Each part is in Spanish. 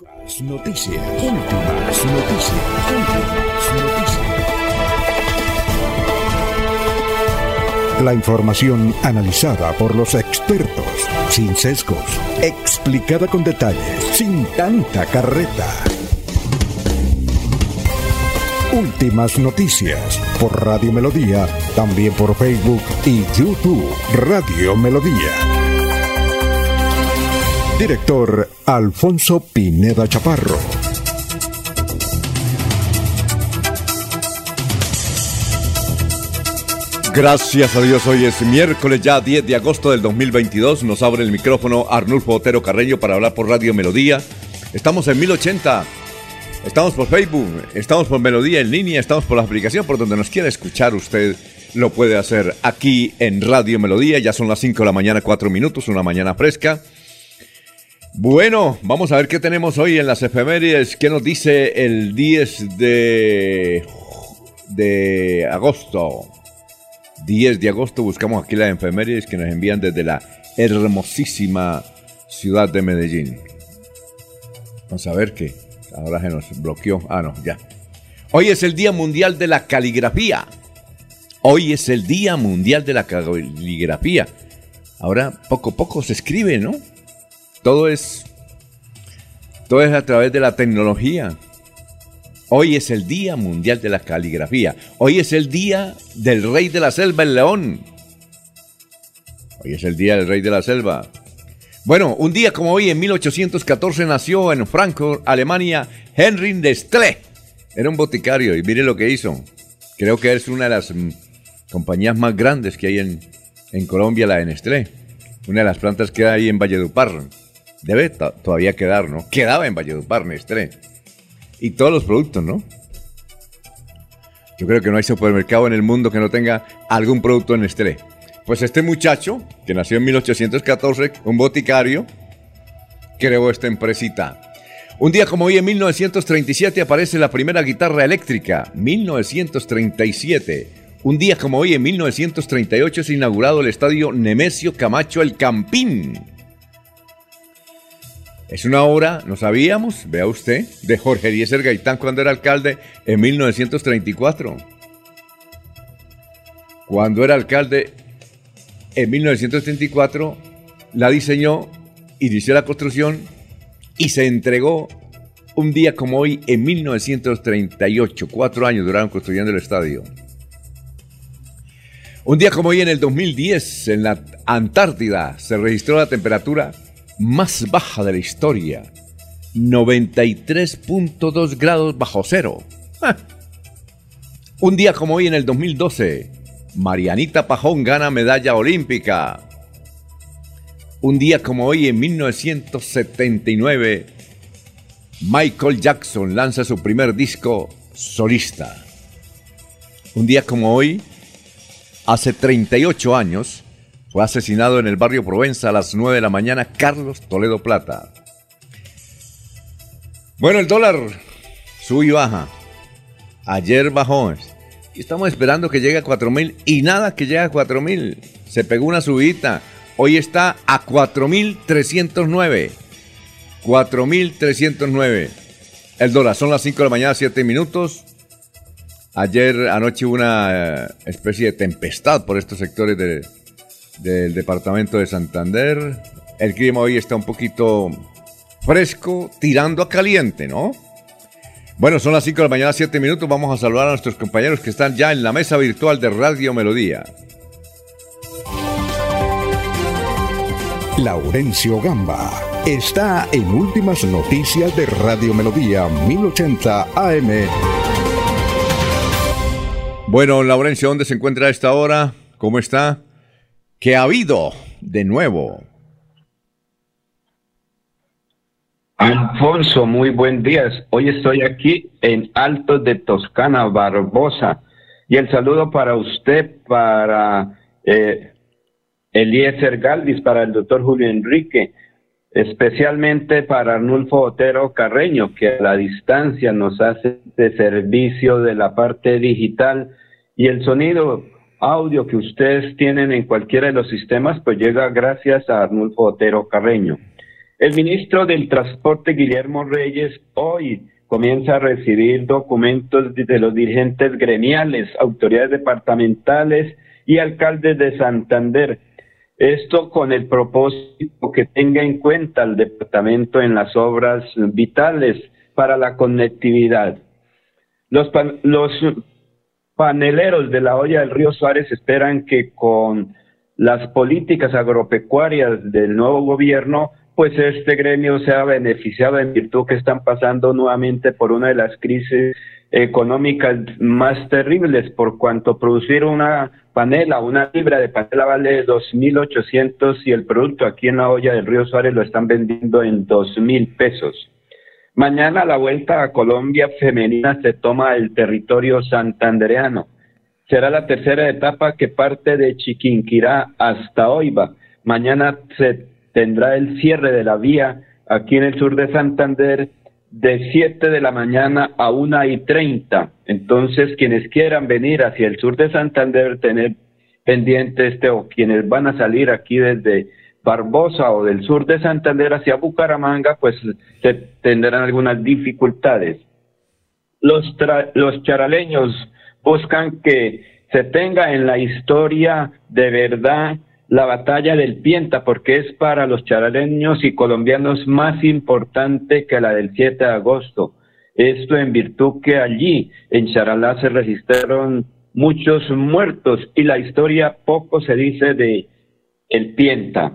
Noticias, últimas noticias, últimas noticias. La información analizada por los expertos, sin sesgos, explicada con detalles, sin tanta carreta. Últimas noticias por Radio Melodía, también por Facebook y YouTube Radio Melodía. Director Alfonso Pineda Chaparro. Gracias a Dios, hoy es miércoles ya 10 de agosto del 2022. Nos abre el micrófono Arnulfo Otero Carreño para hablar por Radio Melodía. Estamos en 1080, estamos por Facebook, estamos por Melodía en línea, estamos por la aplicación por donde nos quiera escuchar usted. Lo puede hacer aquí en Radio Melodía. Ya son las 5 de la mañana, 4 minutos, una mañana fresca. Bueno, vamos a ver qué tenemos hoy en las efemérides. ¿Qué nos dice el 10 de, de agosto? 10 de agosto buscamos aquí las efemérides que nos envían desde la hermosísima ciudad de Medellín. Vamos a ver qué. Ahora se nos bloqueó. Ah, no, ya. Hoy es el Día Mundial de la Caligrafía. Hoy es el Día Mundial de la Caligrafía. Ahora poco a poco se escribe, ¿no? Todo es, todo es a través de la tecnología. Hoy es el Día Mundial de la Caligrafía. Hoy es el Día del Rey de la Selva, el León. Hoy es el Día del Rey de la Selva. Bueno, un día como hoy, en 1814, nació en Frankfurt, Alemania, Henry Nestlé. Era un boticario y mire lo que hizo. Creo que es una de las mm, compañías más grandes que hay en, en Colombia, la de Nestlé. Una de las plantas que hay en Valledupar. Debe todavía quedar, ¿no? Quedaba en Valledupar, Nestlé. Y todos los productos, ¿no? Yo creo que no hay supermercado en el mundo que no tenga algún producto en Nestlé. Pues este muchacho, que nació en 1814, un boticario, creó esta empresita. Un día como hoy, en 1937, aparece la primera guitarra eléctrica. 1937. Un día como hoy, en 1938, es inaugurado el estadio Nemesio Camacho El Campín. Es una obra, no sabíamos, vea usted, de Jorge Eliezer Gaitán cuando era alcalde en 1934. Cuando era alcalde en 1934, la diseñó, inició la construcción y se entregó un día como hoy en 1938. Cuatro años duraron construyendo el estadio. Un día como hoy en el 2010, en la Antártida, se registró la temperatura más baja de la historia, 93.2 grados bajo cero. Ah. Un día como hoy en el 2012, Marianita Pajón gana medalla olímpica. Un día como hoy en 1979, Michael Jackson lanza su primer disco solista. Un día como hoy, hace 38 años, fue asesinado en el barrio Provenza a las 9 de la mañana Carlos Toledo Plata. Bueno, el dólar sube y baja. Ayer bajó. Y estamos esperando que llegue a 4.000 y nada que llegue a 4.000. Se pegó una subida. Hoy está a 4.309. 4.309. El dólar son las 5 de la mañana, 7 minutos. Ayer anoche hubo una eh, especie de tempestad por estos sectores de, del departamento de Santander. El clima hoy está un poquito fresco, tirando a caliente, ¿no? Bueno, son las 5 de la mañana, 7 minutos. Vamos a saludar a nuestros compañeros que están ya en la mesa virtual de Radio Melodía. Laurencio Gamba está en Últimas Noticias de Radio Melodía 1080 AM. Bueno, Laurencio, ¿dónde se encuentra a esta hora? ¿Cómo está? ¿Qué ha habido de nuevo? Alfonso, muy buen día. Hoy estoy aquí en Alto de Toscana, Barbosa. Y el saludo para usted, para eh, Eliezer Galvis, para el doctor Julio Enrique, especialmente para Arnulfo Otero Carreño, que a la distancia nos hace de servicio de la parte digital y el sonido audio que ustedes tienen en cualquiera de los sistemas, pues llega gracias a Arnulfo Otero Carreño. El ministro del Transporte, Guillermo Reyes, hoy comienza a recibir documentos de los dirigentes gremiales, autoridades departamentales y alcaldes de Santander. Esto con el propósito que tenga en cuenta el departamento en las obras vitales para la conectividad. Los, los paneleros de la olla del río Suárez esperan que con las políticas agropecuarias del nuevo gobierno pues este gremio se ha beneficiado en virtud que están pasando nuevamente por una de las crisis económicas más terribles, por cuanto producir una panela, una libra de panela vale 2.800 y el producto aquí en la olla del río Suárez lo están vendiendo en 2.000 pesos. Mañana la vuelta a Colombia femenina se toma el territorio santandereano. Será la tercera etapa que parte de Chiquinquirá hasta Oiva. Mañana se tendrá el cierre de la vía aquí en el sur de Santander de 7 de la mañana a 1 y 30. Entonces, quienes quieran venir hacia el sur de Santander, tener pendiente este, o quienes van a salir aquí desde Barbosa o del sur de Santander hacia Bucaramanga, pues se tendrán algunas dificultades. Los, los charaleños buscan que se tenga en la historia de verdad la batalla del Pienta, porque es para los charaleños y colombianos más importante que la del 7 de agosto. Esto en virtud que allí, en Charalá, se registraron muchos muertos y la historia poco se dice de el Pienta.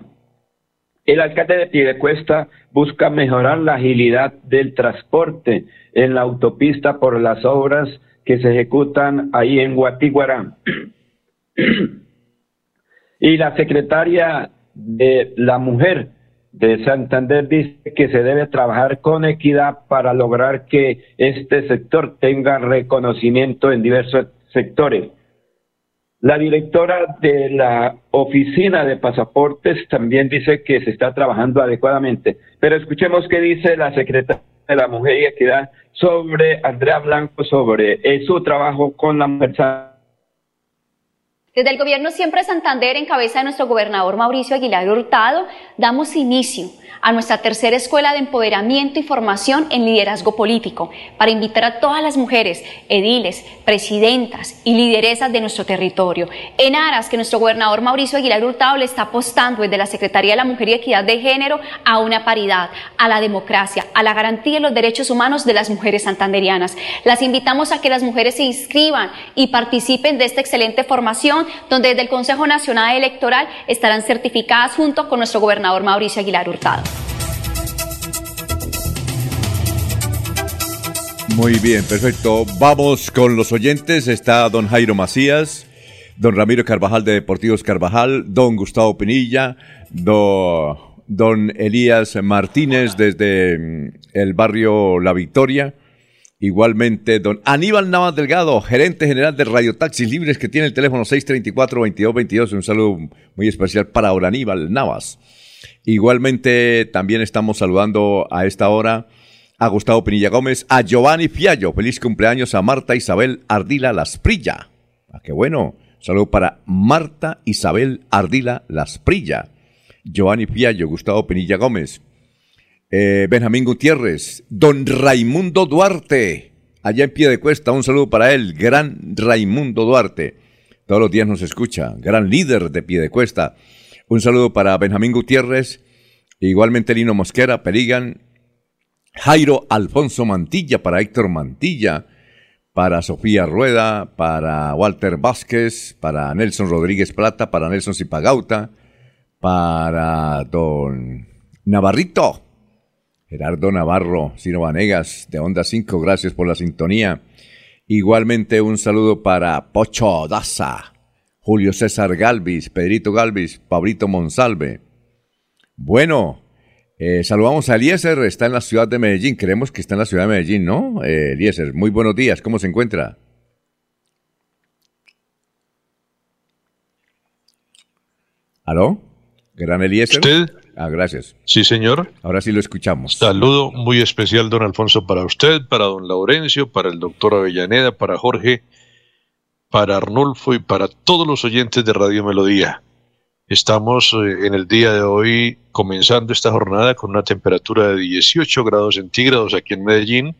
El alcalde de Piedecuesta busca mejorar la agilidad del transporte en la autopista por las obras que se ejecutan ahí en Guatiguará. Y la secretaria de la mujer de Santander dice que se debe trabajar con equidad para lograr que este sector tenga reconocimiento en diversos sectores. La directora de la oficina de pasaportes también dice que se está trabajando adecuadamente. Pero escuchemos qué dice la secretaria de la Mujer y Equidad sobre Andrea Blanco, sobre eh, su trabajo con la mujer desde el gobierno siempre Santander, en cabeza de nuestro gobernador Mauricio Aguilar Hurtado, damos inicio a nuestra tercera escuela de empoderamiento y formación en liderazgo político para invitar a todas las mujeres, ediles, presidentas y lideresas de nuestro territorio, en aras que nuestro gobernador Mauricio Aguilar Hurtado le está apostando desde la Secretaría de la Mujer y Equidad de Género a una paridad, a la democracia, a la garantía de los derechos humanos de las mujeres santanderianas. Las invitamos a que las mujeres se inscriban y participen de esta excelente formación, donde desde el Consejo Nacional Electoral estarán certificadas junto con nuestro gobernador Mauricio Aguilar Hurtado. Muy bien, perfecto. Vamos con los oyentes. Está don Jairo Macías, don Ramiro Carvajal de Deportivos Carvajal, don Gustavo Pinilla, don Elías Martínez desde mm, el barrio La Victoria. Igualmente, don Aníbal Navas Delgado, gerente general de Radio Taxis Libres, que tiene el teléfono 634-2222. Un saludo muy especial para don Aníbal Navas. Igualmente, también estamos saludando a esta hora a Gustavo Pinilla Gómez, a Giovanni Fiallo. Feliz cumpleaños a Marta Isabel Ardila Lasprilla. Ah, qué bueno. Saludo para Marta Isabel Ardila Lasprilla. Giovanni Fiallo, Gustavo Pinilla Gómez. Eh, Benjamín Gutiérrez, don Raimundo Duarte, allá en pie de cuesta, un saludo para él, gran Raimundo Duarte. Todos los días nos escucha, gran líder de pie de cuesta. Un saludo para Benjamín Gutiérrez, igualmente Lino Mosquera, Perigan, Jairo Alfonso Mantilla, para Héctor Mantilla, para Sofía Rueda, para Walter Vázquez, para Nelson Rodríguez Plata, para Nelson Zipagauta, para don Navarrito, Gerardo Navarro, Sino Vanegas, de Onda 5, gracias por la sintonía. Igualmente un saludo para Pocho Daza, Julio César Galvis, Pedrito Galvis, Pablito Monsalve. Bueno, eh, saludamos a Eliezer, está en la ciudad de Medellín. Creemos que está en la ciudad de Medellín, ¿no? Eh, Eliezer, muy buenos días, ¿cómo se encuentra? ¿Aló? ¿Gran Eliezer? ¿Usted? Ah, gracias. Sí, señor. Ahora sí lo escuchamos. Saludo muy especial, don Alfonso, para usted, para don Laurencio, para el doctor Avellaneda, para Jorge, para Arnulfo y para todos los oyentes de Radio Melodía. Estamos eh, en el día de hoy comenzando esta jornada con una temperatura de 18 grados centígrados aquí en Medellín.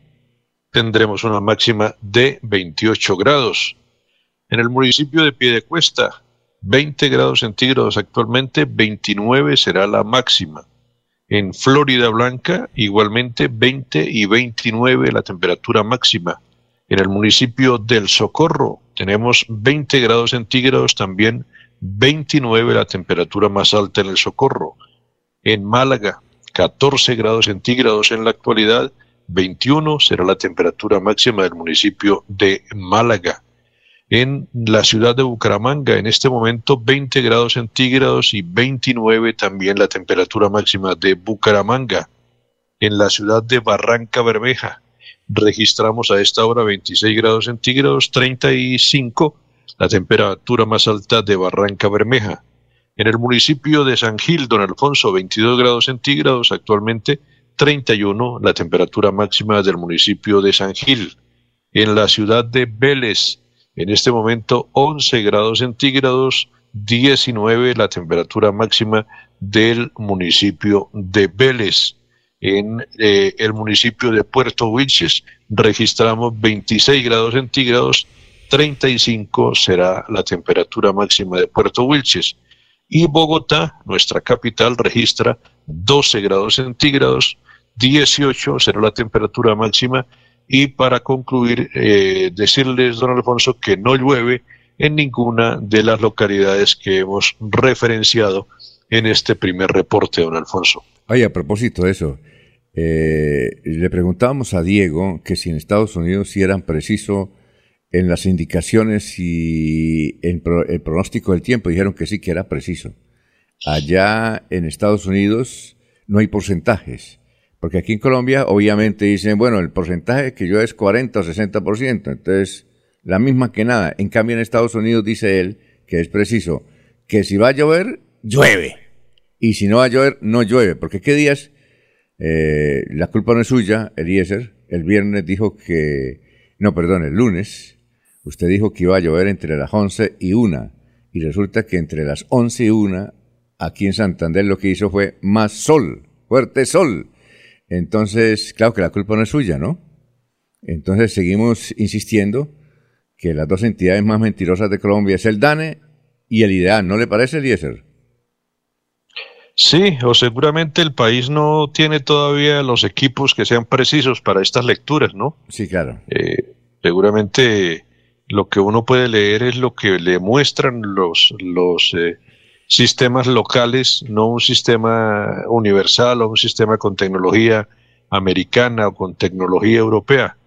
Tendremos una máxima de 28 grados. En el municipio de Piedecuesta, 20 grados centígrados actualmente, 29 será la máxima. En Florida Blanca, igualmente 20 y 29 la temperatura máxima. En el municipio del Socorro tenemos 20 grados centígrados, también 29 la temperatura más alta en el Socorro. En Málaga, 14 grados centígrados en la actualidad, 21 será la temperatura máxima del municipio de Málaga en la ciudad de Bucaramanga. En este momento 20 grados centígrados y 29 también la temperatura máxima de Bucaramanga. En la ciudad de Barranca Bermeja registramos a esta hora 26 grados centígrados, 35 la temperatura más alta de Barranca Bermeja. En el municipio de San Gil, don Alfonso, 22 grados centígrados, actualmente 31 la temperatura máxima del municipio de San Gil. En la ciudad de Vélez, en este momento 11 grados centígrados, 19 la temperatura máxima del municipio de Vélez. En eh, el municipio de Puerto Wilches registramos 26 grados centígrados, 35 será la temperatura máxima de Puerto Wilches. Y Bogotá, nuestra capital, registra 12 grados centígrados, 18 será la temperatura máxima y para concluir, eh, decirles, don Alfonso, que no llueve en ninguna de las localidades que hemos referenciado en este primer reporte, don Alfonso. Ay, a propósito de eso, eh, le preguntábamos a Diego que si en Estados Unidos si eran precisos en las indicaciones y en el pronóstico del tiempo, dijeron que sí, que era preciso. Allá en Estados Unidos no hay porcentajes porque aquí en Colombia obviamente dicen, bueno, el porcentaje que yo es 40 o 60%, entonces la misma que nada. En cambio en Estados Unidos dice él, que es preciso, que si va a llover, llueve. Y si no va a llover, no llueve. Porque qué días, eh, la culpa no es suya, Eliezer, el viernes dijo que, no, perdón, el lunes, usted dijo que iba a llover entre las 11 y 1. Y resulta que entre las 11 y 1, aquí en Santander lo que hizo fue más sol, fuerte sol. Entonces, claro que la culpa no es suya, ¿no? Entonces seguimos insistiendo que las dos entidades más mentirosas de Colombia es el DANE y el IDEAN, ¿no le parece, Eliezer? Sí, o seguramente el país no tiene todavía los equipos que sean precisos para estas lecturas, ¿no? Sí, claro. Eh, seguramente lo que uno puede leer es lo que le muestran los, los eh, sistemas locales, no un sistema universal o un sistema con tecnología americana o con tecnología europea.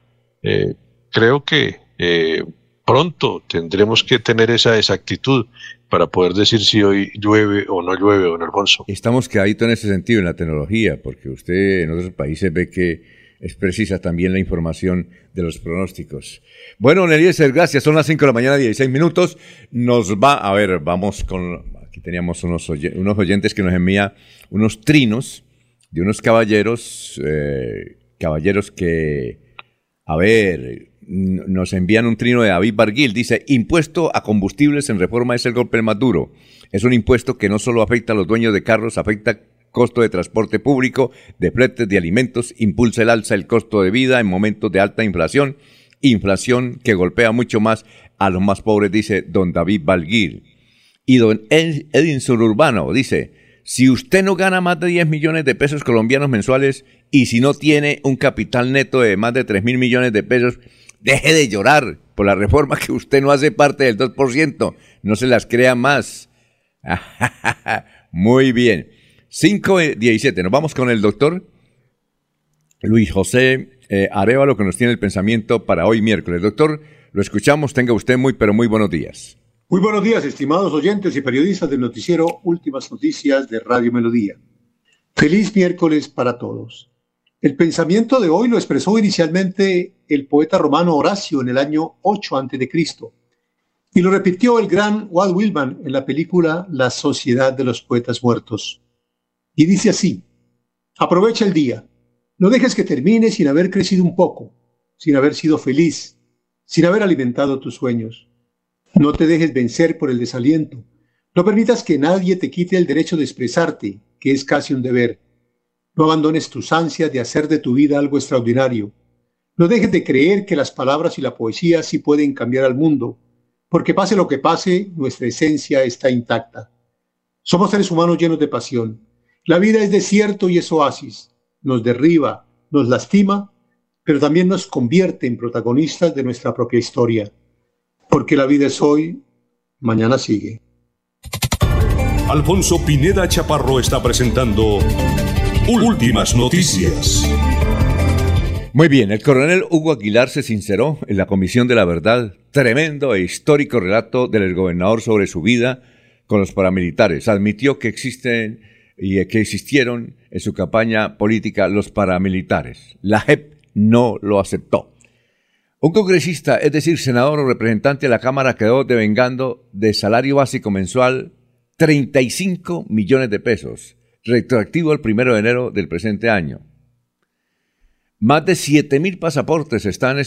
Eh, creo que eh, pronto tendremos que tener esa exactitud para poder decir si hoy llueve o no llueve, don Alfonso. Estamos quedaditos en ese sentido, en la tecnología, porque usted en otros países ve que es precisa también la información de los pronósticos. Bueno, Neliezer, gracias. Son las 5 de la mañana, 16 minutos. Nos va, a ver, vamos con teníamos unos, unos oyentes que nos envía unos trinos de unos caballeros, eh, caballeros que, a ver, nos envían un trino de David Barguil. Dice, impuesto a combustibles en reforma es el golpe más duro. Es un impuesto que no solo afecta a los dueños de carros, afecta costo de transporte público, de fletes, de alimentos, impulsa el alza del costo de vida en momentos de alta inflación, inflación que golpea mucho más a los más pobres, dice don David Barguil. Y don Edinson Urbano dice, si usted no gana más de 10 millones de pesos colombianos mensuales y si no tiene un capital neto de más de 3 mil millones de pesos, deje de llorar por la reforma que usted no hace parte del 2%. No se las crea más. Muy bien. 5.17. Nos vamos con el doctor Luis José eh, Arevalo que nos tiene el pensamiento para hoy miércoles. Doctor, lo escuchamos. Tenga usted muy, pero muy buenos días. Muy buenos días, estimados oyentes y periodistas del noticiero Últimas Noticias de Radio Melodía. Feliz miércoles para todos. El pensamiento de hoy lo expresó inicialmente el poeta romano Horacio en el año 8 a.C. y lo repitió el gran Walt Whitman en la película La Sociedad de los Poetas Muertos. Y dice así, aprovecha el día, no dejes que termine sin haber crecido un poco, sin haber sido feliz, sin haber alimentado tus sueños. No te dejes vencer por el desaliento. No permitas que nadie te quite el derecho de expresarte, que es casi un deber. No abandones tus ansias de hacer de tu vida algo extraordinario. No dejes de creer que las palabras y la poesía sí pueden cambiar al mundo, porque pase lo que pase, nuestra esencia está intacta. Somos seres humanos llenos de pasión. La vida es desierto y es oasis. Nos derriba, nos lastima, pero también nos convierte en protagonistas de nuestra propia historia. Porque la vida es hoy, mañana sigue. Alfonso Pineda Chaparro está presentando Últimas Noticias. Muy bien, el coronel Hugo Aguilar se sinceró en la Comisión de la Verdad. Tremendo e histórico relato del gobernador sobre su vida con los paramilitares. Admitió que existen y que existieron en su campaña política los paramilitares. La JEP no lo aceptó. Un congresista, es decir, senador o representante de la Cámara, quedó devengando de salario básico mensual 35 millones de pesos retroactivo al primero de enero del presente año. Más de 7.000 pasaportes se están eh,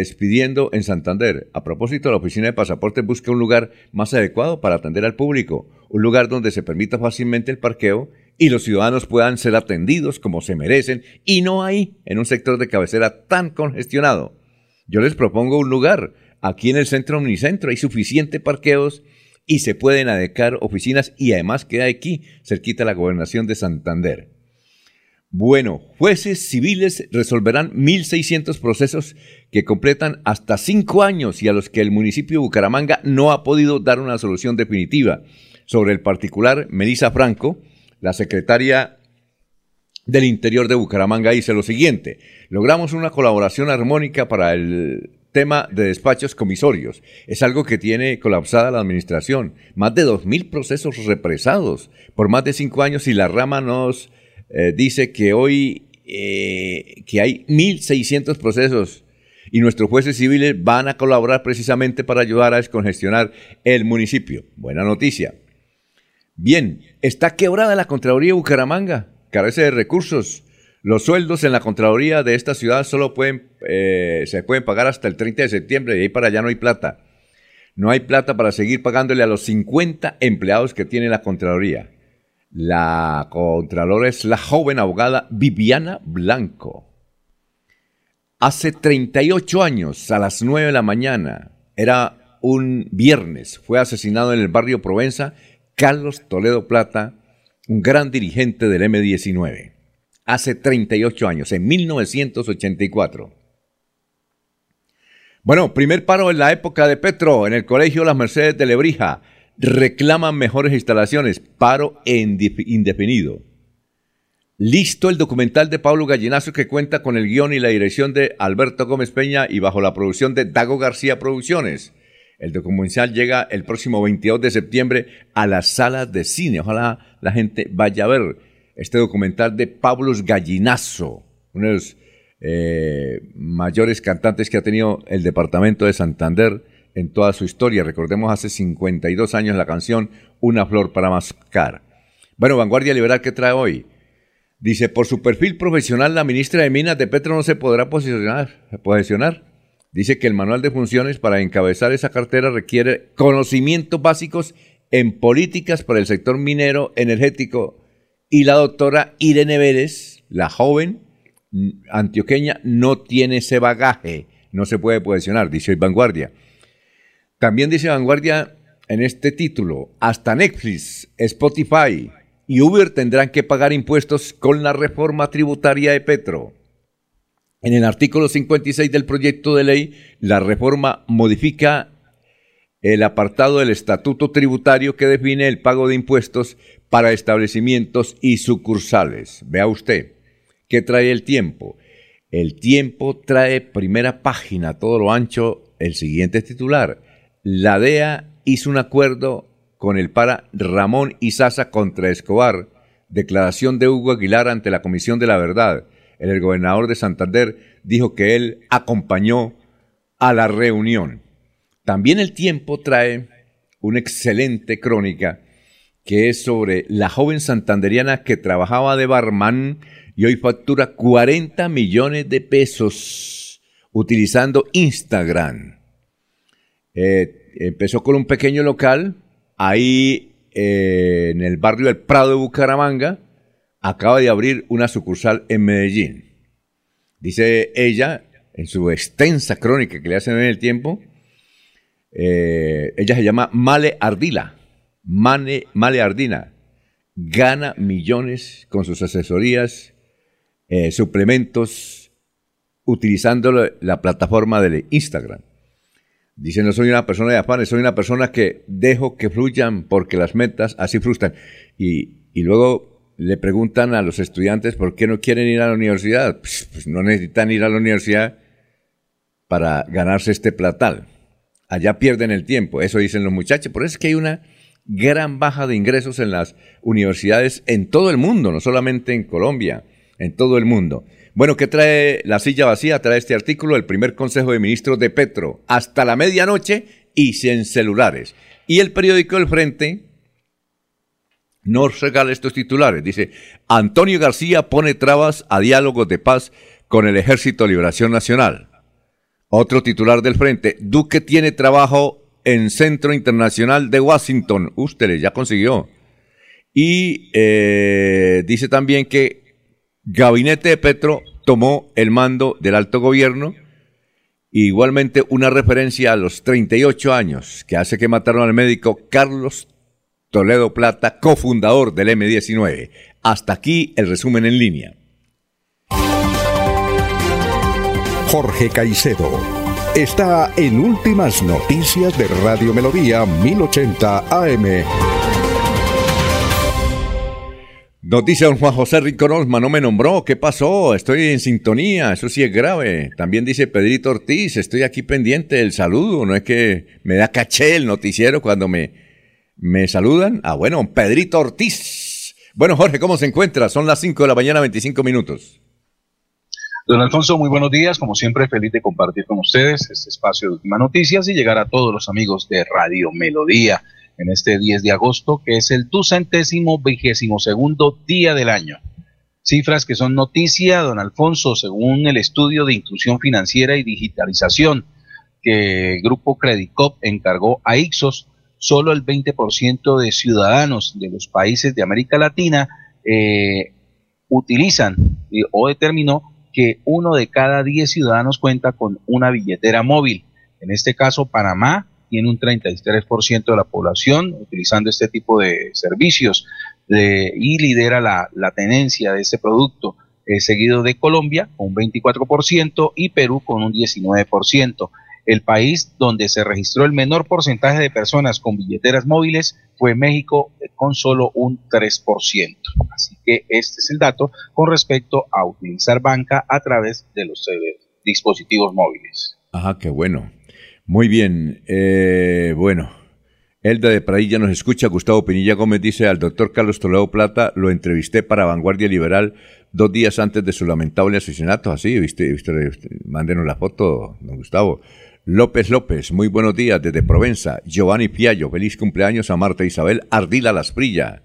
expidiendo en Santander. A propósito, la oficina de pasaportes busca un lugar más adecuado para atender al público, un lugar donde se permita fácilmente el parqueo y los ciudadanos puedan ser atendidos como se merecen y no ahí, en un sector de cabecera tan congestionado. Yo les propongo un lugar. Aquí en el centro Omnicentro hay suficientes parqueos y se pueden adecuar oficinas y además queda aquí, cerquita la gobernación de Santander. Bueno, jueces civiles resolverán 1.600 procesos que completan hasta cinco años y a los que el municipio de Bucaramanga no ha podido dar una solución definitiva. Sobre el particular, Melissa Franco, la secretaria del Interior de Bucaramanga, dice lo siguiente, logramos una colaboración armónica para el tema de despachos comisorios. Es algo que tiene colapsada la administración. Más de 2.000 procesos represados por más de cinco años y la rama nos eh, dice que hoy eh, que hay 1.600 procesos y nuestros jueces civiles van a colaborar precisamente para ayudar a descongestionar el municipio. Buena noticia. Bien, está quebrada la Contraloría de Bucaramanga, carece de recursos los sueldos en la Contraloría de esta ciudad solo pueden, eh, se pueden pagar hasta el 30 de septiembre y ahí para allá no hay plata. No hay plata para seguir pagándole a los 50 empleados que tiene la Contraloría. La Contralora es la joven abogada Viviana Blanco. Hace 38 años, a las 9 de la mañana, era un viernes, fue asesinado en el barrio Provenza Carlos Toledo Plata, un gran dirigente del M-19 hace 38 años, en 1984. Bueno, primer paro en la época de Petro, en el Colegio Las Mercedes de Lebrija. Reclaman mejores instalaciones, paro indefinido. Listo el documental de Pablo Gallinazo que cuenta con el guion y la dirección de Alberto Gómez Peña y bajo la producción de Dago García Producciones. El documental llega el próximo 22 de septiembre a las salas de cine. Ojalá la gente vaya a ver este documental de Pablo Gallinazo, uno de los eh, mayores cantantes que ha tenido el departamento de Santander en toda su historia. Recordemos hace 52 años la canción Una flor para mascar. Bueno, Vanguardia Liberal, ¿qué trae hoy? Dice, por su perfil profesional, la ministra de Minas de Petro no se podrá posicionar. Dice que el manual de funciones para encabezar esa cartera requiere conocimientos básicos en políticas para el sector minero, energético y la doctora Irene Vélez, la joven antioqueña, no tiene ese bagaje, no se puede posicionar, dice Vanguardia. También dice Vanguardia en este título, hasta Netflix, Spotify y Uber tendrán que pagar impuestos con la reforma tributaria de Petro. En el artículo 56 del proyecto de ley, la reforma modifica el apartado del estatuto tributario que define el pago de impuestos para establecimientos y sucursales. Vea usted, ¿qué trae el tiempo? El tiempo trae primera página, todo lo ancho, el siguiente titular. La DEA hizo un acuerdo con el para Ramón Izaza contra Escobar. Declaración de Hugo Aguilar ante la Comisión de la Verdad. El gobernador de Santander dijo que él acompañó a la reunión. También el tiempo trae una excelente crónica que es sobre la joven santanderiana que trabajaba de barman y hoy factura 40 millones de pesos utilizando Instagram. Eh, empezó con un pequeño local, ahí eh, en el barrio del Prado de Bucaramanga acaba de abrir una sucursal en Medellín. Dice ella, en su extensa crónica que le hacen en el tiempo, eh, ella se llama Male Ardila, Male Ardina, gana millones con sus asesorías, eh, suplementos, utilizando la plataforma de Instagram. Dice, no soy una persona de afanes, soy una persona que dejo que fluyan porque las metas así frustran. Y luego le preguntan a los estudiantes por qué no quieren ir a la universidad. Pues, pues no necesitan ir a la universidad para ganarse este platal. Allá pierden el tiempo, eso dicen los muchachos. Por eso es que hay una gran baja de ingresos en las universidades en todo el mundo, no solamente en Colombia, en todo el mundo. Bueno, ¿qué trae la silla vacía? Trae este artículo, el primer Consejo de Ministros de Petro, hasta la medianoche y sin celulares. Y el periódico El Frente nos regala estos titulares. Dice, Antonio García pone trabas a diálogos de paz con el Ejército de Liberación Nacional. Otro titular del Frente, Duque tiene trabajo en Centro Internacional de Washington. Usted ya consiguió. Y eh, dice también que Gabinete de Petro tomó el mando del alto gobierno. Igualmente una referencia a los 38 años que hace que mataron al médico Carlos Toledo Plata, cofundador del M19. Hasta aquí el resumen en línea. Jorge Caicedo está en Últimas Noticias de Radio Melodía 1080 AM. Noticia don Juan José Rincón no me nombró. ¿Qué pasó? Estoy en sintonía. Eso sí es grave. También dice Pedrito Ortiz. Estoy aquí pendiente del saludo. No es que me da caché el noticiero cuando me, me saludan. Ah, bueno, Pedrito Ortiz. Bueno, Jorge, ¿cómo se encuentra? Son las 5 de la mañana, 25 minutos. Don Alfonso, muy buenos días. Como siempre, feliz de compartir con ustedes este espacio de últimas noticias y llegar a todos los amigos de Radio Melodía en este 10 de agosto, que es el centésimo vigésimo segundo día del año. Cifras que son noticia, don Alfonso, según el estudio de inclusión financiera y digitalización que el Grupo Credicop encargó a Ixos, solo el 20% de ciudadanos de los países de América Latina eh, utilizan o determinó que uno de cada 10 ciudadanos cuenta con una billetera móvil. En este caso, Panamá tiene un 33% de la población utilizando este tipo de servicios y lidera la, tenencia de este producto, eh, seguido de Colombia con un 24% y Perú con un 19%. El país donde se registró el menor porcentaje de personas con billeteras móviles fue México eh, con solo un 3%. Así que este es el dato con respecto a utilizar banca a través de los eh, dispositivos móviles. Ajá, qué bueno. Muy bien, eh, bueno. Elda de Pradilla nos escucha. Gustavo Pinilla Gómez dice al doctor Carlos Toledo Plata, lo entrevisté para Vanguardia Liberal dos días antes de su lamentable asesinato. Así, viste, viste, mándenos la foto, don Gustavo. López López, muy buenos días desde Provenza. Giovanni Piallo, feliz cumpleaños a Marta Isabel Ardila Lasprilla.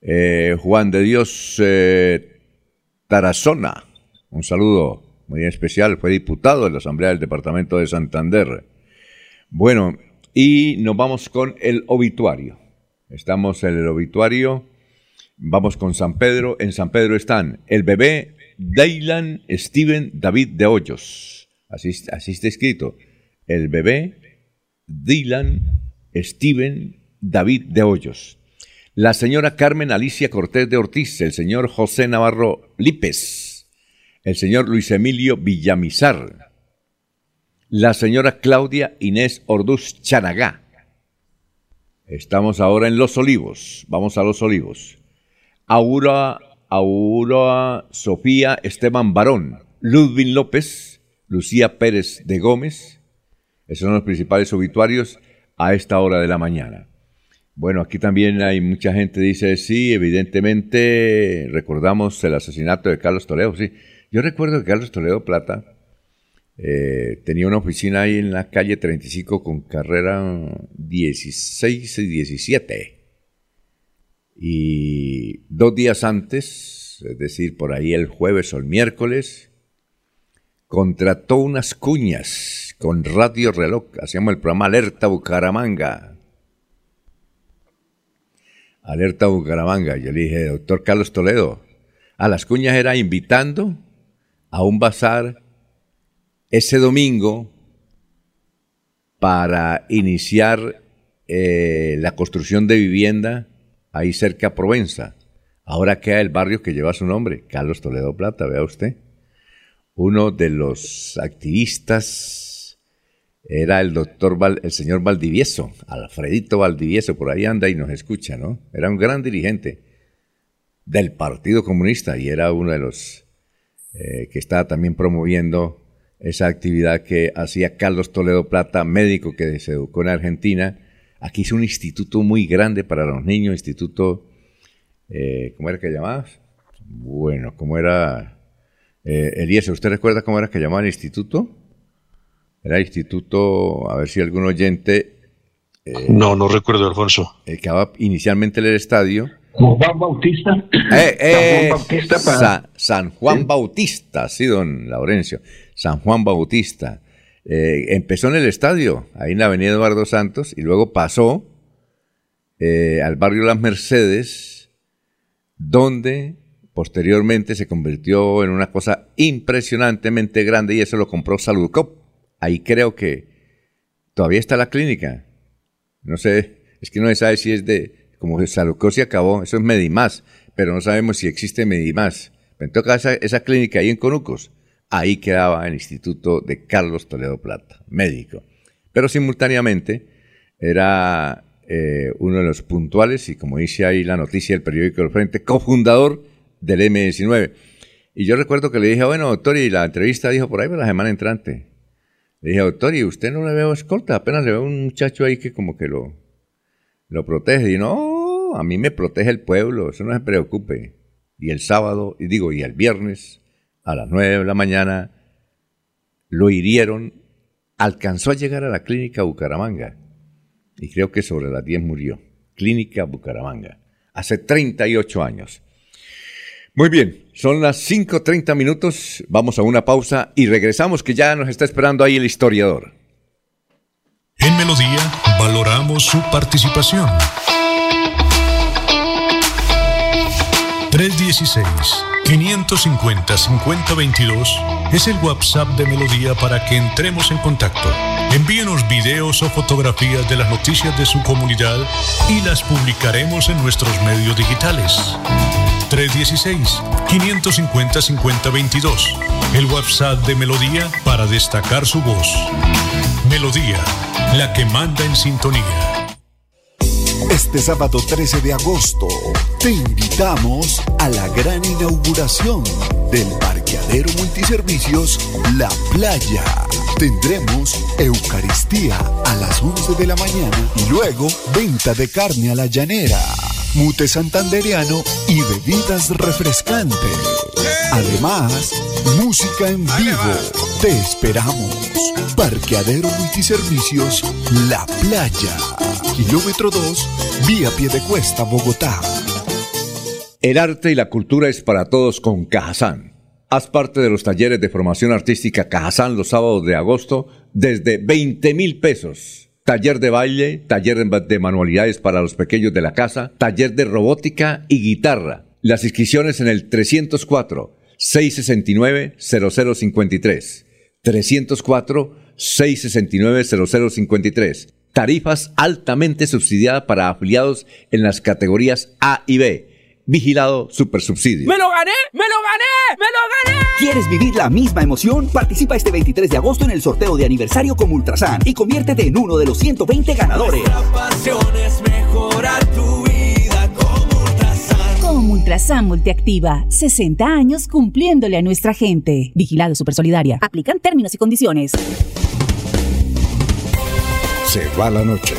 Eh, Juan de Dios eh, Tarazona, un saludo muy especial, fue diputado de la Asamblea del Departamento de Santander. Bueno, y nos vamos con el obituario. Estamos en el obituario, vamos con San Pedro. En San Pedro están el bebé Daylan Steven David de Hoyos. Así, está escrito. El bebé Dylan Steven David de Hoyos. La señora Carmen Alicia Cortés de Ortiz, el señor José Navarro Lípez, el señor Luis Emilio Villamizar, la señora Claudia Inés Orduz Chanagá. Estamos ahora en Los Olivos, vamos a Los Olivos. Aura, Aura Sofía Esteban Barón, Ludwig López, Lucía Pérez de Gómez, esos son los principales obituarios a esta hora de la mañana. Bueno, aquí también hay mucha gente dice, sí, evidentemente recordamos el asesinato de Carlos Toledo, sí, yo recuerdo que Carlos Toledo Plata eh, tenía una oficina ahí en la calle 35 con carrera 16 y 17. Y dos días antes, es decir, por ahí el jueves o el miércoles, contrató unas cuñas con Radio Reloj, hacíamos el programa Alerta Bucaramanga. Alerta Bucaramanga. Yo le dije, doctor Carlos Toledo, a las cuñas era invitando a un bazar ese domingo para iniciar eh, la construcción de vivienda ahí cerca a Provenza. Ahora queda el barrio que lleva su nombre, Carlos Toledo Plata, vea usted. Uno de los activistas era el doctor, el señor Valdivieso, Alfredito Valdivieso, por ahí anda y nos escucha, ¿no? Era un gran dirigente del Partido Comunista y era uno de los eh, que estaba también promoviendo esa actividad que hacía Carlos Toledo Plata, médico que se educó en Argentina. Aquí hizo un instituto muy grande para los niños, instituto, eh, ¿cómo era que llamabas? Bueno, ¿cómo era? Eh, Eliezer, ¿usted recuerda cómo era que llamaba el instituto? Era instituto, a ver si algún oyente... Eh, no, no recuerdo, Alfonso. El que inicialmente el estadio Juan Bautista. Eh, eh, San Juan Bautista. San Juan Bautista, sí, don Laurencio. San Juan Bautista. Eh, empezó en el estadio, ahí en la avenida Eduardo Santos, y luego pasó al barrio Las Mercedes, donde posteriormente se convirtió en una cosa impresionantemente grande y eso lo compró Saludcop. Ahí creo que todavía está la clínica. No sé, es que no se sabe si es de como Salucó se acabó, eso es Medimás, pero no sabemos si existe Medimás. En todo caso, esa, clínica ahí en Conucos, ahí quedaba el Instituto de Carlos Toledo Plata, médico. Pero simultáneamente era eh, uno de los puntuales y como dice ahí la noticia del periódico del Frente, cofundador del M19. Y yo recuerdo que le dije, bueno, doctor, y la entrevista dijo por ahí por la semana entrante. Le dije, doctor, ¿y usted no le veo escolta? Apenas le veo un muchacho ahí que como que lo, lo protege. Y no, a mí me protege el pueblo, eso no se preocupe. Y el sábado, y digo, y el viernes, a las nueve de la mañana, lo hirieron, alcanzó a llegar a la clínica Bucaramanga. Y creo que sobre las 10 murió. Clínica Bucaramanga. Hace 38 años. Muy bien, son las 5.30 minutos, vamos a una pausa y regresamos que ya nos está esperando ahí el historiador. En Melodía valoramos su participación. 316-550-5022 es el WhatsApp de Melodía para que entremos en contacto. Envíenos videos o fotografías de las noticias de su comunidad y las publicaremos en nuestros medios digitales. 316-550-5022. El WhatsApp de Melodía para destacar su voz. Melodía, la que manda en sintonía. Este sábado 13 de agosto te invitamos a la gran inauguración del parqueadero multiservicios La Playa. Tendremos Eucaristía a las 11 de la mañana y luego venta de carne a la llanera mute santanderiano y bebidas refrescantes. Además, música en vivo. Te esperamos. Parqueadero Multiservicios La Playa. Kilómetro 2, vía Piedecuesta, Bogotá. El arte y la cultura es para todos con Cajazán. Haz parte de los talleres de formación artística Cajazán los sábados de agosto desde 20 mil pesos taller de baile, taller de manualidades para los pequeños de la casa, taller de robótica y guitarra. Las inscripciones en el 304 669 0053. 304 669 0053. Tarifas altamente subsidiadas para afiliados en las categorías A y B Vigilado Supersubsidio. ¡Me lo gané! ¡Me lo gané! ¡Me lo gané! ¿Quieres vivir la misma emoción? Participa este 23 de agosto en el sorteo de aniversario con Ultrasan y conviértete en uno de los 120 ganadores. La pasión es mejorar tu vida con Ultrasan. Con Ultrasan Multiactiva. 60 años cumpliéndole a nuestra gente. Vigilado Supersolidaria. Aplican términos y condiciones. Se va la noche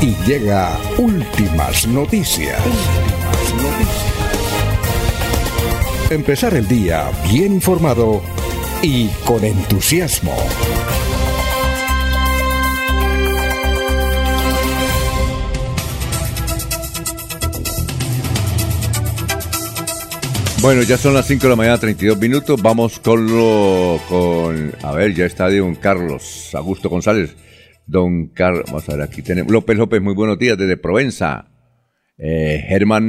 y llega últimas noticias. Empezar el día bien informado y con entusiasmo. Bueno, ya son las 5 de la mañana, 32 minutos. Vamos con lo. con. A ver, ya está don Carlos Augusto González. Don Carlos. Vamos a ver, aquí tenemos. López López, muy buenos días desde Provenza. eh, Germán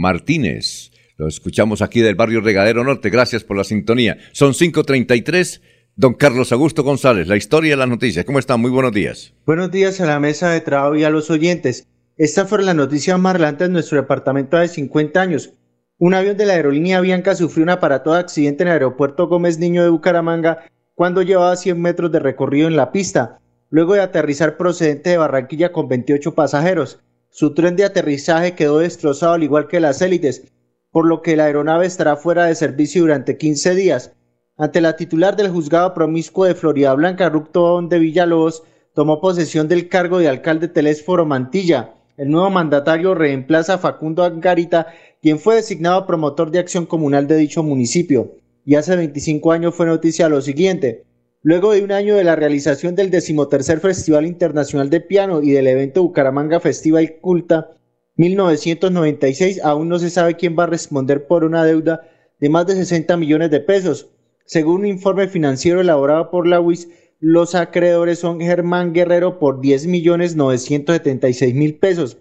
Martínez. Lo escuchamos aquí del barrio Regadero Norte. Gracias por la sintonía. Son 5.33. Don Carlos Augusto González, la historia de las noticias. ¿Cómo están? Muy buenos días. Buenos días a la mesa de trabajo y a los oyentes. Esta fue la noticia más relevante en nuestro departamento de 50 años. Un avión de la aerolínea Bianca sufrió un aparatoso accidente en el aeropuerto Gómez Niño de Bucaramanga cuando llevaba 100 metros de recorrido en la pista, luego de aterrizar procedente de Barranquilla con 28 pasajeros. Su tren de aterrizaje quedó destrozado al igual que las élites, por lo que la aeronave estará fuera de servicio durante 15 días. Ante la titular del juzgado promiscuo de Florida Blanca, Ructón de Villalobos, tomó posesión del cargo de alcalde Telésforo Mantilla. El nuevo mandatario reemplaza a Facundo Angarita, quien fue designado promotor de acción comunal de dicho municipio. Y hace 25 años fue noticia lo siguiente. Luego de un año de la realización del decimotercer Festival Internacional de Piano y del evento Bucaramanga Festival Culta 1996, aún no se sabe quién va a responder por una deuda de más de 60 millones de pesos. Según un informe financiero elaborado por la UIS, los acreedores son Germán Guerrero por 10 millones 976 mil pesos,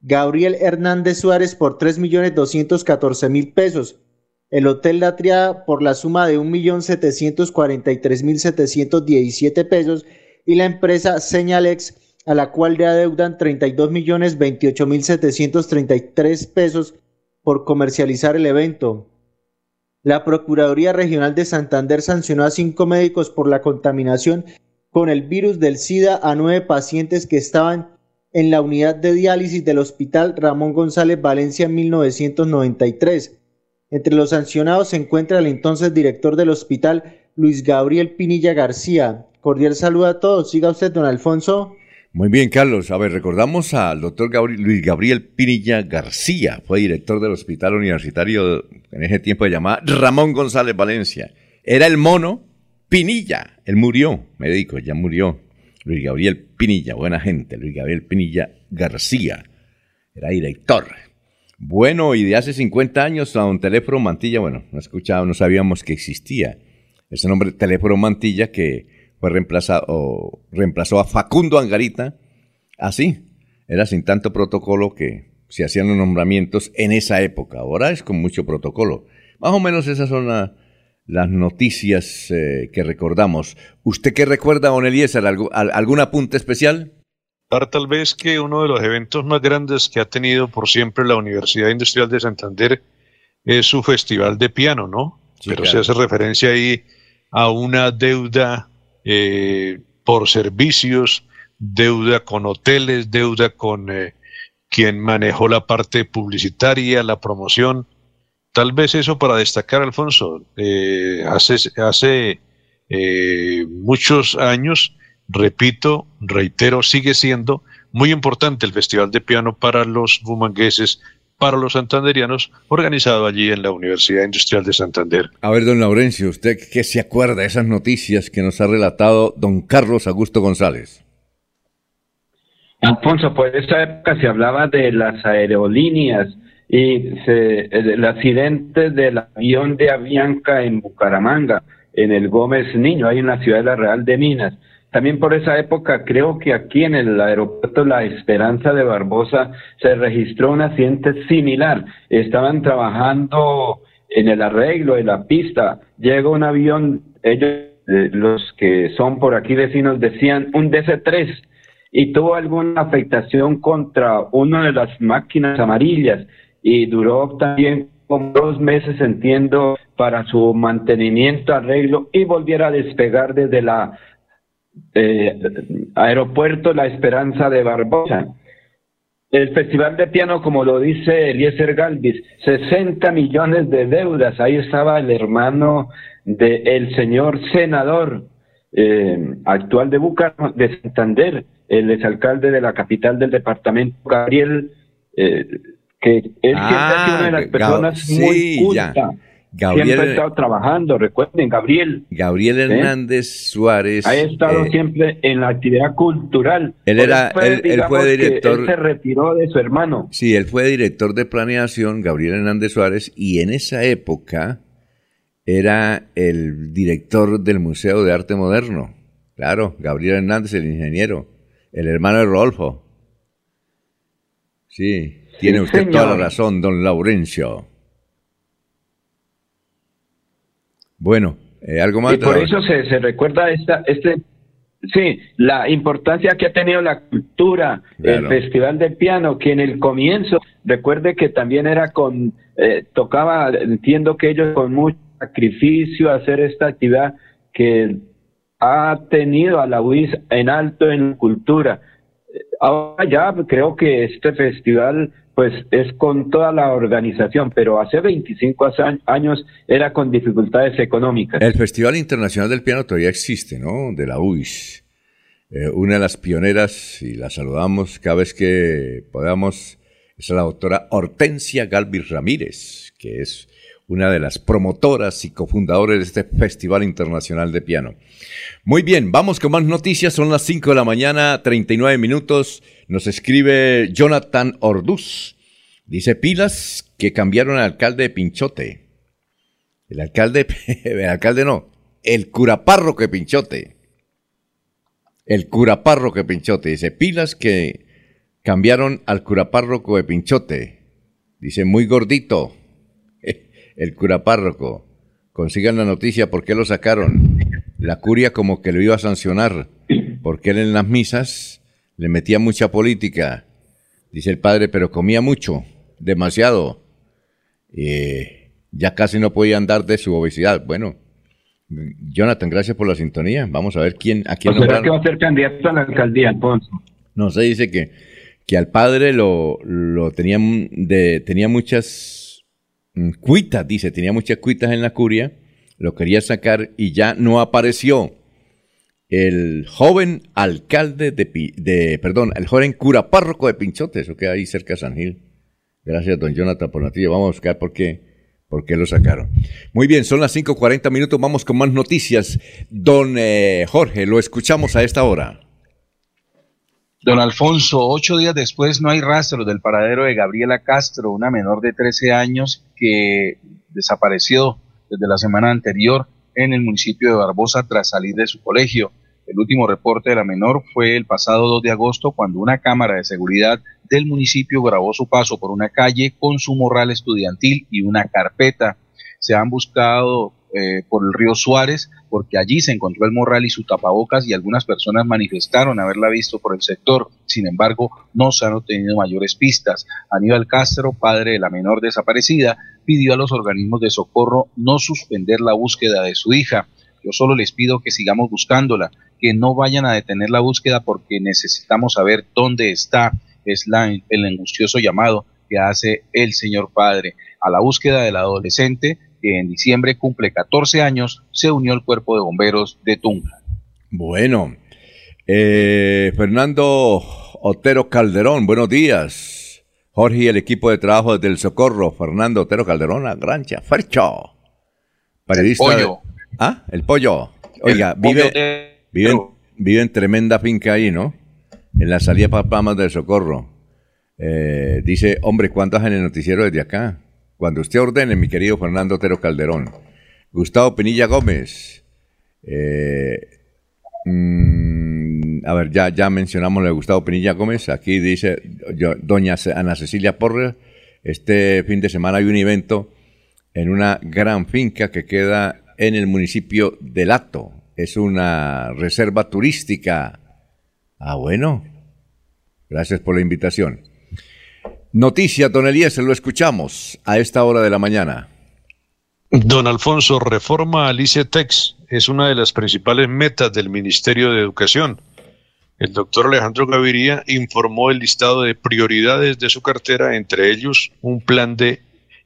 Gabriel Hernández Suárez por 3 millones 214 mil pesos, el Hotel La Triada por la suma de 1 millón 743 mil 717 pesos y la empresa Señalex a la cual le adeudan 32 millones 28 mil 733 pesos por comercializar el evento. La Procuraduría Regional de Santander sancionó a cinco médicos por la contaminación con el virus del SIDA a nueve pacientes que estaban en la unidad de diálisis del Hospital Ramón González Valencia en 1993. Entre los sancionados se encuentra el entonces director del hospital, Luis Gabriel Pinilla García. Cordial saludo a todos. Siga usted, don Alfonso. Muy bien, Carlos. A ver, recordamos al doctor Luis Gabriel Pinilla García, fue director del Hospital Universitario en ese tiempo de llamada Ramón González Valencia. Era el mono Pinilla. Él murió, médico, ya murió. Luis Gabriel Pinilla, buena gente, Luis Gabriel Pinilla García. Era director. Bueno, y de hace 50 años a un teléfono Mantilla, bueno, no escuchaba, no sabíamos que existía ese nombre, teléfono Mantilla, que fue reemplazado, o reemplazó a Facundo Angarita. Así, era sin tanto protocolo que se hacían los nombramientos en esa época. Ahora es con mucho protocolo. Más o menos esas son las noticias eh, que recordamos. ¿Usted qué recuerda, Don Eliezer? ¿Algún apunte especial? Tal vez que uno de los eventos más grandes que ha tenido por siempre la Universidad Industrial de Santander es su festival de piano, ¿no? Pero se hace referencia ahí a una deuda eh, por servicios, deuda con hoteles, deuda con eh, quien manejó la parte publicitaria, la promoción. Tal vez eso para destacar, Alfonso. Eh, hace hace muchos años, repito, reitero, sigue siendo muy importante el Festival de Piano para los bumangueses, para los santanderianos, organizado allí en la Universidad Industrial de Santander. A ver, don Laurencio, ¿usted qué se acuerda de esas noticias que nos ha relatado don Carlos Augusto González? Alfonso, por esa época se hablaba de las aerolíneas y el accidente del avión de Avianca en Bucaramanga, en el Gómez Niño, ahí en la ciudad de la Real de Minas. También por esa época creo que aquí en el aeropuerto La Esperanza de Barbosa se registró un accidente similar. Estaban trabajando en el arreglo de la pista. Llega un avión, ellos, eh, los que son por aquí vecinos, decían un DC-3 y tuvo alguna afectación contra una de las máquinas amarillas y duró también como dos meses, entiendo, para su mantenimiento, arreglo y volviera a despegar desde la eh, Aeropuerto La Esperanza de Barbosa. El Festival de Piano, como lo dice Eliezer Galvis, 60 millones de deudas. Ahí estaba el hermano del señor senador eh, actual de Bucaramanga, de Santander, el exalcalde de la capital del departamento, Gabriel, eh, que ha sido una de las ah, personas muy cultas. Gabriel, siempre ha estado trabajando, recuerden, Gabriel. Gabriel Hernández Suárez. Ha estado eh, siempre en la actividad cultural. Él era, él, fue director. Él se retiró de su hermano. Sí, él fue director de planeación, Gabriel Hernández Suárez, y en esa época era el director del Museo de Arte Moderno. Claro, Gabriel Hernández, el ingeniero, el hermano de Rodolfo. Sí. Tiene Sí, usted toda la razón, don Laurencio. Bueno, eh, algo más. Y por eso se, se recuerda esta, este, sí, la importancia que ha tenido la cultura, Claro. el Festival del Piano, que en el comienzo, recuerde que también era con, eh, tocaba, entiendo que ellos con mucho sacrificio hacer esta actividad que ha tenido a la UIS en alto en cultura. Eh, Ahora ya creo que este festival pues es con toda la organización, pero hace 25 a- años era con dificultades económicas. El Festival Internacional del Piano todavía existe, ¿no? De la UIS. Eh, una de las pioneras, y la saludamos cada vez que podamos, es la doctora Hortensia Galvis Ramírez, que es una de las promotoras y cofundadores de este Festival Internacional de Piano. Muy bien, vamos con más noticias. Son las 5 de la mañana, 39 minutos. Nos escribe Jonathan Orduz. Dice pilas que cambiaron al alcalde de Pinchote. El alcalde, el alcalde no, el curapárroco de Pinchote. El curapárroco de Pinchote. Dice pilas que cambiaron al curapárroco de Pinchote. Dice muy gordito. El curapárroco. Consigan la noticia por qué lo sacaron. La curia como que lo iba a sancionar. Porque él en las misas le metía mucha política. Dice el padre, pero comía mucho, demasiado. Eh, ya casi no podía andar de su obesidad. Bueno, Jonathan, gracias por la sintonía. Vamos a ver quién, a quién ¿O será nombraron. que va a ser candidato a la alcaldía, Alfonso? No, se dice que, que al padre lo, lo tenían de, tenía muchas mm, cuitas, dice, tenía muchas cuitas en la curia, lo quería sacar y ya no apareció. El joven alcalde de, de perdón, el joven cura párroco de Pinchote, eso queda ahí cerca de San Gil. Gracias, don Jonathan, por la noticia. Vamos a buscar por qué, por qué lo sacaron. Muy bien, son las 5.40 minutos, vamos con más noticias. Don eh, Jorge, lo escuchamos a esta hora. Don Alfonso, ocho días después no hay rastro del paradero de Gabriela Castro, una menor de 13 años que desapareció desde la semana anterior en el municipio de Barbosa tras salir de su colegio. El último reporte de la menor fue el pasado 2 de agosto cuando una cámara de seguridad del municipio grabó su paso por una calle con su morral estudiantil y una carpeta. Se han buscado eh, por el río Suárez porque allí se encontró el morral y su tapabocas y algunas personas manifestaron haberla visto por el sector. Sin embargo, no se han obtenido mayores pistas. Aníbal Castro, padre de la menor desaparecida, pidió a los organismos de socorro no suspender la búsqueda de su hija. Yo solo les pido que sigamos buscándola, que no vayan a detener la búsqueda porque necesitamos saber dónde está. Es la, el angustioso llamado que hace el señor padre a la búsqueda del adolescente que en diciembre cumple 14 años, se unió al cuerpo de bomberos de Tunja. Bueno, eh, Fernando Otero Calderón, buenos días. Jorge y el equipo de trabajo desde el Socorro, Fernando Otero Calderón, la grancha, Fercho. Periodista. El de- pollo. ah, el pollo. Oiga, El pollo vive, de- vive, en, vive en tremenda finca ahí, ¿no? En la salida para Palmas del Socorro. Eh, dice, hombre, ¿cuánto hacen el noticiero desde acá? Cuando usted ordene, mi querido Fernando Otero Calderón. Gustavo Pinilla Gómez. Eh, mm, a ver, ya, ya mencionamos lo de Gustavo Pinilla Gómez. Aquí dice yo- doña Ana Cecilia Porres. Este fin de semana hay un evento en una gran finca que queda en el municipio de Lato. Es una reserva turística. Ah, bueno. Gracias por la invitación. Noticias, don Elías, lo escuchamos a esta hora de la mañana. Don Alfonso, reforma al ICETEX es una de las principales metas del Ministerio de Educación. El doctor Alejandro Gaviria informó el listado de prioridades de su cartera, entre ellos un plan de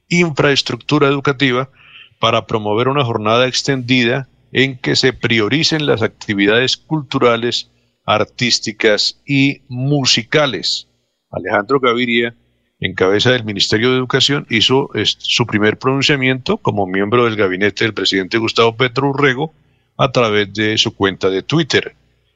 infraestructura educativa para promover una jornada extendida en que se prioricen las actividades culturales, artísticas y musicales. Alejandro Gaviria, en cabeza del Ministerio de Educación, hizo su primer pronunciamiento como miembro del gabinete del presidente Gustavo Petro Urrego a través de su cuenta de Twitter.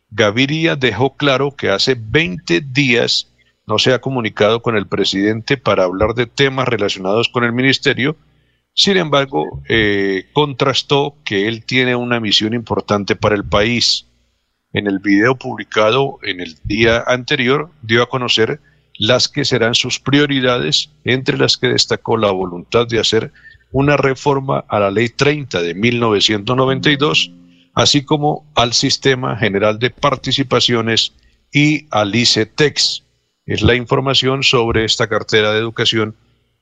Gaviria dejó claro que hace 20 días no se ha comunicado con el presidente para hablar de temas relacionados con el ministerio. Sin embargo, eh, contrastó que él tiene una misión importante para el país. En el video publicado en el día anterior, dio a conocer las que serán sus prioridades, entre las que destacó la voluntad de hacer una reforma a la Ley 30 de 1992, así como al Sistema General de Participaciones y al ICETEX. Es la información sobre esta cartera de educación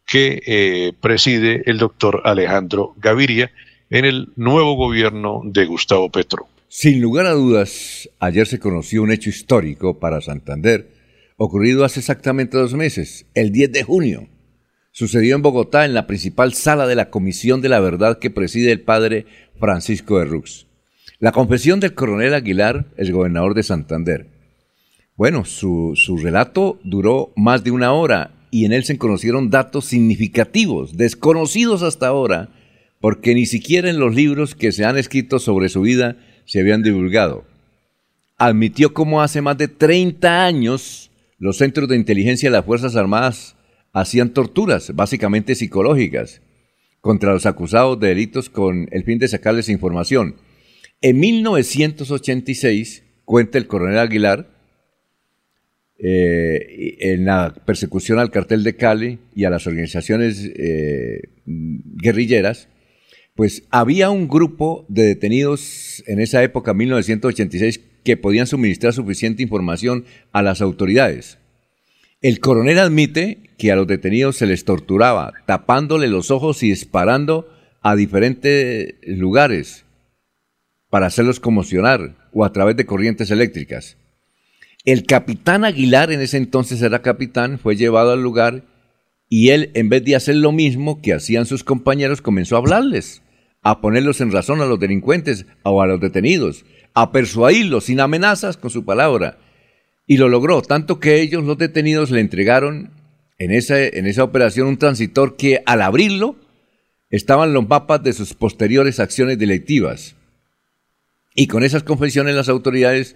que eh, preside el doctor Alejandro Gaviria en el nuevo gobierno de Gustavo Petro. Sin lugar a dudas, ayer se conoció un hecho histórico para Santander, ocurrido hace exactamente dos meses, el 10 de junio. Sucedió en Bogotá, en la principal sala de la Comisión de la Verdad que preside el padre Francisco de Rux. La confesión del coronel Aguilar, el gobernador de Santander. Bueno, su, su relato duró más de una hora y en él se conocieron datos significativos, desconocidos hasta ahora, porque ni siquiera en los libros que se han escrito sobre su vida se habían divulgado. Admitió cómo hace más de 30 años los centros de inteligencia de las Fuerzas Armadas hacían torturas, básicamente psicológicas, contra los acusados de delitos con el fin de sacarles información. En 1986, cuenta el coronel Aguilar, eh, en la persecución al cartel de Cali y a las organizaciones eh, guerrilleras, pues había un grupo de detenidos en esa época, 1986, que podían suministrar suficiente información a las autoridades. El coronel admite que a los detenidos se les torturaba, tapándole los ojos y disparando a diferentes lugares para hacerlos conmocionar o a través de corrientes eléctricas. El capitán Aguilar, en ese entonces era capitán, fue llevado al lugar y él, en vez de hacer lo mismo que hacían sus compañeros, comenzó a hablarles a ponerlos en razón a los delincuentes o a los detenidos, a persuadirlos sin amenazas con su palabra. Y lo logró, tanto que ellos, los detenidos, le entregaron en esa, en esa operación un transitor que al abrirlo estaban los mapas de sus posteriores acciones delictivas. Y con esas confesiones las autoridades,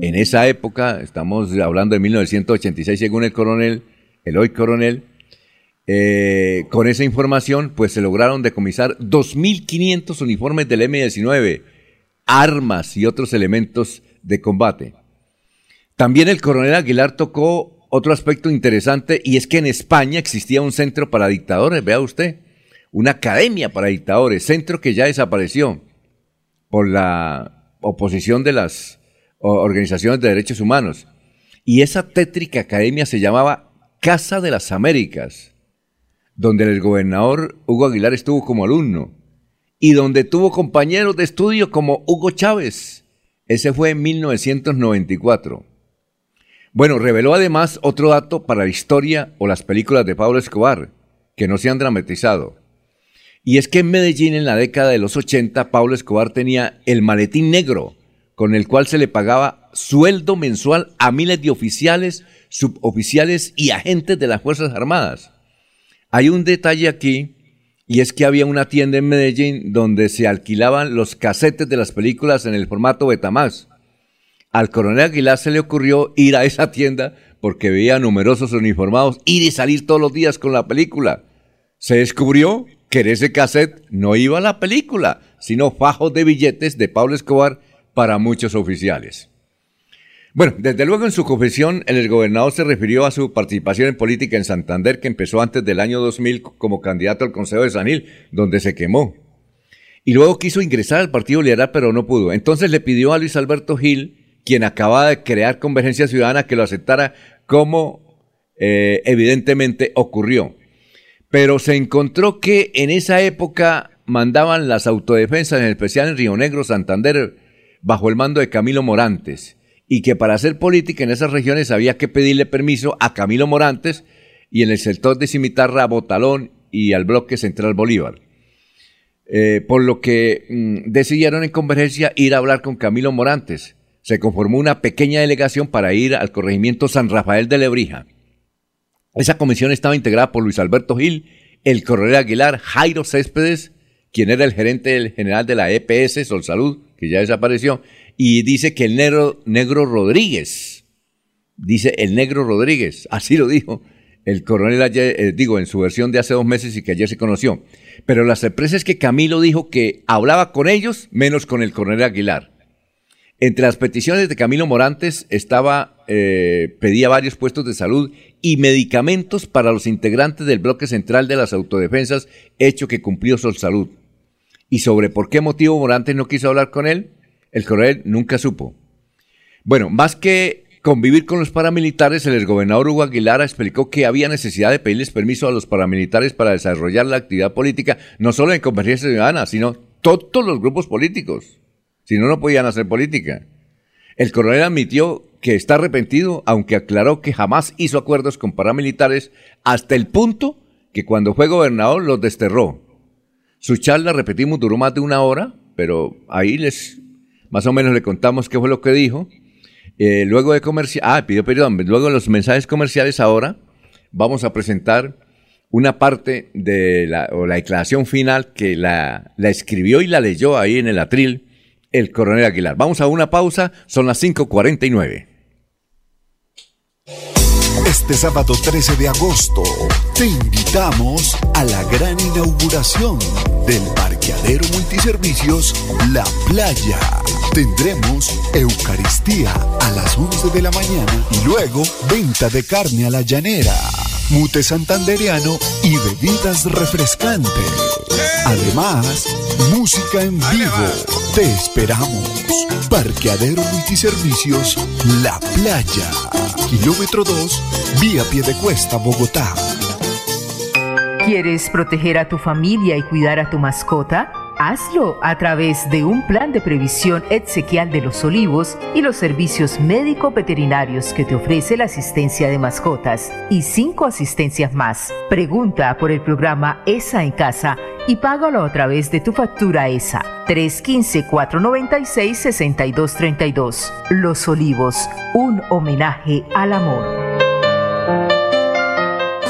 en esa época, estamos hablando de 1986 según el coronel, el hoy coronel, eh, con esa información, pues se lograron decomisar 2.500 uniformes del M-19, armas y otros elementos de combate. También el coronel Aguilar tocó otro aspecto interesante y es que en España existía un centro para dictadores, vea usted, una academia para dictadores, centro que ya desapareció por la oposición de las organizaciones de derechos humanos. Y esa tétrica academia se llamaba Casa de las Américas donde el gobernador Hugo Aguilar estuvo como alumno y donde tuvo compañeros de estudio como Hugo Chávez. Ese fue en 1994. Bueno, reveló además otro dato para la historia o las películas de Pablo Escobar, que no se han dramatizado. Y es que en Medellín en la década de los 80 Pablo Escobar tenía el maletín negro, con el cual se le pagaba sueldo mensual a miles de oficiales, suboficiales y agentes de las Fuerzas Armadas. Hay un detalle aquí y es que había una tienda en Medellín donde se alquilaban los casetes de las películas en el formato Betamax. Al coronel Aguilar se le ocurrió ir a esa tienda porque veía numerosos uniformados ir y salir todos los días con la película. Se descubrió que en ese cassette no iba la película, sino fajos de billetes de Pablo Escobar para muchos oficiales. Bueno, desde luego en su confesión, el gobernador se refirió a su participación en política en Santander, que empezó antes del año 2000 como candidato al Consejo de Sanil, donde se quemó. Y luego quiso ingresar al Partido Liberal, pero no pudo. Entonces le pidió a Luis Alberto Gil, quien acababa de crear Convergencia Ciudadana, que lo aceptara como eh, evidentemente ocurrió. Pero se encontró que en esa época mandaban las autodefensas, en especial en Río Negro, Santander, bajo el mando de Camilo Morantes y que para hacer política en esas regiones había que pedirle permiso a Camilo Morantes y en el sector de Cimitarra a Botalón y al bloque central Bolívar. Eh, por lo que mm, decidieron en convergencia ir a hablar con Camilo Morantes. Se conformó una pequeña delegación para ir al corregimiento San Rafael de Lebrija. Esa comisión estaba integrada por Luis Alberto Gil, el coronel Aguilar, Jairo Céspedes, quien era el gerente general de la EPS, Sol Salud, que ya desapareció, y dice que el negro, negro Rodríguez, dice el negro Rodríguez, así lo dijo el coronel ayer, eh, digo, en su versión de hace dos meses y que ayer se conoció. Pero la sorpresa es que Camilo dijo que hablaba con ellos menos con el coronel Aguilar. Entre las peticiones de Camilo Morantes estaba, eh, pedía varios puestos de salud y medicamentos para los integrantes del bloque central de las autodefensas, hecho que cumplió Sol Salud. Y sobre por qué motivo Morantes no quiso hablar con él, el coronel nunca supo. Bueno, más que convivir con los paramilitares, el exgobernador Hugo Aguilar explicó que había necesidad de pedirles permiso a los paramilitares para desarrollar la actividad política, no solo en Convergencia Ciudadana, sino todos los grupos políticos. Si no, no podían hacer política. El coronel admitió que está arrepentido, aunque aclaró que jamás hizo acuerdos con paramilitares hasta el punto que cuando fue gobernador los desterró. Su charla, repetimos, duró más de una hora, pero ahí les, más o menos le contamos qué fue lo que dijo. Eh, luego de comercial, ah, pidió perdón, luego de los mensajes comerciales ahora vamos a presentar una parte de la, o la declaración final que la, la escribió y la leyó ahí en el atril el coronel Aguilar. Vamos a una pausa, son las 5.49. Este sábado 13 de agosto te invitamos a la gran inauguración del parqueadero multiservicios La Playa. Tendremos Eucaristía a las 11 de la mañana y luego venta de carne a la llanera, mute santanderiano y bebidas refrescantes. Además, música en vivo. Te esperamos. Parqueadero Multiservicios La Playa. Kilómetro 2, vía Piedecuesta, Bogotá. ¿Quieres proteger a tu familia y cuidar a tu mascota? Hazlo a través de un plan de previsión exequial de los olivos y los servicios médico-veterinarios que te ofrece la asistencia de mascotas y cinco asistencias más. Pregunta por el programa ESA en casa y págalo a través de tu factura ESA 315-496-6232. Los Olivos, un homenaje al amor.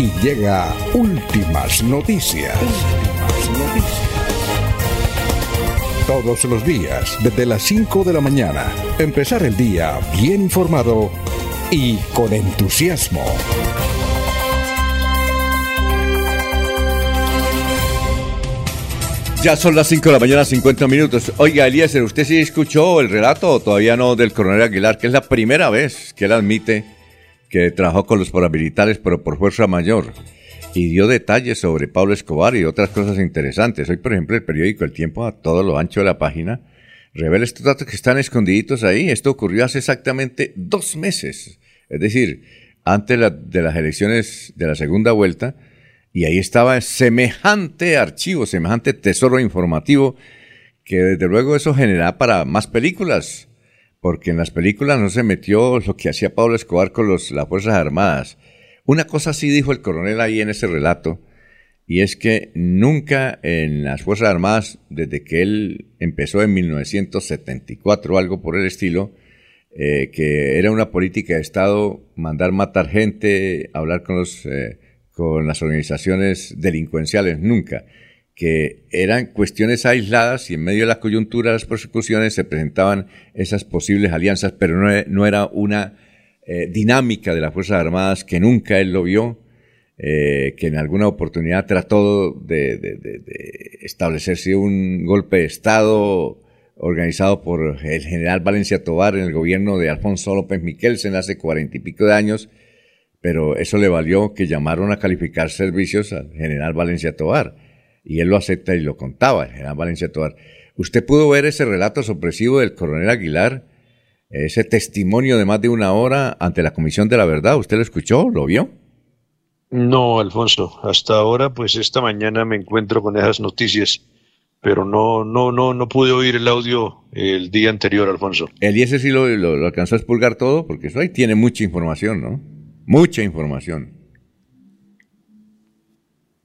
y llega últimas noticias. Todos los días, desde las 5 de la mañana, empezar el día bien informado y con entusiasmo. Ya son las 5 de la mañana, 50 minutos. Oiga, Eliezer, ¿usted sí escuchó el relato o todavía no del coronel Aguilar, que es la primera vez que él admite que trabajó con los paramilitares, pero por fuerza mayor? Y dio detalles sobre Pablo Escobar y otras cosas interesantes. Hoy, por ejemplo, el periódico El Tiempo, a todo lo ancho de la página, revela estos datos que están escondiditos ahí. Esto ocurrió hace exactamente dos meses. Es decir, antes de las elecciones de la segunda vuelta, y ahí estaba semejante archivo, semejante tesoro informativo, que desde luego eso generaba para más películas, porque en las películas no se metió lo que hacía Pablo Escobar con los, las Fuerzas Armadas. Una cosa sí dijo el coronel ahí en ese relato, y es que nunca en las Fuerzas Armadas, desde que él empezó en 1974 o algo por el estilo, eh, que era una política de Estado mandar matar gente, hablar con los... Eh, con las organizaciones delincuenciales, nunca, que eran cuestiones aisladas y en medio de la coyuntura de las persecuciones se presentaban esas posibles alianzas, pero no, era una eh, dinámica de las Fuerzas Armadas que nunca él lo vio, eh, que en alguna oportunidad trató de, de, establecerse un golpe de Estado organizado por el general Valencia Tobar en el gobierno de Alfonso López Miquelsen hace cuarenta y pico de años, pero eso le valió que llamaron a calificar servicios al general Valencia Tobar. Y él lo acepta y lo contaba, el general Valencia Tobar. ¿Usted pudo ver ese relato sorpresivo del coronel Aguilar? Ese testimonio de más de una hora ante la Comisión de la Verdad. ¿Usted lo escuchó? ¿Lo vio? No, Alfonso. Hasta ahora, pues esta mañana me encuentro con esas noticias, pero no, no, no, no pude oír el audio el día anterior, Alfonso. El ese sí lo, lo alcanzó a expulgar todo, porque eso ahí tiene mucha información, ¿no? Mucha información.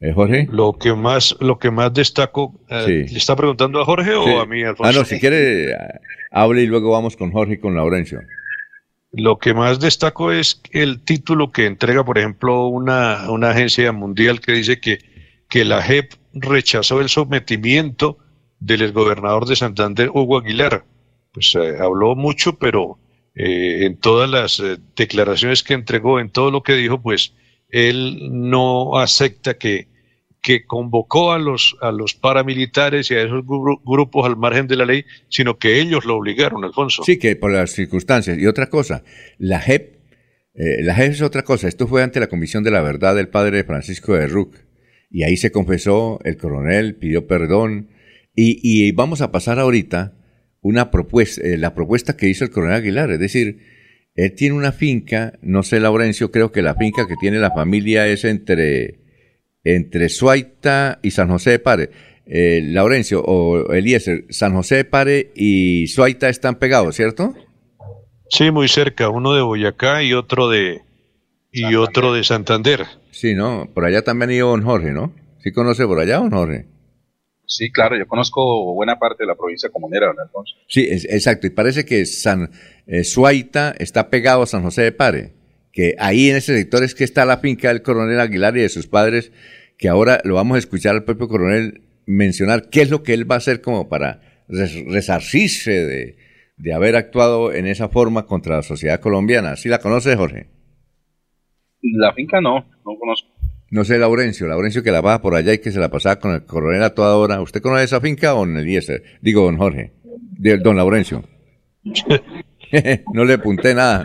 ¿Eh, Jorge? Lo que más, lo que más destaco, eh, ¿le está preguntando a Jorge o a mí, Alfonso? Ah, no, si quiere, hable y luego vamos con Jorge y con Laurencio. lo que más destaco es el título que entrega, por ejemplo, una, una agencia mundial que dice que, que la JEP rechazó el sometimiento del exgobernador de Santander, Hugo Aguilar. Pues eh, habló mucho, pero eh, en todas las eh, declaraciones que entregó, en todo lo que dijo, pues él no acepta que, que convocó a los, a los paramilitares y a esos grupos al margen de la ley, sino que ellos lo obligaron, Alfonso. Sí, que por las circunstancias. Y otra cosa, la JEP, la JEP es otra cosa. Esto fue ante la Comisión de la Verdad del padre Francisco de Ruc. Y ahí se confesó, el coronel pidió perdón. Y, y vamos a pasar ahorita una propuesta, eh, la propuesta que hizo el coronel Aguilar, es decir, él tiene una finca, no sé, Laurencio, creo que la finca que tiene la familia es entre, entre Suaita y San José de Pare. Eh, Laurencio o Eliezer, San José de Pare y Suaita están pegados, ¿cierto? Sí, muy cerca, uno de Boyacá y otro de y otro de Santander. Sí, no, por allá también ido don Jorge, ¿no? ¿Sí conoce por allá don Jorge? Sí, claro, yo conozco buena parte de la provincia comunera, don Alfonso. Sí, es, exacto. Y parece que San eh, Suaita está pegado a San José de Pare, que ahí en ese sector es que está la finca del coronel Aguilar y de sus padres, que ahora lo vamos a escuchar al propio coronel mencionar qué es lo que él va a hacer como para resarcirse de, de haber actuado en esa forma contra la sociedad colombiana. ¿Sí la conoce, Jorge? La finca no, no conozco. No sé, Laurencio, Laurencio que la baja por allá y que se la pasaba con el coronel a toda hora. ¿Usted conoce esa finca o en el Eliezer? Digo, don Jorge. Don Laurencio. no le apunté nada.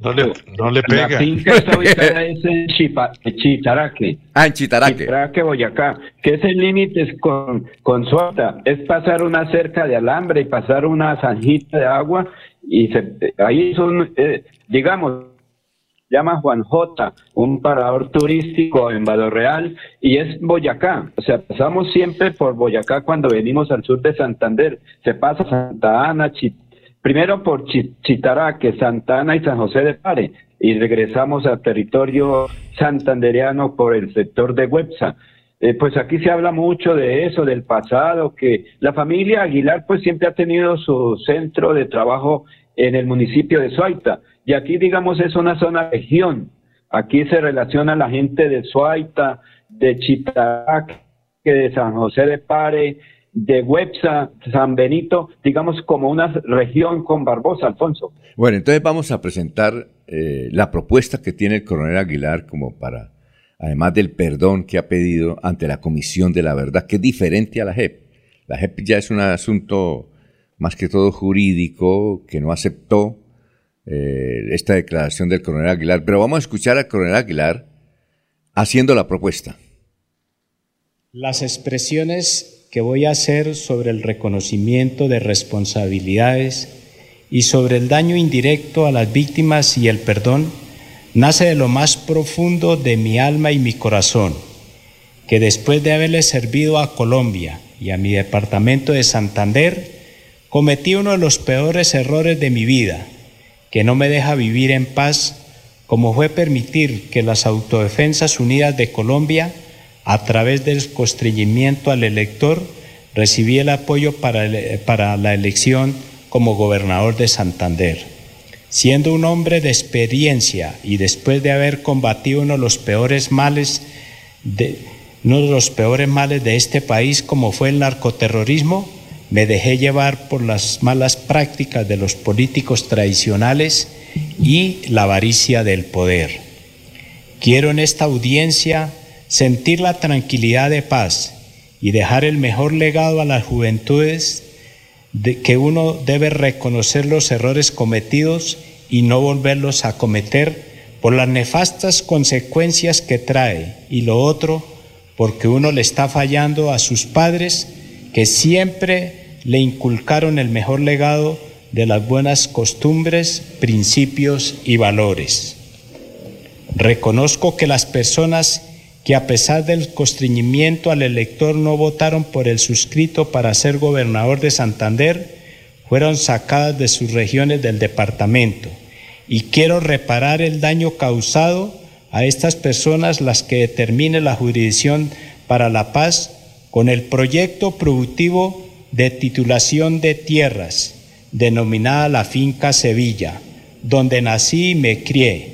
¿no? le, no le pega. La finca está ubicada en Chitaraque. Ah, en Chitaraque. Chitaraque, Boyacá. Que es el límite con, con Suata. Es pasar una cerca de alambre y pasar una zanjita de agua. Y se, ahí son, eh, digamos, llama Juan J, un parador turístico en Valor Real, y es Boyacá. O sea, pasamos siempre por Boyacá cuando venimos al sur de Santander. Se pasa Santa Ana, primero por Chitaraque, Santa Ana y San José de Pare, y regresamos al territorio santandereano por el sector de Websa. Eh, pues aquí se habla mucho de eso, del pasado, que la familia Aguilar pues siempre ha tenido su centro de trabajo en el municipio de Suaita y aquí, digamos, es una zona región. Aquí se relaciona la gente de Suaita, de Chitac, de San José de Pare, de Websa, San Benito, digamos como una región con Barbosa, Alfonso. Bueno, entonces vamos a presentar eh, la propuesta que tiene el coronel Aguilar como para, además del perdón que ha pedido ante la Comisión de la Verdad, que es diferente a la JEP. La JEP ya es un asunto más que todo jurídico que no aceptó eh, esta declaración del coronel Aguilar, pero vamos a escuchar al coronel Aguilar haciendo la propuesta. Las expresiones que voy a hacer sobre el reconocimiento de responsabilidades y sobre el daño indirecto a las víctimas y el perdón nace de lo más profundo de mi alma y mi corazón, que después de haberle servido a Colombia y a mi departamento de Santander, cometí uno de los peores errores de mi vida que no me deja vivir en paz, como fue permitir que las Autodefensas Unidas de Colombia, a través del constreñimiento al elector, recibí el apoyo para, para la elección como gobernador de Santander. Siendo un hombre de experiencia y después de haber combatido uno de los peores males de, uno de los peores males de este país como fue el narcoterrorismo, me dejé llevar por las malas prácticas de los políticos tradicionales y la avaricia del poder. Quiero en esta audiencia sentir la tranquilidad de paz y dejar el mejor legado a las juventudes de que uno debe reconocer los errores cometidos y no volverlos a cometer por las nefastas consecuencias que trae y lo otro porque uno le está fallando a sus padres que siempre le inculcaron el mejor legado de las buenas costumbres, principios y valores. Reconozco que las personas que a pesar del constreñimiento al elector no votaron por el suscrito para ser gobernador de Santander, fueron sacadas de sus regiones del departamento. Y quiero reparar el daño causado a estas personas las que determine la jurisdicción para la paz con el proyecto productivo de titulación de tierras, denominada la finca Sevilla, donde nací y me crié.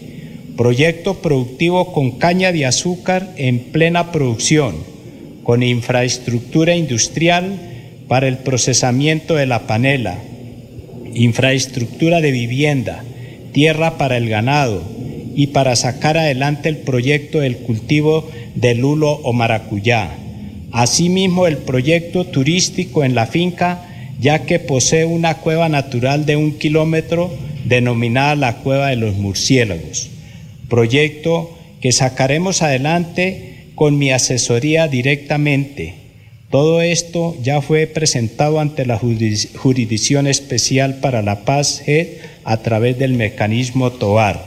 Proyecto productivo con caña de azúcar en plena producción, con infraestructura industrial para el procesamiento de la panela, infraestructura de vivienda, tierra para el ganado y para sacar adelante el proyecto del cultivo de lulo o maracuyá. Asimismo, el proyecto turístico en la finca, ya que posee una cueva natural de un kilómetro denominada la Cueva de los Murciélagos. Proyecto que sacaremos adelante con mi asesoría directamente. Todo esto ya fue presentado ante la Jurisdicción Especial para la Paz a través del mecanismo TOAR.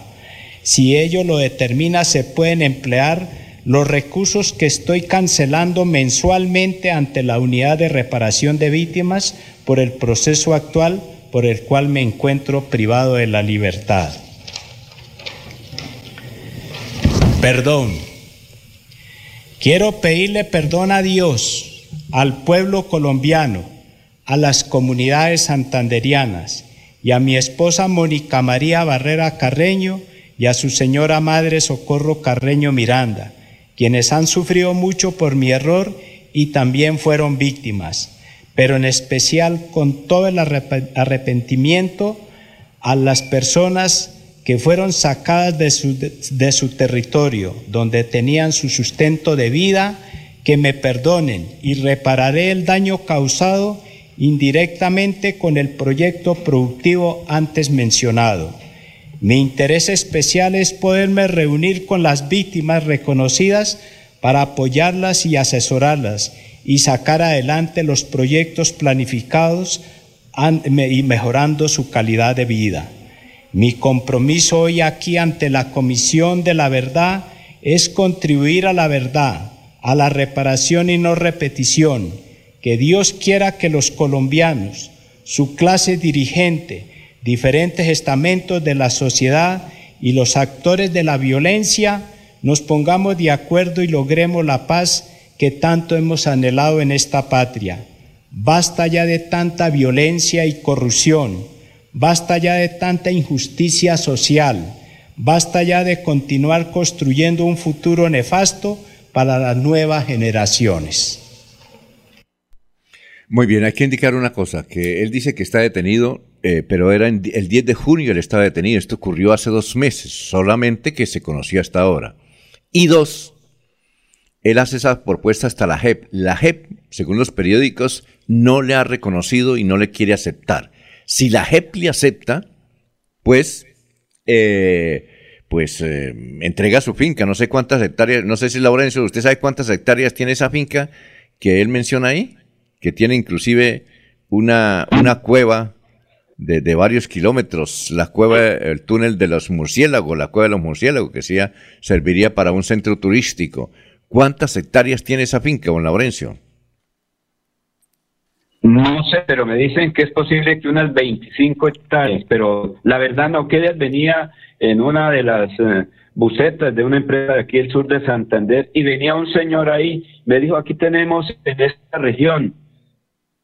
Si ello lo determina, se pueden emplear los recursos que estoy cancelando mensualmente ante la unidad de reparación de víctimas por el proceso actual por el cual me encuentro privado de la libertad. Perdón. Quiero pedirle perdón a Dios, al pueblo colombiano, a las comunidades santanderianas y a mi esposa Mónica María Barrera Carreño y a su señora madre Socorro Carreño Miranda, quienes han sufrido mucho por mi error y también fueron víctimas pero en especial con todo el arrepentimiento a las personas que fueron sacadas de su, de su territorio, donde tenían su sustento de vida, que me perdonen y repararé el daño causado indirectamente con el proyecto productivo antes mencionado. Mi interés especial es poderme reunir con las víctimas reconocidas para apoyarlas y asesorarlas y sacar adelante los proyectos planificados y mejorando su calidad de vida. Mi compromiso hoy aquí ante la Comisión de la Verdad es contribuir a la verdad, a la reparación y no repetición. Que Dios quiera que los colombianos, su clase dirigente, diferentes estamentos de la sociedad y los actores de la violencia nos pongamos de acuerdo y logremos la paz que tanto hemos anhelado en esta patria. Basta ya de tanta violencia y corrupción, basta ya de tanta injusticia social, basta ya de continuar construyendo un futuro nefasto para las nuevas generaciones. Muy bien, hay que indicar una cosa, que él dice que está detenido, eh, pero era el 10 de junio él estaba detenido, esto ocurrió hace dos meses, solamente que se conoció hasta ahora. Y dos, él hace esa propuesta hasta la JEP. La JEP, según los periódicos, no le ha reconocido y no le quiere aceptar. Si la JEP le acepta, pues, eh, pues eh, entrega su finca. No sé cuántas hectáreas, no sé si Laurencio, ¿usted sabe cuántas hectáreas tiene esa finca que él menciona ahí? Que tiene inclusive una, una cueva de, de, varios kilómetros, la cueva, el túnel de los murciélagos, la cueva de los murciélagos, que sí serviría para un centro turístico. ¿Cuántas hectáreas tiene esa finca, don Laurencio? No sé, pero me dicen que es posible que unas 25 hectáreas, pero la verdad no, que venía en una de las eh, bucetas de una empresa de aquí del sur de Santander y venía un señor ahí, me dijo, aquí tenemos en esta región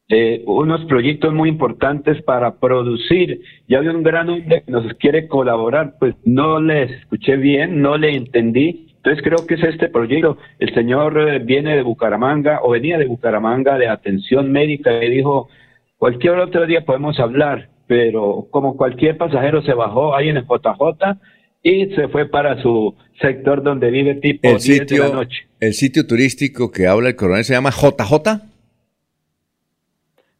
eh, unos proyectos muy importantes para producir. Ya había un gran hombre que nos quiere colaborar, pues no les escuché bien, no le entendí, entonces creo que es este proyecto. El señor eh, viene de Bucaramanga o venía de Bucaramanga de atención médica y dijo, cualquier otro día podemos hablar, pero como cualquier pasajero se bajó ahí en el JJ y se fue para su sector donde vive tipo el sitio, de la noche. ¿El sitio turístico que habla el coronel se llama JJ?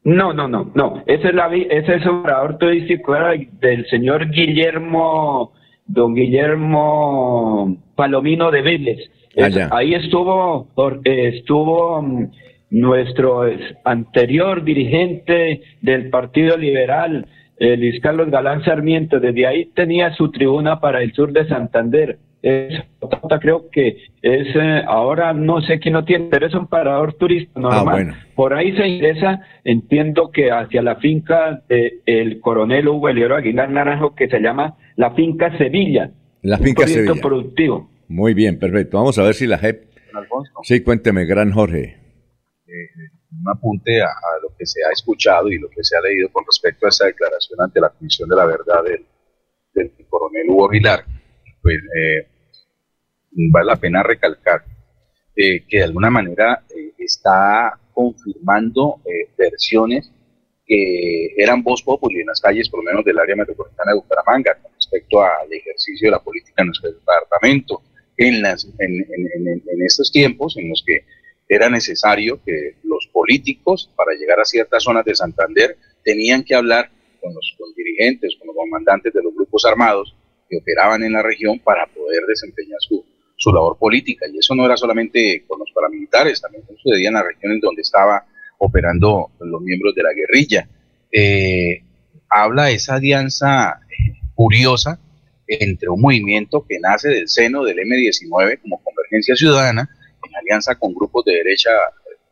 No, no, no, no. Ese es, la, ese es un operador turístico del señor Guillermo don Guillermo Palomino de Vélez. Ah, ahí estuvo, estuvo mm, nuestro anterior dirigente del Partido Liberal, Luis Carlos Galán Sarmiento. Desde ahí tenía su tribuna para el sur de Santander. Es, creo que es eh, ahora no sé quién no tiene, pero es un parador turístico ah, normal. Por ahí se ingresa, entiendo que hacia la finca del coronel Hugo Elioro Aguilar Naranjo, que se llama la finca Sevilla. La finca Sevilla. productivo. Muy bien, perfecto. Vamos a ver si la JEP. Sí, cuénteme, gran Jorge. Eh, un apunte a, lo que se ha escuchado y lo que se ha leído con respecto a esta declaración ante la Comisión de la Verdad del, del coronel Hugo Aguilar, pues eh, vale la pena recalcar eh, que de alguna manera eh, está confirmando versiones que eran voz popular en las calles, por lo menos del área metropolitana de Bucaramanga, con respecto al ejercicio de la política en nuestro departamento, en, las, en, en estos tiempos en los que era necesario que los políticos, para llegar a ciertas zonas de Santander, tenían que hablar con los, dirigentes, con los comandantes de los grupos armados que operaban en la región para poder desempeñar su, su labor política. Y eso no era solamente con los paramilitares, también sucedía en las regiones donde estaba operando los miembros de la guerrilla. Eh, habla esa alianza eh, curiosa entre un movimiento que nace del seno del M19 como Convergencia Ciudadana, en alianza con grupos de derecha,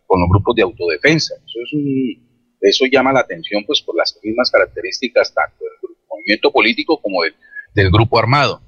con los grupos de autodefensa. Eso es un, eso llama la atención pues por las mismas características tanto del movimiento político como del, grupo armado.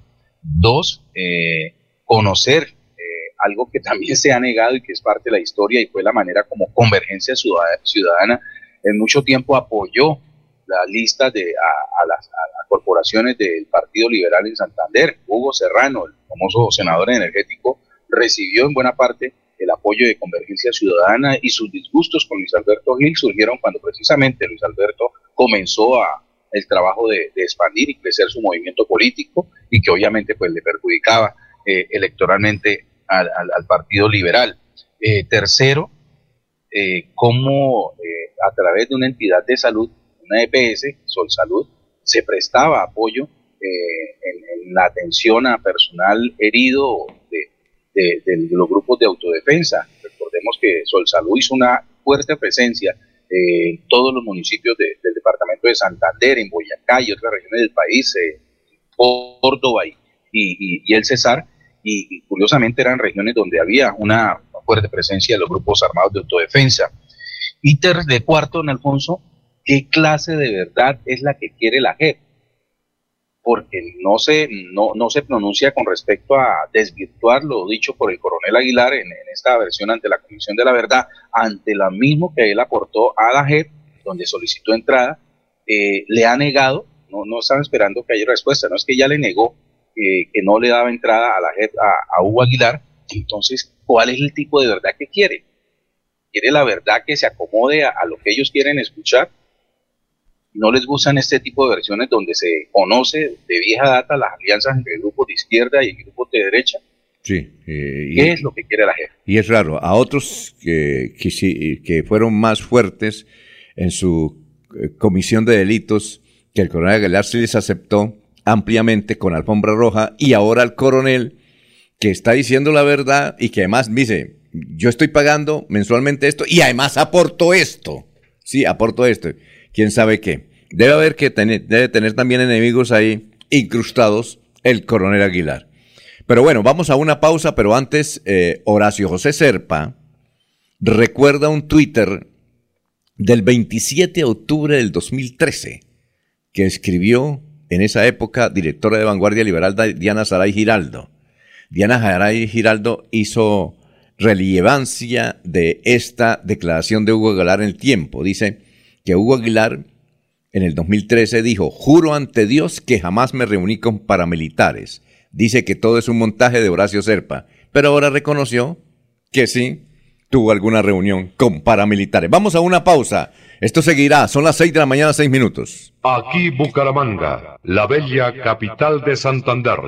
Dos, eh, conocer eh, algo que también se ha negado y que es parte de la historia y fue la manera como Convergencia Ciudadana en mucho tiempo apoyó la lista de a, las, corporaciones del Partido Liberal en Santander. Hugo Serrano, el famoso senador energético, recibió en buena parte el apoyo de Convergencia Ciudadana y sus disgustos con Luis Alberto Gil surgieron cuando precisamente Luis Alberto comenzó a, el trabajo de, expandir y crecer su movimiento político y que obviamente pues le perjudicaba eh, electoralmente al, Partido Liberal. Eh, tercero, eh, cómo eh, a través de una entidad de salud, una EPS, Sol Salud, se prestaba apoyo en, en, la atención a personal herido de, de, los grupos de autodefensa. Recordemos que Sol Salud hizo una fuerte presencia en todos los municipios del departamento de Santander, en Boyacá y otras regiones del país, eh, Córdoba y, el Cesar, y, curiosamente eran regiones donde había una fuerte presencia de los grupos armados de autodefensa. Y de cuarto, en Alfonso, ¿qué clase de verdad es la que quiere la JEP? Porque no se, no, no se pronuncia con respecto a desvirtuar lo dicho por el coronel Aguilar en, esta versión ante la Comisión de la Verdad, ante la mismo que él aportó a la JEP, donde solicitó entrada, eh, le ha negado, no, no están esperando que haya respuesta, no es que ya le negó eh, que no le daba entrada a la JEP, a, a Hugo Aguilar, entonces, ¿cuál es el tipo de verdad que quiere? ¿Quiere la verdad que se acomode a lo que ellos quieren escuchar? No les gustan este tipo de versiones donde se conoce de vieja data las alianzas entre grupos de izquierda y grupos de derecha. Sí. Eh, ¿Qué es lo que quiere la jefa? Y es raro, a otros que, que, que fueron más fuertes en su eh, comisión de delitos, que el coronel Aguilar sí les aceptó ampliamente con alfombra roja, y ahora el coronel que está diciendo la verdad y que además dice, yo estoy pagando mensualmente esto y además aporto esto. Sí, aporto esto quién sabe qué. Debe haber que tener, debe tener también enemigos ahí incrustados el coronel Aguilar. Pero bueno, vamos a una pausa, pero antes, eh, Horacio José Serpa recuerda un Twitter del 27 de octubre del 2013 que escribió en esa época directora de Vanguardia Liberal Diana Saray Giraldo. Diana Saray Giraldo hizo relevancia de esta declaración de Hugo Aguilar en el tiempo. Dice, que Hugo Aguilar en el 2013 dijo, juro ante Dios que jamás me reuní con paramilitares. Dice que todo es un montaje de Horacio Serpa, pero ahora reconoció que sí tuvo alguna reunión con paramilitares. Vamos a una pausa. Esto seguirá, son las 6 de la mañana, 6 minutos. Aquí Bucaramanga, la bella capital de Santander.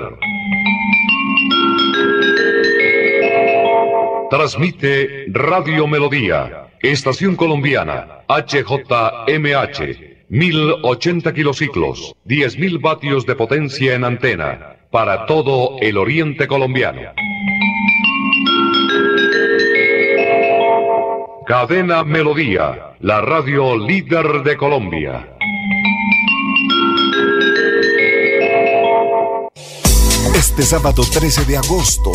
Transmite Radio Melodía Estación Colombiana, HJMH, 1080 kilociclos, 10.000 vatios de potencia en antena, para todo el oriente colombiano. Cadena Melodía, la radio líder de Colombia. Este sábado 13 de agosto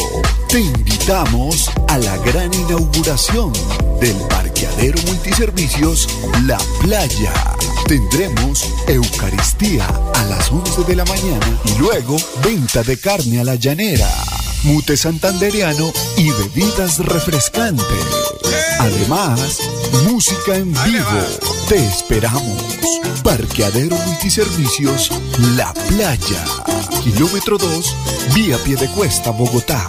te invitamos a la gran inauguración del parqueadero multiservicios La Playa. Tendremos Eucaristía a las 11 de la mañana y luego venta de carne a la llanera, mute santanderiano y bebidas refrescantes. Además, música en vivo. Te esperamos. Parqueadero Multiservicios La Playa. Kilómetro 2, vía Piedecuesta, Bogotá.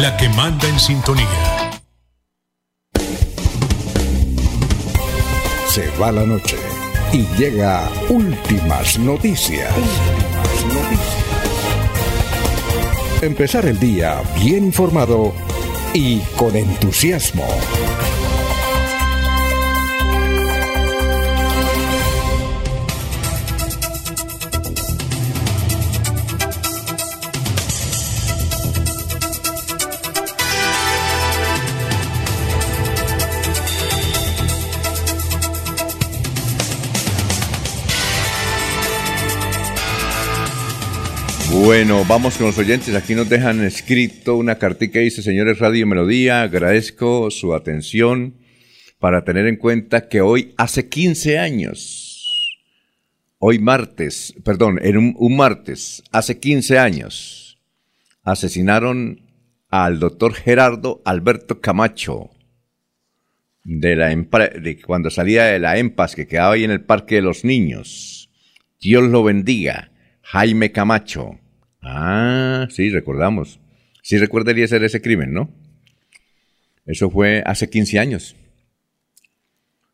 la que manda en sintonía. Se va la noche y llega últimas noticias. Empezar el día bien informado y con entusiasmo. Bueno, vamos con los oyentes. Aquí nos dejan escrito una cartica que dice, señores Radio Melodía, agradezco su atención para tener en cuenta que hoy hace 15 años, hoy martes, perdón, en un, martes, hace 15 años, asesinaron al doctor Gerardo Alberto Camacho, de la de cuando salía de la EMPAS que quedaba ahí en el Parque de los Niños. Dios lo bendiga. Jaime Camacho. Ah, sí, recordamos. Sí recuerda Eliezer ese crimen, ¿no? Eso fue hace 15 años.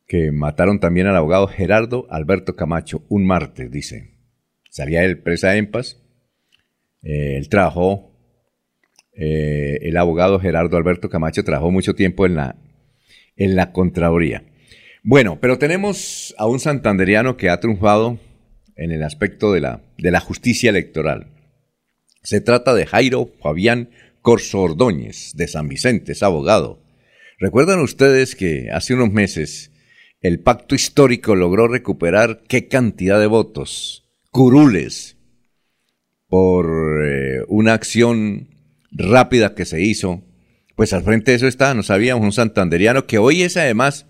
Que mataron también al abogado Gerardo Alberto Camacho, un martes, dice. Salía él presa de EMPAS. Eh, él trabajó, eh, el abogado Gerardo Alberto Camacho trabajó mucho tiempo en la, en la Contraloría. Bueno, pero tenemos a un santanderiano que ha triunfado en el aspecto de la, de la justicia electoral. Se trata de Jairo Fabián Corso Ordóñez, de San Vicente, es abogado. ¿Recuerdan ustedes que hace unos meses el pacto histórico logró recuperar qué cantidad de votos? Curules, por eh, una acción rápida que se hizo. Pues al frente de eso está, no sabíamos, un santanderiano que hoy es además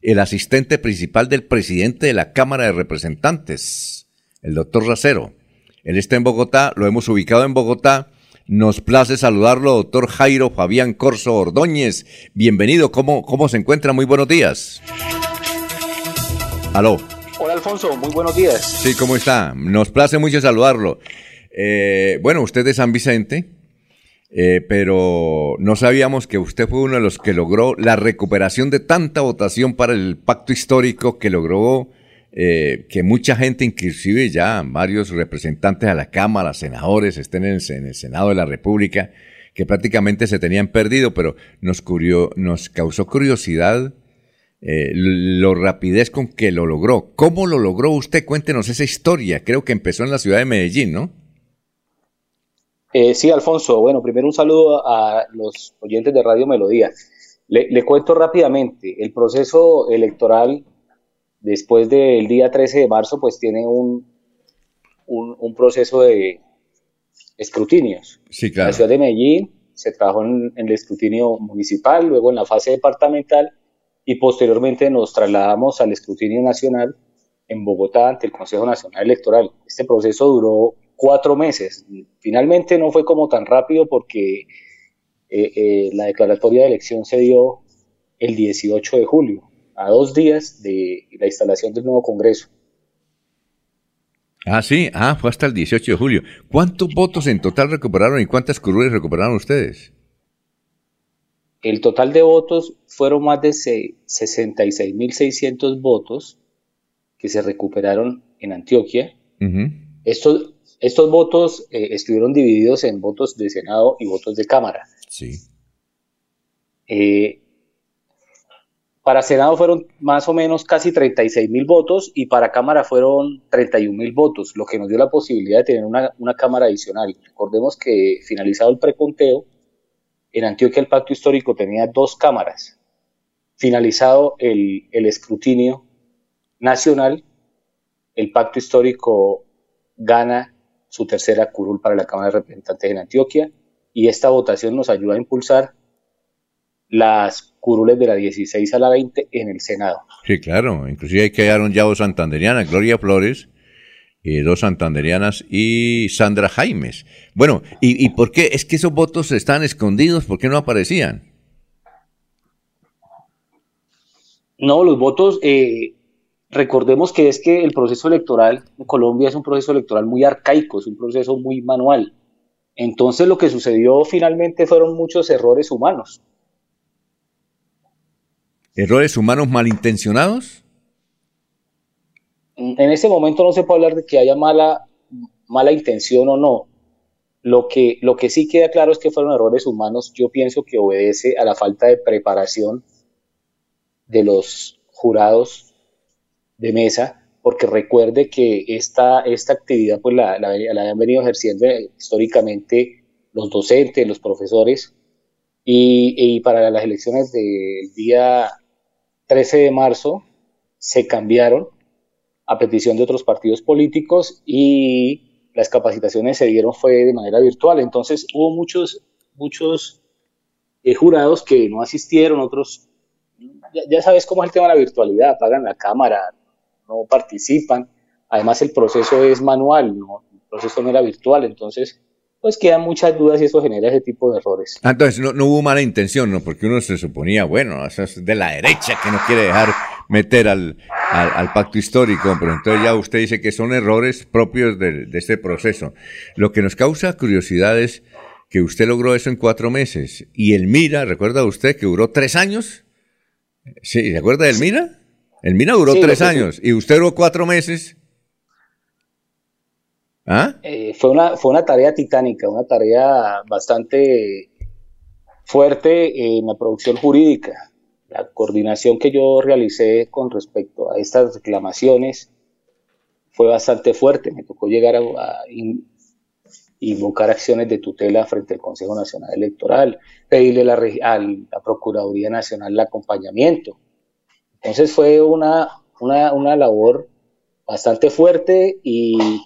el asistente principal del presidente de la Cámara de Representantes, el doctor Racero. Él está en Bogotá, lo hemos ubicado en Bogotá. Nos place saludarlo, doctor Jairo Fabián Corso Ordóñez. Bienvenido, ¿cómo, cómo se encuentra? Muy buenos días. Aló. Hola Alfonso, muy buenos días. Sí, ¿cómo está? Nos place mucho saludarlo. Eh, bueno, usted es de San Vicente, eh, pero no sabíamos que usted fue uno de los que logró la recuperación de tanta votación para el pacto histórico que logró eh, que mucha gente, inclusive ya varios representantes a la Cámara, senadores, estén en el, en el Senado de la República, que prácticamente se tenían perdido, pero nos, causó curiosidad eh, lo rapidez con que lo logró. ¿Cómo lo logró usted? Cuéntenos esa historia. Creo que empezó en la ciudad de Medellín, ¿no? Eh, sí, Alfonso, bueno, primero un saludo a los oyentes de Radio Melodía. Le cuento rápidamente, el proceso electoral después del día 13 de marzo pues tiene un, un, un proceso de escrutinios. Sí, En claro. la ciudad de Medellín se trabajó en, en el escrutinio municipal, luego en la fase departamental y posteriormente nos trasladamos al escrutinio nacional en Bogotá ante el Consejo Nacional Electoral. Este proceso duró cuatro meses. Finalmente no fue como tan rápido porque eh, eh, la declaratoria de elección se dio el 18 de julio, a dos días de la instalación del nuevo Congreso. Ah, sí. Ah, fue hasta el 18 de julio. ¿Cuántos votos en total recuperaron y cuántas curules recuperaron ustedes? El total de votos fueron más de se- 66.600 votos que se recuperaron en Antioquia. Estos, estos votos eh, estuvieron divididos en votos de Senado y votos de Cámara. Sí. Eh, para Senado fueron más o menos casi 36 mil votos y para Cámara fueron 31 mil votos, lo que nos dio la posibilidad de tener una, una Cámara adicional. Recordemos que finalizado el preconteo, en Antioquia el pacto histórico tenía dos cámaras. finalizado el, el escrutinio nacional, el pacto histórico gana su tercera curul para la Cámara de Representantes en Antioquia y esta votación nos ayuda a impulsar las curules de la 16 a la 20 en el Senado. Sí, claro. Inclusive ahí quedaron ya dos santanderianas, Gloria Flores, y dos santanderianas y Sandra Jaimes. Bueno, ¿y, ¿y por qué? Es que esos votos están escondidos, ¿por qué no aparecían? No, los votos, eh, recordemos que es que el proceso electoral en Colombia es un proceso electoral muy arcaico, es un proceso muy manual. Entonces lo que sucedió finalmente fueron muchos errores humanos. ¿Errores humanos malintencionados? En ese momento no se puede hablar de que haya mala, mala intención o no. Lo que, lo que sí queda claro es que fueron errores humanos. Yo pienso que obedece a la falta de preparación de los jurados de mesa, porque recuerde que esta, esta actividad pues la, la, la han venido ejerciendo históricamente los docentes, los profesores, y, y para las elecciones del día 13 de marzo se cambiaron a petición de otros partidos políticos y las capacitaciones se dieron fue de manera virtual. Entonces hubo muchos, muchos eh, jurados que no asistieron, otros, ya, sabes cómo es el tema de la virtualidad, apagan la cámara, no participan. Además el proceso es manual, ¿no? el proceso no era virtual, entonces pues quedan muchas dudas y eso genera ese tipo de errores. Ah, entonces no, no, hubo mala intención, ¿no? Porque uno se suponía, bueno, eso es de la derecha que no quiere dejar meter al, al, al pacto histórico, pero entonces ya usted dice que son errores propios de, de, este proceso. Lo que nos causa curiosidad es que usted logró eso en cuatro meses y el Mira, ¿recuerda usted que duró tres años? Sí, ¿se acuerda del Mira? El Mira duró sí, tres años y usted duró cuatro meses. ¿Ah? Eh, fue, una, fue una tarea titánica, una tarea bastante fuerte en la producción jurídica. La coordinación que yo realicé con respecto a estas reclamaciones fue bastante fuerte. Me tocó llegar a, a in, invocar acciones de tutela frente al Consejo Nacional Electoral, pedirle la, a la Procuraduría Nacional el acompañamiento. Entonces fue una, una, una labor bastante fuerte y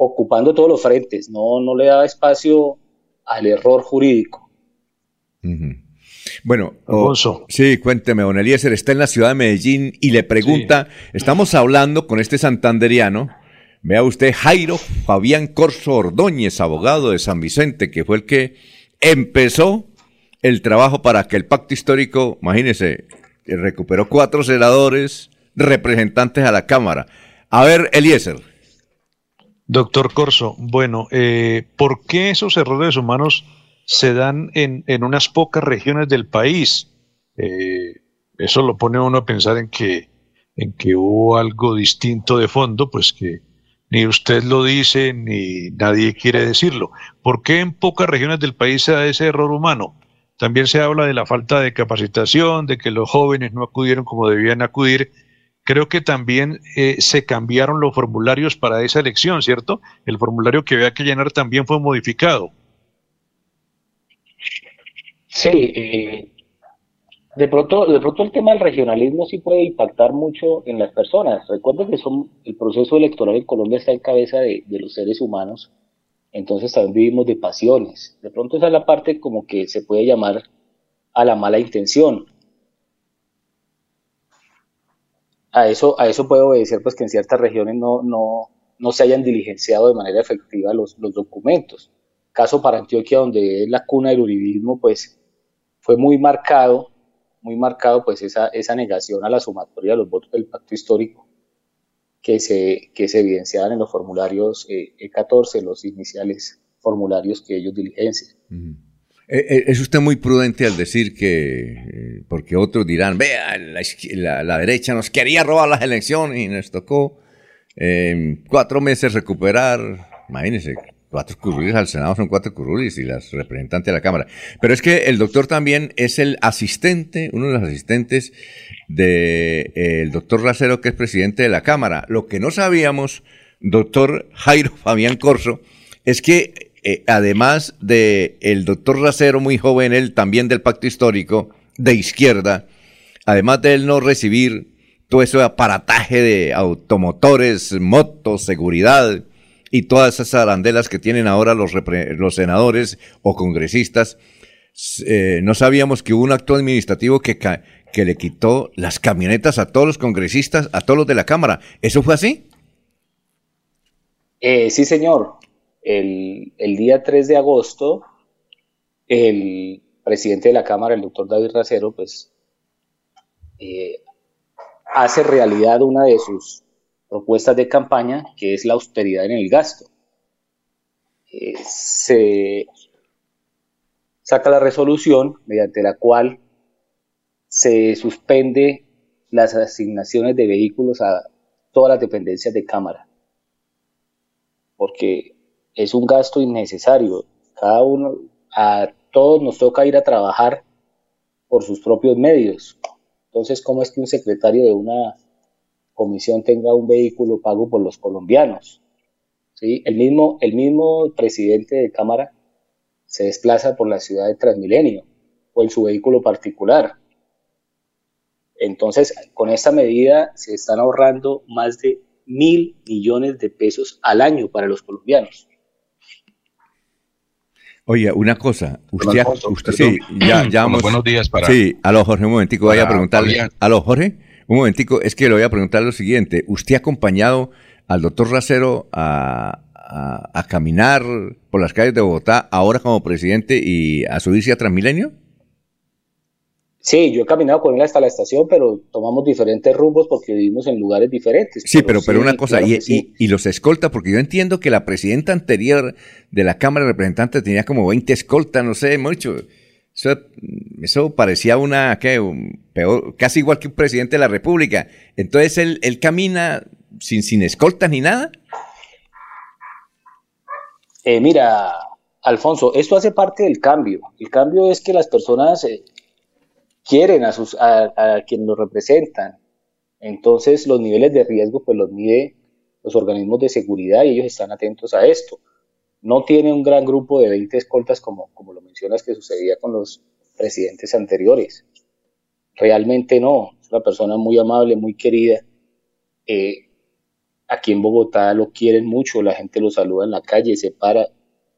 ocupando todos los frentes, no, no le daba espacio al error jurídico. Uh -huh. Bueno, oh, sí, cuénteme, don Eliezer, está en la ciudad de Medellín y le pregunta, sí. estamos hablando con este santanderiano, vea usted, Jairo Fabián Corso Ordóñez, abogado de San Vicente, que fue el que empezó el trabajo para que el pacto histórico, imagínese, recuperó cuatro senadores, representantes a la Cámara. A ver, Eliezer. Doctor Corso, bueno, eh, ¿por qué esos errores humanos se dan en, en unas pocas regiones del país? Eh, eso lo pone uno a pensar en que, en que hubo algo distinto de fondo, pues que ni usted lo dice ni nadie quiere decirlo. ¿Por qué en pocas regiones del país se da ese error humano? También se habla de la falta de capacitación, de que los jóvenes no acudieron como debían acudir creo que también eh, se cambiaron los formularios para esa elección, ¿cierto? El formulario que había que llenar también fue modificado. Sí, eh, de pronto, de pronto el tema del regionalismo sí puede impactar mucho en las personas. Recuerden que son, el proceso electoral en Colombia está en cabeza de, de los seres humanos, entonces también vivimos de pasiones. De pronto esa es la parte como que se puede llamar a la mala intención a eso, a eso puede obedecer pues que en ciertas regiones no, no, no se hayan diligenciado de manera efectiva los, los documentos. Caso para Antioquia, donde es la cuna del uribismo, pues fue muy marcado, muy marcado pues esa, esa negación a la sumatoria de los votos del pacto histórico que se, que se evidenciaban en los formularios eh, E14, los iniciales formularios que ellos diligencian. Es usted muy prudente al decir que, eh, porque otros dirán, vea, la, derecha nos quería robar las elecciones y nos tocó eh, cuatro meses recuperar, imagínense, cuatro curulis al Senado son cuatro curulis y las representantes de la Cámara. Pero es que el doctor también es el asistente, uno de los asistentes del de, eh, el doctor Racero, que es presidente de la Cámara. Lo que no sabíamos, doctor Jairo Fabián Corso, es que eh, además de el doctor Racero, muy joven, él también del pacto histórico, de izquierda, además de él no recibir todo ese aparataje de automotores, motos, seguridad y todas esas arandelas que tienen ahora los, los senadores o congresistas, eh, no sabíamos que hubo un acto administrativo que, que le quitó las camionetas a todos los congresistas, a todos los de la Cámara. ¿Eso fue así? Eh, sí, señor. El, día 3 de agosto, el presidente de la Cámara, el doctor David Racero, pues eh, hace realidad una de sus propuestas de campaña, que es la austeridad en el gasto. Eh, se saca la resolución mediante la cual se suspende las asignaciones de vehículos a todas las dependencias de Cámara, porque es un gasto innecesario. Cada uno, a todos nos toca ir a trabajar por sus propios medios. Entonces, ¿cómo es que un secretario de una comisión tenga un vehículo pago por los colombianos? ¿Sí? El, mismo, el mismo presidente de Cámara se desplaza por la ciudad de Transmilenio o en su vehículo particular. Entonces, con esta medida se están ahorrando más de mil millones de pesos al año para los colombianos. Oye, una cosa, usted, usted sí, ya, ya buenos días para... Sí, aló Jorge, un momentico, voy a preguntarle, aló Jorge, un momentico, es que le voy a preguntar lo siguiente, ¿usted ha acompañado al doctor Racero a, a, caminar por las calles de Bogotá ahora como presidente y a subirse a Transmilenio? Sí, yo he caminado con él hasta la estación, pero tomamos diferentes rumbos porque vivimos en lugares diferentes. Sí, pero, pero, una cosa, y, y, los escoltas, porque yo entiendo que la presidenta anterior de la Cámara de Representantes tenía como 20 escoltas, no sé, mucho. Eso, eso parecía una, ¿qué? peor, casi igual que un presidente de la República. Entonces él, él camina sin, sin escoltas ni nada. Eh, mira, Alfonso, esto hace parte del cambio. El cambio es que las personas eh, quieren a, sus, a, quienes los representan. Entonces los niveles de riesgo pues los mide los organismos de seguridad y ellos están atentos a esto. No tiene un gran grupo de 20 escoltas como, como lo mencionas que sucedía con los presidentes anteriores. Realmente no, es una persona muy amable, muy querida. Eh, aquí en Bogotá lo quieren mucho, la gente lo saluda en la calle, se para.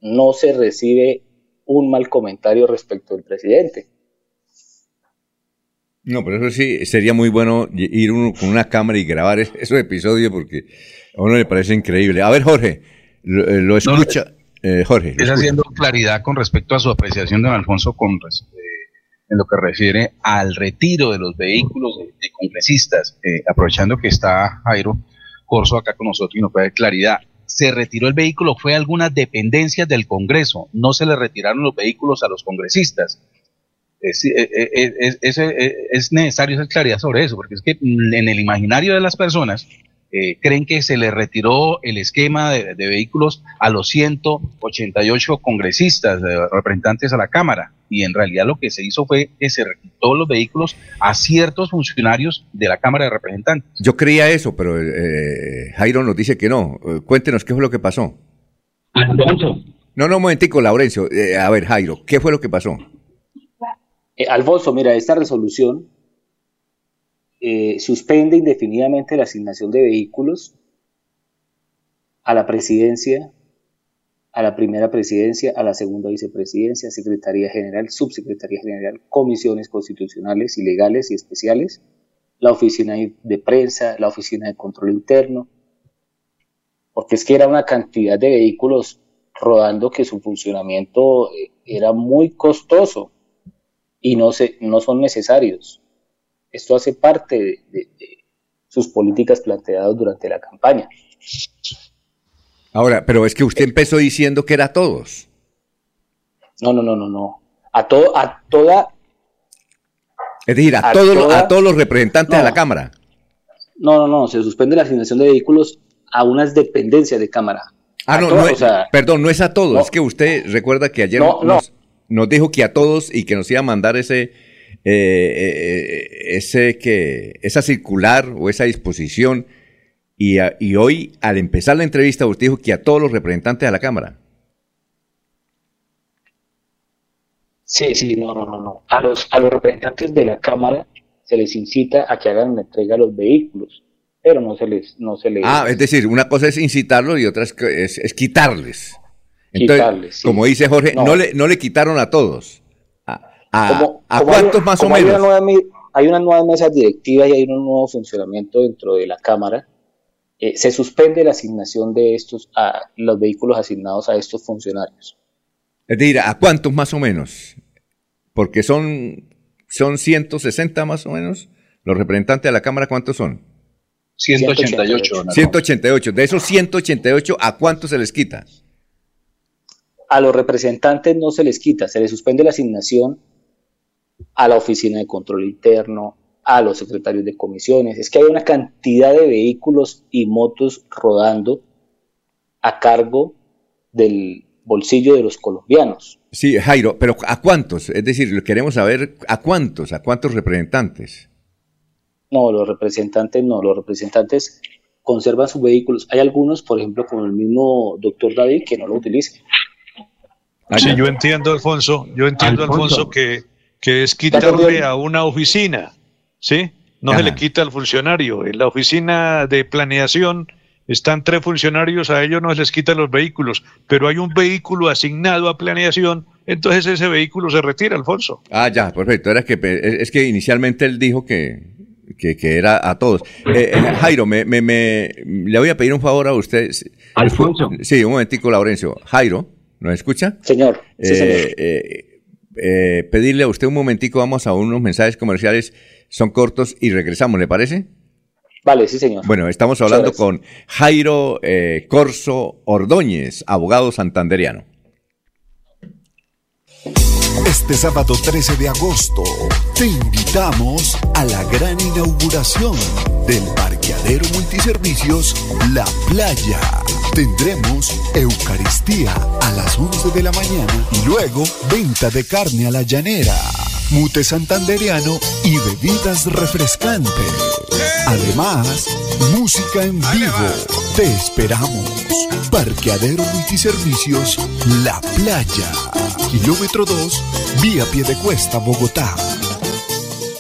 No se recibe un mal comentario respecto del presidente. No, pero eso sí, sería muy bueno ir uno con una cámara y grabar esos episodios porque a uno le parece increíble. A ver, Jorge, lo, eh, escucha. Eh, Jorge. Es haciendo claridad con respecto a su apreciación, don Alfonso, con eh, en lo que refiere al retiro de los vehículos de, congresistas, aprovechando que está Jairo Corso acá con nosotros y nos puede dar claridad. Se retiró el vehículo, fue a algunas dependencias del Congreso, no se le retiraron los vehículos a los congresistas es, eh, eh, es, es, eh, es, necesario hacer claridad sobre eso, porque es que en el imaginario de las personas creen que se le retiró el esquema de, vehículos a los 188 congresistas, representantes a la Cámara, y en realidad lo que se hizo fue que se retiró los vehículos a ciertos funcionarios de la Cámara de Representantes. Yo creía eso, pero Jairo nos dice que no. Cuéntenos qué fue lo que pasó. No, no, un momentico, Laurencio. a ver, Jairo, ¿qué fue lo que pasó? Eh, Alfonso, mira, esta resolución eh, suspende indefinidamente la asignación de vehículos a la presidencia, a la primera presidencia, a la segunda vicepresidencia, secretaría general, subsecretaría general, comisiones constitucionales y legales y especiales, la oficina de prensa, la oficina de control interno, porque es que era una cantidad de vehículos rodando que su funcionamiento eh, era muy costoso y no, se, no son necesarios. Esto hace parte de, sus políticas planteadas durante la campaña. Ahora, pero es que usted empezó diciendo que era a todos. No, no, no, no, no. A, todo, a toda... Es decir, a, todos, a todos los representantes de la Cámara. No, no, no, se suspende la asignación de vehículos a unas dependencias de Cámara. Ah, no, no perdón, no es a todos, es que usted recuerda que ayer no, nos dijo que a todos y que nos iba a mandar ese, eh, eh, ese que, esa circular o esa disposición. Y, y, hoy, al empezar la entrevista, usted dijo que a todos los representantes de la Cámara. Sí, sí, no, no, no, no. A los, a los representantes de la Cámara se les incita a que hagan la entrega de los vehículos, pero no se les, no se les. Ah, es decir, una cosa es incitarlos y otra es, es- es quitarles. Entonces, Quitarles, sí. como dice Jorge, no. No. le, no le quitaron a todos. ¿A, a- Como- a como hay- cuántos más o como hay una menos? nueva hay unas nuevas mesas directivas y hay un nuevo funcionamiento dentro de la Cámara. eh, se suspende la asignación de estos a los vehículos asignados a estos funcionarios. Es decir, ¿a cuántos más o menos? Porque son, son 160 más o menos. Los representantes de la Cámara, ¿cuántos son? 188. don Alfonso. 188. De esos 188, ¿a cuántos se les quita? A los representantes no se les quita, se les suspende la asignación a la Oficina de Control Interno, a los secretarios de comisiones. Es que hay una cantidad de vehículos y motos rodando a cargo del bolsillo de los colombianos. Sí, Jairo, pero ¿a cuántos? Es decir, queremos saber a cuántos, a cuántos representantes. No, los representantes no, los representantes conservan sus vehículos. Hay algunos, por ejemplo, como el mismo doctor David, que no lo utilizan. Sí, yo entiendo, Alfonso, yo entiendo, Alfonso. Alfonso, que, que es quitarle a una oficina, ¿sí? No Ajá. se le quita al funcionario. En la oficina de planeación están tres funcionarios, a ellos no se les quitan los vehículos, pero hay un vehículo asignado a planeación, entonces ese vehículo se retira, Alfonso. Ah, ya, perfecto. Era que, es que inicialmente él dijo que, que, que era a todos. Eh, eh, Jairo, me, me, me- le voy a pedir un favor a usted. Alfonso. Sí, un momentico, Laurencio. Jairo, ¿nos escucha? Señor, sí, Eh, señor. eh, eh, pedirle a usted un momentico, vamos a unos mensajes comerciales, son cortos y regresamos, ¿le parece? Vale, sí, señor. Bueno, estamos hablando con Jairo eh, Corso Ordóñez, abogado santanderiano. Este sábado 13 de agosto te invitamos a la gran inauguración del parqueadero multiservicios La Playa. Tendremos Eucaristía a las 11 de la mañana y luego venta de carne a la llanera, mute santanderiano y bebidas refrescantes. Además, música en vivo. Te esperamos. Parqueadero Multiservicios La Playa. Kilómetro 2, vía Piedecuesta, Bogotá.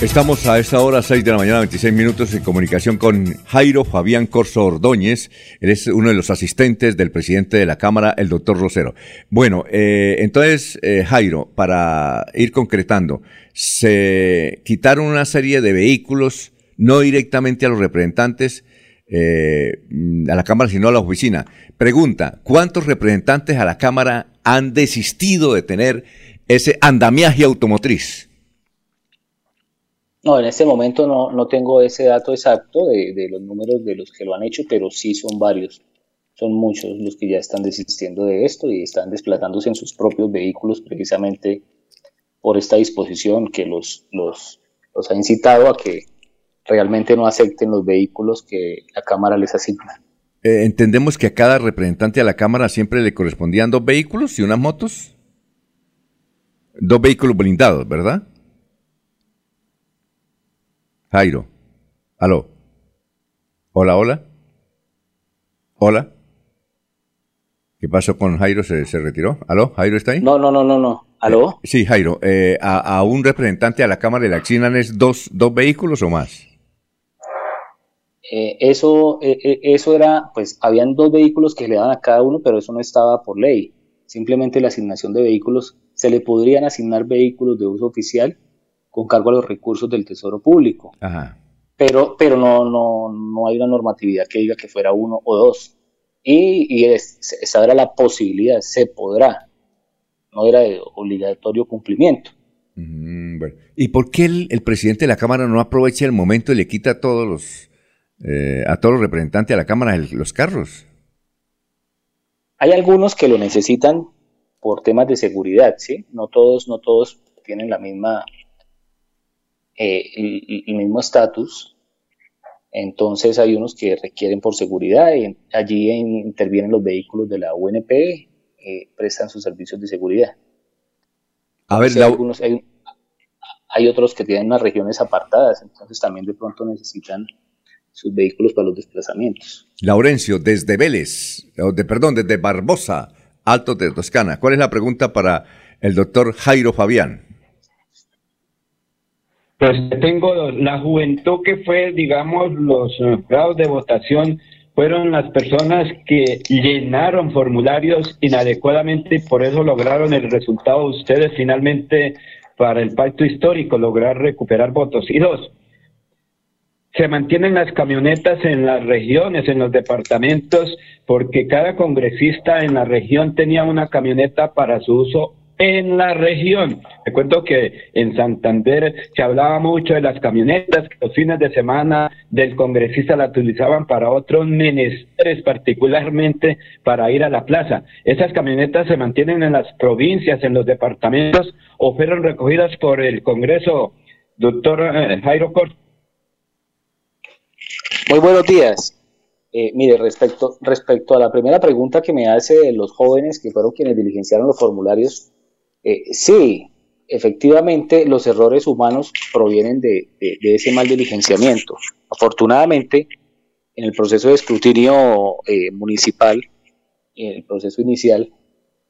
Estamos a esta hora, 6 de la mañana, 26 minutos, en comunicación con Jairo Fabián Corso Ordóñez. Él es uno de los asistentes del presidente de la Cámara, el doctor Rosero. Bueno, eh, entonces, eh, Jairo, para ir concretando, se quitaron una serie de vehículos, no directamente a los representantes, eh, a la Cámara, sino a la oficina. Pregunta, ¿cuántos representantes a la Cámara han desistido de tener ese andamiaje automotriz? No, en este momento no, no tengo ese dato exacto de, de los números de los que lo han hecho, pero sí son varios. Son muchos los que ya están desistiendo de esto y están desplazándose en sus propios vehículos precisamente por esta disposición que los, los, los ha incitado a que realmente no acepten los vehículos que la Cámara les asigna. Eh, entendemos que a cada representante a la Cámara siempre le correspondían dos vehículos y unas motos. Dos vehículos blindados, ¿verdad? Jairo. Aló. Hola, hola. Hola. ¿Qué pasó con Jairo? ¿Se, se retiró? ¿Aló? ¿Jairo está ahí? No, no, no, no, no. ¿Aló? Sí, Jairo. eh, a, a un representante a la Cámara le asignan es dos, dos vehículos o más? Eh, eso, eh, eh, eso era, pues habían dos vehículos que le daban a cada uno, pero eso no estaba por ley. Simplemente la asignación de vehículos, se le podrían asignar vehículos de uso oficial con cargo a los recursos del Tesoro Público. Ajá. Pero, pero no, no, no hay una normatividad que diga que fuera uno o dos. Y, y es- esa era la posibilidad, se podrá. No era de obligatorio cumplimiento. Mm, Bueno, ¿Y por qué el, el presidente de la Cámara no aprovecha el momento y le quita a todos los, eh, a todos los representantes de la Cámara el- los carros? Hay algunos que lo necesitan por temas de seguridad, ¿sí? No todos, no todos tienen la misma, eh, el, el mismo estatus. Entonces hay unos que requieren por seguridad y allí en- intervienen los vehículos de la UNP, eh, prestan sus servicios de seguridad. A ver, algunos- hay, hay otros que tienen unas regiones apartadas, entonces también de pronto necesitan sus vehículos para los desplazamientos. Laurencio, desde Vélez, o de, perdón, desde Barbosa, Alto de Toscana. ¿Cuál es la pregunta para el doctor Jairo Fabián? Pues tengo la juventud que fue, digamos, los eh, grados de votación fueron las personas que llenaron formularios inadecuadamente y por eso lograron el resultado de ustedes finalmente para el pacto histórico, lograr recuperar votos. Y dos, se mantienen las camionetas en las regiones, en los departamentos, porque cada congresista en la región tenía una camioneta para su uso en la región. Te cuento que en Santander se hablaba mucho de las camionetas, que los fines de semana del congresista la utilizaban para otros menesteres, particularmente para ir a la plaza. Esas camionetas se mantienen en las provincias, en los departamentos, o fueron recogidas por el Congreso, doctor eh, Jairo Cortés. Muy buenos días. Eh, mire, respecto, respecto a la primera pregunta que me hace de los jóvenes que fueron quienes diligenciaron los formularios, eh, sí, efectivamente los errores humanos provienen de, ese mal diligenciamiento. Afortunadamente, en el proceso de escrutinio eh, municipal, en el proceso inicial,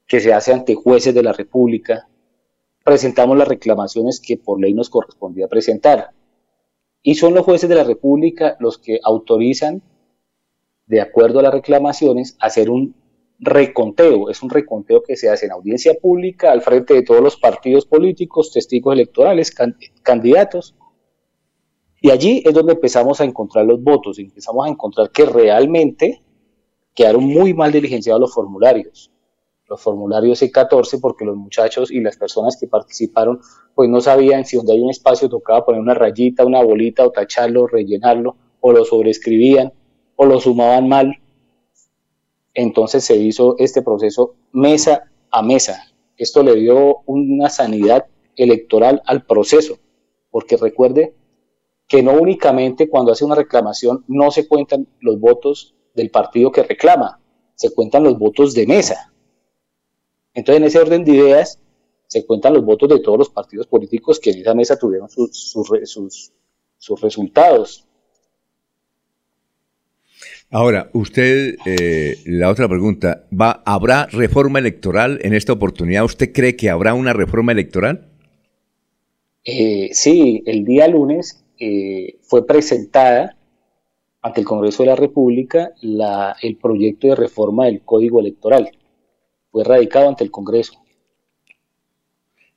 que se hace ante jueces de la República, presentamos las reclamaciones que por ley nos correspondía presentar. Y son los jueces de la República los que autorizan, de acuerdo a las reclamaciones, hacer un reconteo. Es un reconteo que se hace en audiencia pública al frente de todos los partidos políticos, testigos electorales, can- candidatos. Y allí es donde empezamos a encontrar los votos, empezamos a encontrar que realmente quedaron muy mal diligenciados los formularios. Los formularios C14 porque los muchachos y las personas que participaron pues no sabían si donde hay un espacio tocaba poner una rayita, una bolita o tacharlo, rellenarlo o lo sobreescribían o lo sumaban mal. Entonces se hizo este proceso mesa a mesa. Esto le dio una sanidad electoral al proceso, porque recuerde que no únicamente cuando hace una reclamación no se cuentan los votos del partido que reclama, se cuentan los votos de mesa. Entonces, en ese orden de ideas, se cuentan los votos de todos los partidos políticos que en esa mesa tuvieron sus, sus, re- sus- sus resultados. Ahora, usted, eh, la otra pregunta, ¿va, ¿habrá reforma electoral en esta oportunidad? ¿Usted cree que habrá una reforma electoral? Eh, sí, el día lunes eh, fue presentada ante el Congreso de la República la- el proyecto de reforma del Código Electoral. Fue radicado ante el Congreso.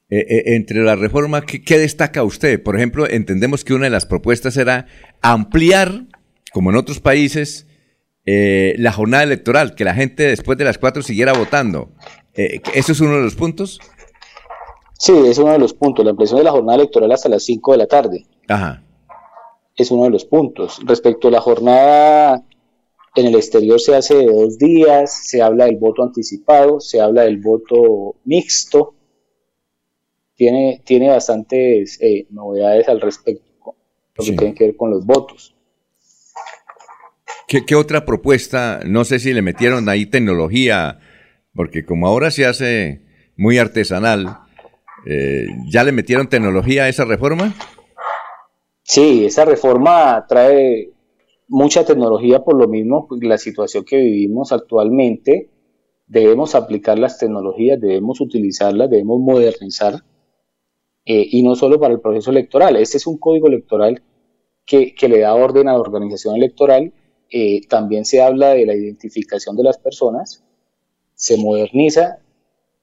Eh, eh, entre la reforma, ¿qué, qué destaca usted? Por ejemplo, entendemos que una de las propuestas era ampliar, como en otros países, eh, la jornada electoral, que la gente después de las cuatro siguiera votando. Eh, ¿Eso es uno de los puntos? Sí, es uno de los puntos. La ampliación de la jornada electoral hasta las 5 de la tarde Ajá. es uno de los puntos. Respecto a la jornada en el exterior se hace de dos días, se habla del voto anticipado, se habla del voto mixto. Tiene, tiene bastantes eh, novedades al respecto, lo que tiene que ver con los votos. ¿Qué, otra propuesta? No sé si le metieron ahí tecnología, porque como ahora se hace muy artesanal, eh, ¿ya le metieron tecnología a esa reforma? Sí, esa reforma trae mucha tecnología por lo mismo, pues, la situación que vivimos actualmente. Debemos aplicar las tecnologías, debemos utilizarlas, debemos modernizar. eh, y no solo para el proceso electoral. Este es un código electoral que le da orden a la organización electoral. Eh, también se habla de la identificación de las personas. Se moderniza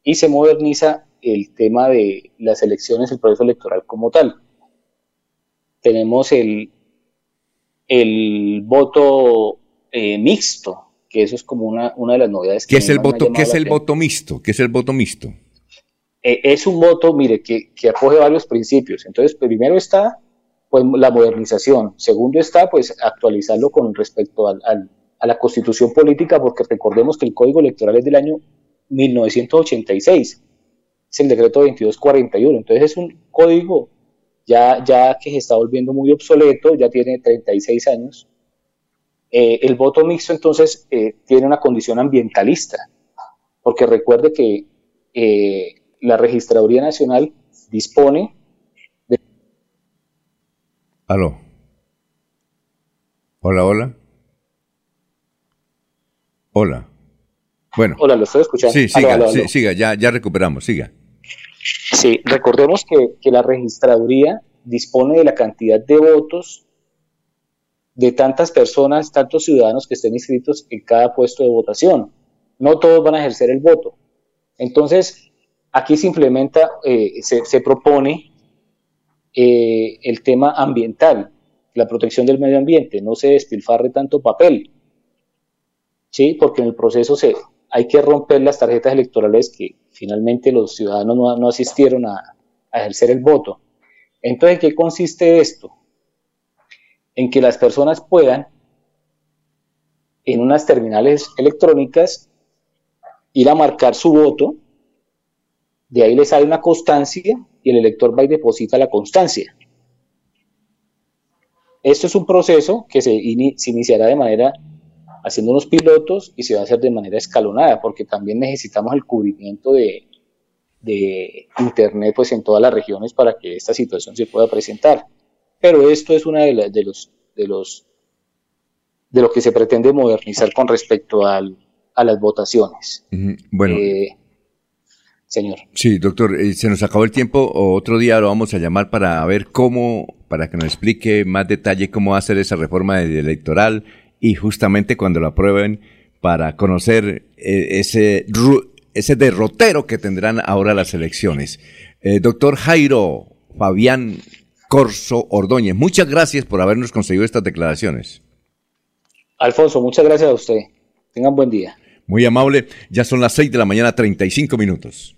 y se moderniza el tema de las elecciones, el proceso electoral como tal tenemos el, el voto eh, mixto, que eso es como una, una de las novedades. que ¿Qué es el voto, ¿qué es el voto mixto? ¿Qué es el voto mixto? eh, es un voto, mire, que, que acoge varios principios. Entonces, primero está pues, la modernización. Segundo está, pues, actualizarlo con respecto al, a la constitución política, porque recordemos que el código electoral es del año 1986, es el decreto 2241. Entonces, es un código ya, ya que se está volviendo muy obsoleto, ya tiene 36 años. Eh, el voto mixto, entonces, eh, tiene una condición ambientalista, porque recuerde que eh, la Registraduría Nacional dispone. Aló. Hola, hola. Hola. Bueno. Hola, lo estoy escuchando. Sí, siga, Aló, aló, aló. sí, siga, ya, ya recuperamos, siga. Sí, recordemos que, que la Registraduría dispone de la cantidad de votos de tantas personas, tantos ciudadanos que estén inscritos en cada puesto de votación. No todos van a ejercer el voto. Entonces, aquí se implementa, eh, se, se propone eh, el tema ambiental, la protección del medio ambiente, no se despilfarre tanto papel, ¿sí? porque en el proceso se, hay que romper las tarjetas electorales que finalmente los ciudadanos no, asistieron a, a ejercer el voto. Entonces, ¿en qué consiste esto? En que las personas puedan, en unas terminales electrónicas, ir a marcar su voto, de ahí le sale una constancia y el elector va y deposita la constancia. Esto es un proceso que se, ini- se iniciará de manera haciendo unos pilotos y se va a hacer de manera escalonada, porque también necesitamos el cubrimiento de, de Internet pues, en todas las regiones para que esta situación se pueda presentar. Pero esto es una de, de los, de los de lo que se pretende modernizar con respecto al, a las votaciones. Bueno, Eh, señor. sí, doctor, eh, se nos acabó el tiempo. Otro día lo vamos a llamar para ver cómo, para que nos explique más detalle cómo hacer esa reforma electoral y justamente cuando la aprueben para conocer eh, ese, ese derrotero que tendrán ahora las elecciones. Eh, doctor Jairo Fabián Corso Ordóñez, muchas gracias por habernos conseguido estas declaraciones. Alfonso, muchas gracias a usted. Tengan buen día. Muy amable, ya son las 6 de la mañana, 35 minutos.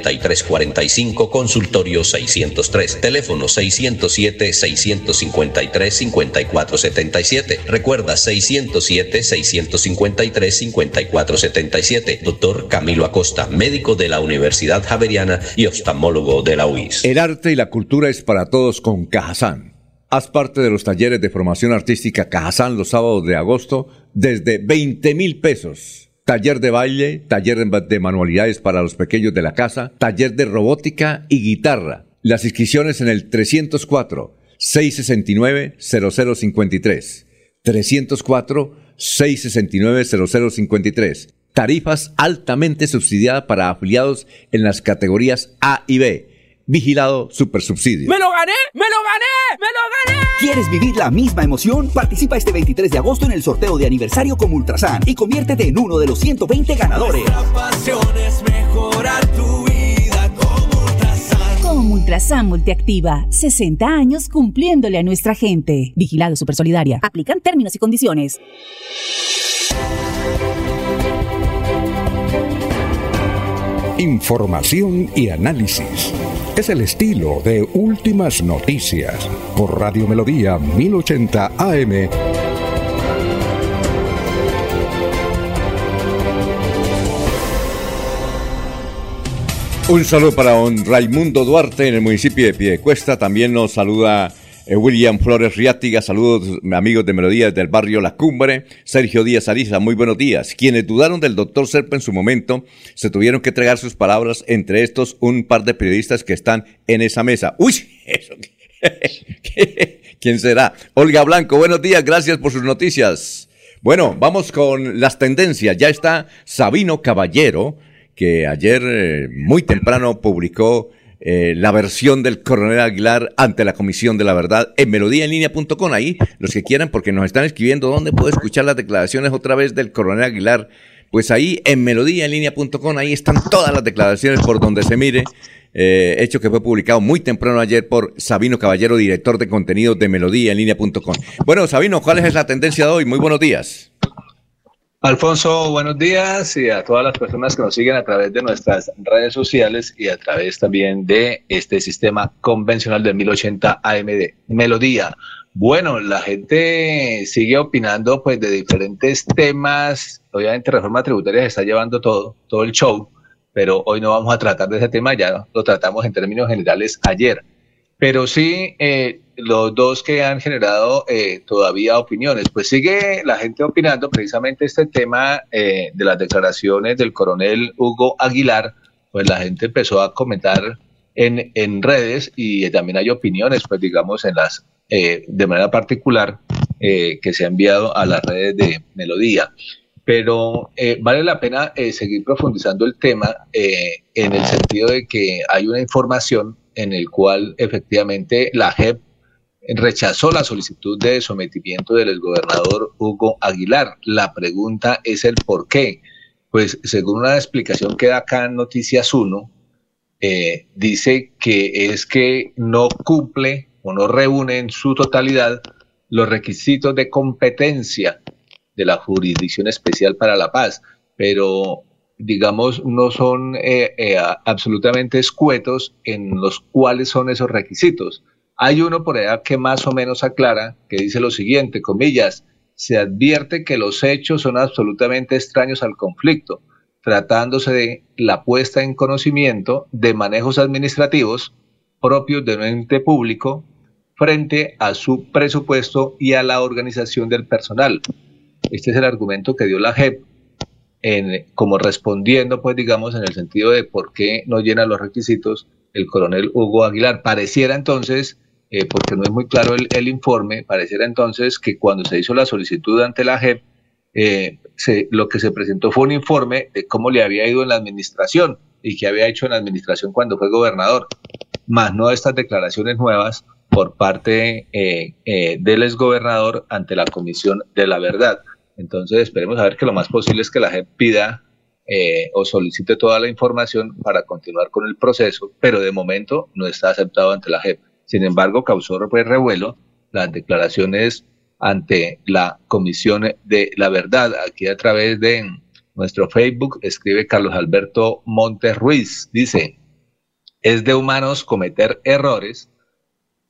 3345, consultorio 603, teléfono 607-653-5477. Recuerda 607-653-5477. Doctor Camilo Acosta, médico de la Universidad Javeriana y oftalmólogo de la UIS. El arte y la cultura es para todos con Cajazán. Haz parte de los talleres de formación artística Cajazán los sábados de agosto desde 20 mil pesos. Taller de baile, taller de de manualidades para los pequeños de la casa, taller de robótica y guitarra. Las inscripciones en el 304 669 0053. 304 669 0053. Tarifas altamente subsidiadas para afiliados en las categorías A y B. Vigilado Supersubsidio. ¡Me lo gané! ¡Me lo gané! ¡Me lo gané! ¿Quieres vivir la misma emoción? Participa este 23 de agosto en el sorteo de aniversario con Ultrasan y conviértete en uno de los 120 ganadores. pasión es mejorar tu vida como Ultrasan. Como Ultrasan Multiactiva, 60 años cumpliéndole a nuestra gente. Vigilado Supersolidaria. Aplican términos y condiciones. Información y análisis. Es el estilo de Últimas Noticias por Radio Melodía 1080 AM. Un saludo para don Raimundo Duarte en el municipio de Piedecuesta. También nos saluda William Flores Riátiga. Saludos, amigos de Melodía del barrio La Cumbre. Sergio Díaz Ariza, muy buenos días. Quienes dudaron del doctor Serpa en su momento se tuvieron que entregar sus palabras. Entre estos, un par de periodistas que están en esa mesa. ¡Uy! ¿Quién será? Olga Blanco, buenos días. Gracias por sus noticias. Bueno, vamos con las tendencias. Ya está Sabino Caballero que ayer eh, muy temprano publicó eh, la versión del coronel Aguilar ante la Comisión de la Verdad en melodíaenlínea.com. Ahí, los que quieran, porque nos están escribiendo dónde puedo escuchar las declaraciones otra vez del coronel Aguilar. Pues ahí en melodíaenlínea.com, ahí están todas las declaraciones por donde se mire. Eh, hecho que fue publicado muy temprano ayer por Sabino Caballero, director de contenidos de melodíaenlínea.com. Bueno, Sabino, ¿cuál es la tendencia de hoy? Muy buenos días. Alfonso, buenos días y a todas las personas que nos siguen a través de nuestras redes sociales y a través también de este sistema convencional del 1080 AMD. Melodía. Bueno, la gente sigue opinando pues de diferentes temas. Obviamente reforma tributaria se está llevando todo, todo el show, pero hoy no vamos a tratar de ese tema, ya lo tratamos en términos generales ayer. Pero sí, eh, los dos que han generado eh, todavía opiniones. Pues sigue la gente opinando precisamente este tema eh, de las declaraciones del coronel Hugo Aguilar, pues la gente empezó a comentar en, en redes y también hay opiniones, pues digamos, en las eh, de manera particular que se ha enviado a las redes de Melodía. Pero vale la pena seguir profundizando el tema en el sentido de que hay una información en el cual efectivamente la JEP rechazó la solicitud de sometimiento del exgobernador Hugo Aguilar. La pregunta es el por qué. Pues según una explicación que da acá en Noticias 1, eh, dice que es que no cumple o no reúne en su totalidad los requisitos de competencia de la Jurisdicción Especial para la Paz, pero digamos no son eh, eh, absolutamente escuetos en los cuales son esos requisitos. Hay uno por allá que más o menos aclara, que dice lo siguiente, comillas, se advierte que los hechos son absolutamente extraños al conflicto, tratándose de la puesta en conocimiento de manejos administrativos propios de un ente público frente a su presupuesto y a la organización del personal. Este es el argumento que dio la JEP como respondiendo, pues digamos, en el sentido de por qué no llena los requisitos el coronel Hugo Aguilar. Pareciera entonces eh, porque no es muy claro el, informe, pareciera entonces que cuando se hizo la solicitud ante la JEP, eh, lo que se presentó fue un informe de cómo le había ido en la administración y qué había hecho en la administración cuando fue gobernador, más no estas declaraciones nuevas por parte eh, del exgobernador ante la Comisión de la Verdad. Entonces esperemos a ver que lo más posible es que la JEP pida o solicite toda la información para continuar con el proceso, pero de momento no está aceptado ante la JEP. Sin embargo, causó revuelo las declaraciones ante la Comisión de la Verdad. Aquí a través de nuestro Facebook escribe Carlos Alberto Montes Ruiz. Dice, es de humanos cometer errores,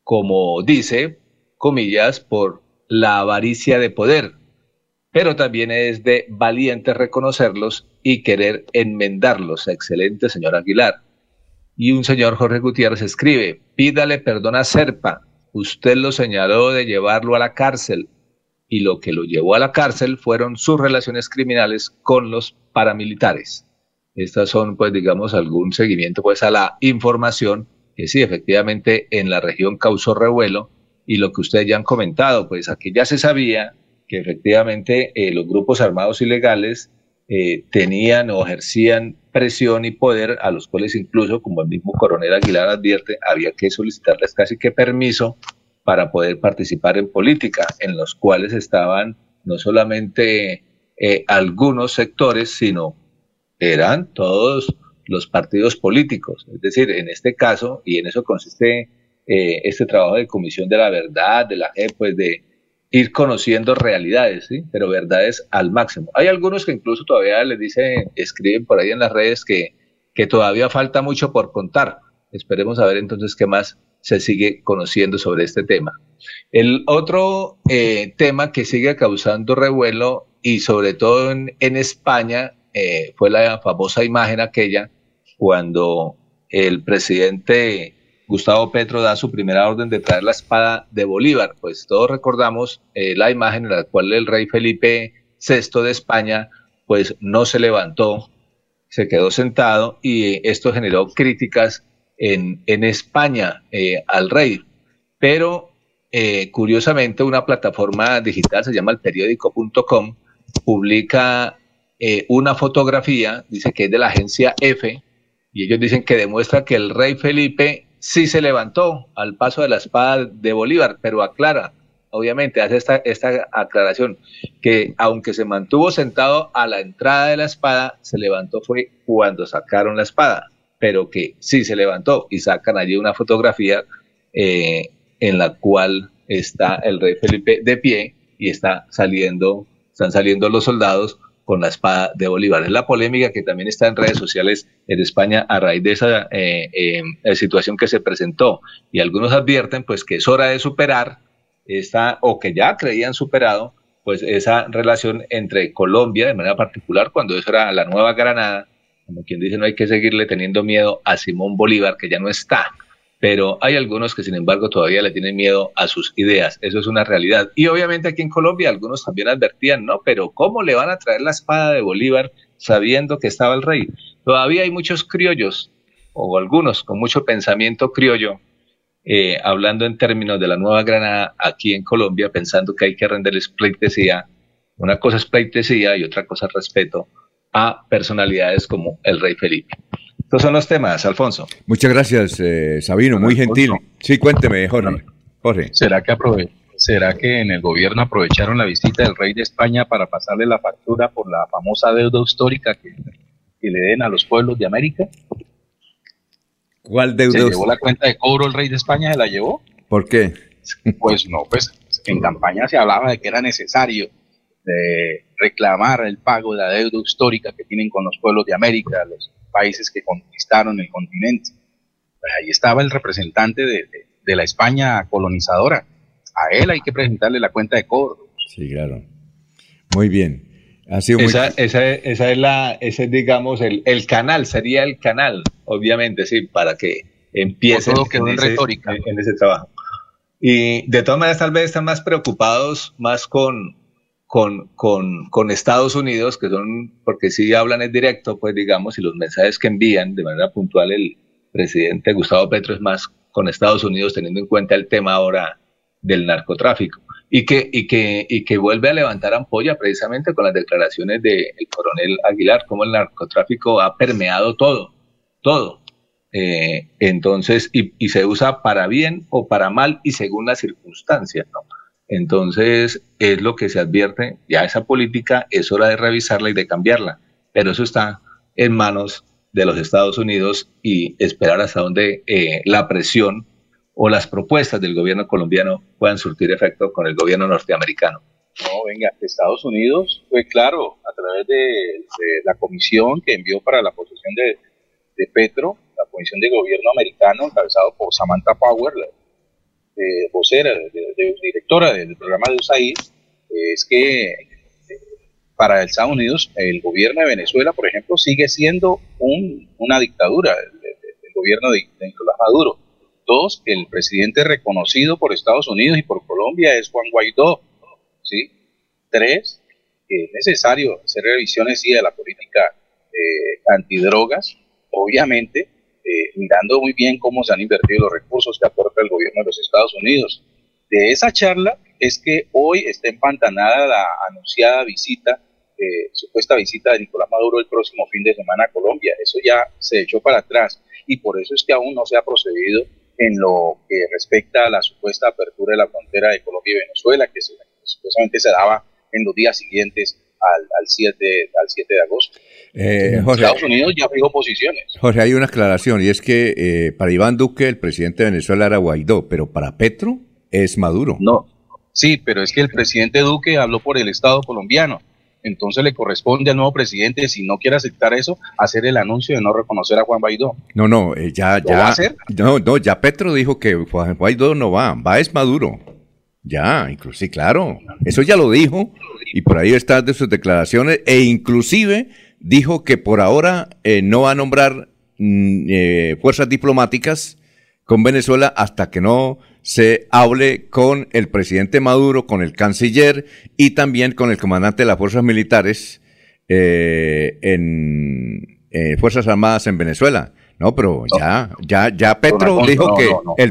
como dice, comillas, por la avaricia de poder, pero también es de valiente reconocerlos y querer enmendarlos. Excelente, señor Aguilar. Y un señor Jorge Gutiérrez escribe, pídale perdón a Serpa, usted lo señaló de llevarlo a la cárcel. Y lo que lo llevó a la cárcel fueron sus relaciones criminales con los paramilitares. Estas son, pues, digamos, algún seguimiento, pues, a la información que sí, efectivamente, en la región causó revuelo. Y lo que ustedes ya han comentado, pues aquí ya se sabía que efectivamente eh, los grupos armados ilegales eh, tenían o ejercían presión y poder a los cuales incluso, como el mismo coronel Aguilar advierte, había que solicitarles casi que permiso para poder participar en política, en los cuales estaban no solamente eh, algunos sectores, sino eran todos los partidos políticos. Es decir, en este caso, y en eso consiste eh, este trabajo de comisión de la verdad, de la G, pues de ir conociendo realidades, ¿sí? pero verdades al máximo. Hay algunos que incluso todavía les dicen, escriben por ahí en las redes que, que todavía falta mucho por contar. Esperemos a ver entonces qué más se sigue conociendo sobre este tema. El otro eh, tema que sigue causando revuelo y sobre todo en, España eh, fue la famosa imagen aquella cuando el presidente Gustavo Petro da su primera orden de traer la espada de Bolívar. Pues todos recordamos eh, la imagen en la cual el rey Felipe VI de España pues no se levantó, se quedó sentado y esto generó críticas en, en España eh, al rey. Pero eh, curiosamente una plataforma digital, se llama el periódico.com, publica una fotografía, dice que es de la agencia F, y ellos dicen que demuestra que el rey Felipe sí se levantó al paso de la espada de Bolívar, pero aclara, obviamente hace esta, esta aclaración, que aunque se mantuvo sentado a la entrada de la espada, se levantó fue cuando sacaron la espada, pero que sí se levantó y sacan allí una fotografía eh, en la cual está el rey Felipe de pie y está saliendo, están saliendo los soldados con la espada de Bolívar. Es la polémica que también está en redes sociales en España a raíz de esa eh, eh, situación que se presentó. Y algunos advierten pues que es hora de superar esta, o que ya creían superado, pues esa relación entre Colombia, de manera particular, cuando eso era la Nueva Granada, como quien dice, no hay que seguirle teniendo miedo a Simón Bolívar, que ya no está pero hay algunos que sin embargo todavía le tienen miedo a sus ideas, eso es una realidad. Y obviamente aquí en Colombia algunos también advertían, ¿no? Pero ¿cómo le van a traer la espada de Bolívar sabiendo que estaba el rey? Todavía hay muchos criollos, o algunos con mucho pensamiento criollo, eh, hablando en términos de la Nueva Granada aquí en Colombia, pensando que hay que renderles pleitesía. Una cosa es pleitesía y otra cosa es respeto a personalidades como el rey Felipe. Estos son los temas, Alfonso. Muchas gracias, eh, Sabino, muy gentil. Sí, cuénteme, Jorge. Jorge. ¿Será que, ¿Será que en el gobierno aprovecharon la visita del rey de España para pasarle la factura por la famosa deuda histórica que, le den a los pueblos de América? ¿Cuál deuda? ¿Se llevó la cuenta de cobro el rey de España? ¿Se la llevó? ¿Por qué? Pues no, pues en campaña se hablaba de que era necesario de reclamar el pago de la deuda histórica que tienen con los pueblos de América, los países que conquistaron el continente. Pues ahí estaba el representante de, la España colonizadora. A él hay que presentarle la cuenta de cobro. Sí, claro. Muy bien. Ha sido esa, esa, esa, es la, ese es, digamos, el, el, canal, sería el canal, obviamente, sí, para que empiece en, en, retórica. en ese trabajo. Y de todas maneras, tal vez están más preocupados más con, con, con, con, Estados Unidos, que son, porque si hablan en directo, pues digamos, y los mensajes que envían de manera puntual el presidente Gustavo Petro es más con Estados Unidos, teniendo en cuenta el tema ahora del narcotráfico. Y que, y que, y que vuelve a levantar ampolla precisamente con las declaraciones del coronel Aguilar, como el narcotráfico ha permeado todo, todo. Eh, entonces, y, y, se usa para bien o para mal y según las circunstancias, ¿no? Entonces, es lo que se advierte, ya esa política es hora de revisarla y de cambiarla, pero eso está en manos de los Estados Unidos y esperar hasta donde eh, la presión o las propuestas del gobierno colombiano puedan surtir efecto con el gobierno norteamericano. No, venga, Estados Unidos fue claro a través de, la comisión que envió para la posesión de, de Petro, la comisión de gobierno americano encabezado por Samantha Power, de vocera, de, directora del programa de USAID, es que eh, para Estados Unidos el gobierno de Venezuela, por ejemplo, sigue siendo una dictadura, el, gobierno de, Nicolás Maduro. Dos, el presidente reconocido por Estados Unidos y por Colombia es Juan Guaidó. ¿sí? Tres, que es necesario hacer revisiones sí, de la política eh, antidrogas. Obviamente, eh, mirando muy bien cómo se han invertido los recursos que aporta el gobierno de los Estados Unidos. De esa charla es que hoy está empantanada la anunciada visita, eh, supuesta visita de Nicolás Maduro el próximo fin de semana a Colombia. Eso ya se echó para atrás y por eso es que aún no se ha procedido en lo que respecta a la supuesta apertura de la frontera de Colombia y Venezuela, que supuestamente se daba en los días siguientes al, 7, al 7 de agosto. Eh, Estados Unidos ya fijó posiciones. Jorge, hay una aclaración y es que eh, para Iván Duque el presidente de Venezuela era Guaidó, pero para Petro es Maduro. No, sí, pero es que el presidente Duque habló por el Estado colombiano. Entonces le corresponde al nuevo presidente, si no quiere aceptar eso, hacer el anuncio de no reconocer a Juan Guaidó. No, no, eh, ya, ya. Va a hacer? No, no, ya Petro dijo que Juan Guaidó no va, va es Maduro. Ya, incluso, sí, claro. Eso ya lo dijo y por ahí están de sus declaraciones e inclusive dijo que por ahora eh, no va a nombrar mm, eh, fuerzas diplomáticas con Venezuela hasta que no se hable con el presidente Maduro, con el canciller y también con el comandante de las fuerzas militares eh, en eh, Fuerzas Armadas en Venezuela. No, pero ya, ya, ya Petro No, dijo no, que el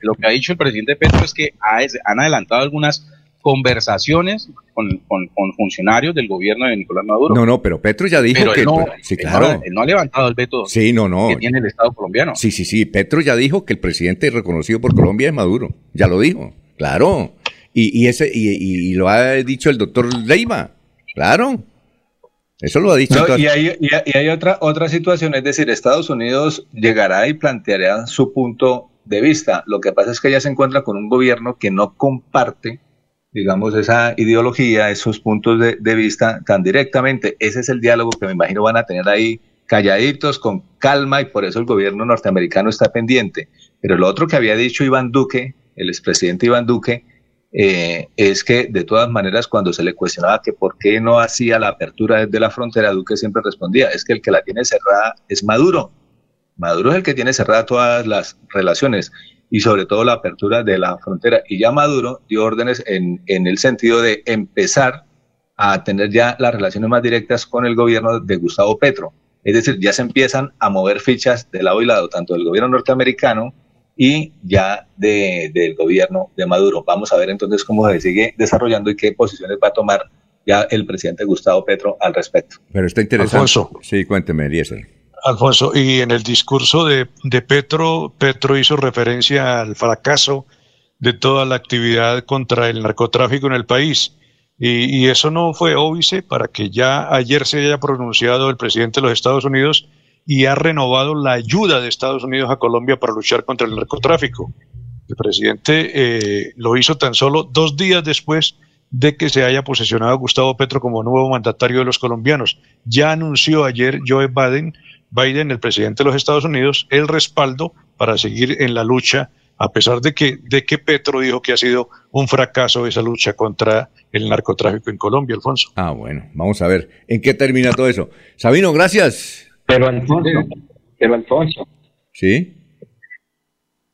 lo que ha dicho el presidente Petro es que ha- han adelantado algunas conversaciones con, con- con funcionarios del gobierno de Nicolás Maduro. No, no, pero Petro ya dijo Pero que... él no, sí, él claro. no- él no ha levantado el veto Sí, no, no. que tiene el Estado colombiano. Sí, sí, sí. Petro ya dijo que el presidente reconocido por Colombia es Maduro. Ya lo dijo. Claro. Y, y ese, y, y- y lo ha dicho el doctor Leiva. Claro. Eso lo ha dicho. No, entonces- y hay, y hay- y hay otra, otra situación, es decir, Estados Unidos llegará y planteará su punto de vista. Lo que pasa es que ella se encuentra con un gobierno que no comparte, digamos, esa ideología, esos puntos de, vista tan directamente. Ese es el diálogo que me imagino van a tener ahí calladitos, con calma, y por eso el gobierno norteamericano está pendiente. Pero lo otro que había dicho Iván Duque, el expresidente Iván Duque, eh, es que de todas maneras cuando se le cuestionaba que por qué no hacía la apertura desde la frontera, Duque siempre respondía, es que el que la tiene cerrada es Maduro. Maduro es el que tiene cerrada todas las relaciones y sobre todo la apertura de la frontera. Y ya Maduro dio órdenes en, en el sentido de empezar a tener ya las relaciones más directas con el gobierno de Gustavo Petro. Es decir, ya se empiezan a mover fichas de lado y lado, tanto del gobierno norteamericano y ya de- del gobierno de Maduro. Vamos a ver entonces cómo se sigue desarrollando y qué posiciones va a tomar ya el presidente Gustavo Petro al respecto. Pero está interesante. Alfonso. Sí, cuénteme, Eliezer. Alfonso, y en el discurso de, de Petro, Petro hizo referencia al fracaso de toda la actividad contra el narcotráfico en el país. Y, eso no fue óbice para que ya ayer se haya pronunciado el presidente de los Estados Unidos y ha renovado la ayuda de Estados Unidos a Colombia para luchar contra el narcotráfico. El presidente eh, lo hizo tan solo dos días después de que se haya posesionado Gustavo Petro como nuevo mandatario de los colombianos. Ya anunció ayer Joe Biden, Biden, el presidente de los Estados Unidos, el respaldo para seguir en la lucha, a pesar de que, de que Petro dijo que ha sido un fracaso esa lucha contra el narcotráfico en Colombia, Alfonso. Ah, bueno, vamos a ver en qué termina todo eso. Sabino, gracias. Pero Alfonso, pero Alfonso, ¿Sí?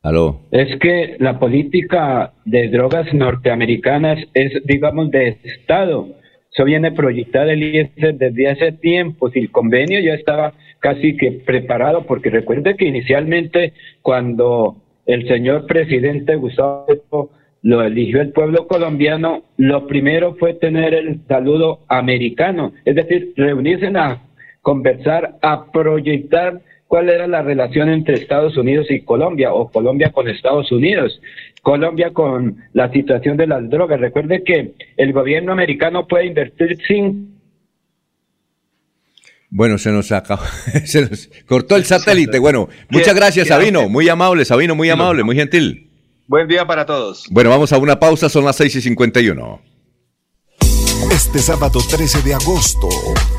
Aló. es que la política de drogas norteamericanas es, digamos, de Estado. Eso viene proyectada el IES desde hace tiempo. Si el convenio ya estaba casi que preparado, porque recuerde que inicialmente cuando el señor presidente Gustavo lo eligió el pueblo colombiano, lo primero fue tener el saludo americano, es decir, reunirse a conversar, a proyectar cuál era la relación entre Estados Unidos y Colombia o Colombia con Estados Unidos, Colombia con la situación de las drogas. Recuerde que el gobierno americano puede invertir sin Bueno, se nos acabó, se nos cortó el satélite. Bueno, muchas gracias, Sabino. Muy amable, Sabino, muy amable, muy gentil. Buen día para todos. Bueno, vamos a una pausa, son las 6 y 51. Este sábado 13 de agosto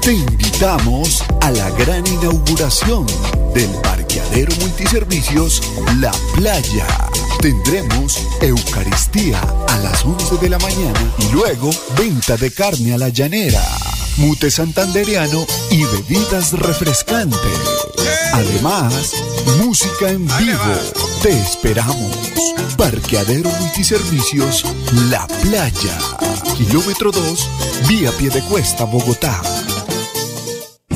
te invitamos a la gran inauguración del parqueadero multiservicios La Playa. Tendremos Eucaristía a las 11 de la mañana y luego venta de carne a la llanera, mute santandereano y bebidas refrescantes. Además, música en vivo. Te esperamos. Parqueadero Multiservicios La Playa. Kilómetro 2, vía Piedecuesta, Bogotá.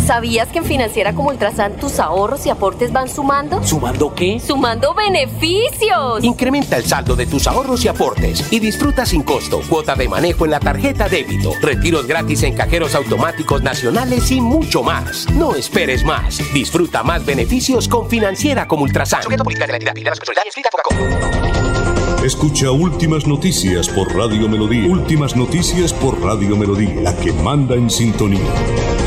¿Sabías que en Financiera como Ultrasan tus ahorros y aportes van sumando? ¿Sumando qué? ¡Sumando beneficios! Incrementa el saldo de tus ahorros y aportes y disfruta sin costo cuota de manejo en la tarjeta débito, retiros gratis en cajeros automáticos nacionales y mucho más. No esperes más. Disfruta más beneficios con Financiera como Ultrasan. Escucha Últimas Noticias por Radio Melodía. Últimas Noticias por Radio Melodía, la que manda en sintonía.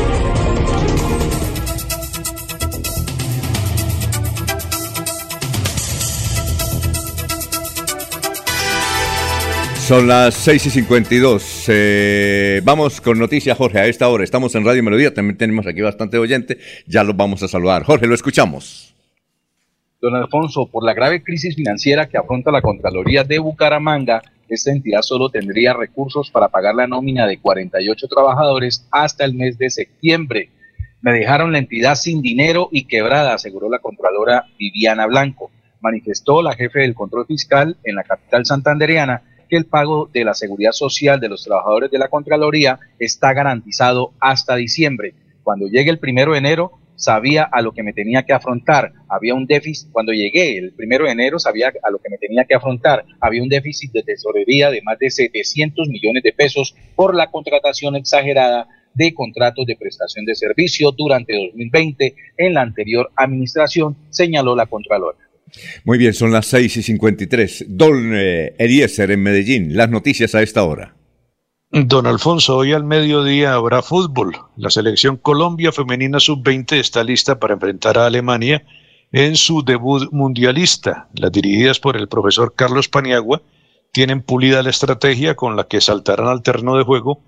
Son las 6 y 52. Eh, vamos con noticias, Jorge, a esta hora. Estamos en Radio Melodía, también tenemos aquí bastante oyente. Ya los vamos a saludar. Jorge, lo escuchamos. Don Alfonso, por la grave crisis financiera que afronta la Contraloría de Bucaramanga, esta entidad solo tendría recursos para pagar la nómina de 48 trabajadores hasta el mes de septiembre. Me dejaron la entidad sin dinero y quebrada, aseguró la Contralora Viviana Blanco. Manifestó la jefe del control fiscal en la capital santandereana que el pago de la seguridad social de los trabajadores de la Contraloría está garantizado hasta diciembre. Cuando llegue el primero de enero, sabía a lo que me tenía que afrontar. Había un déficit, cuando llegué el primero de enero, sabía a lo que me tenía que afrontar. Había un déficit de tesorería de más de 700 millones de pesos por la contratación exagerada de contratos de prestación de servicio durante 2020 en la anterior administración, señaló la Contralora. Muy bien, son las 6 y 53. Don eh, Eliezer en Medellín, las noticias a esta hora. Don Alfonso, hoy al mediodía habrá fútbol. La selección Colombia Femenina Sub-20 está lista para enfrentar a Alemania en su debut mundialista. Las dirigidas por el profesor Carlos Paniagua tienen pulida la estrategia con la que saltarán al terreno de juego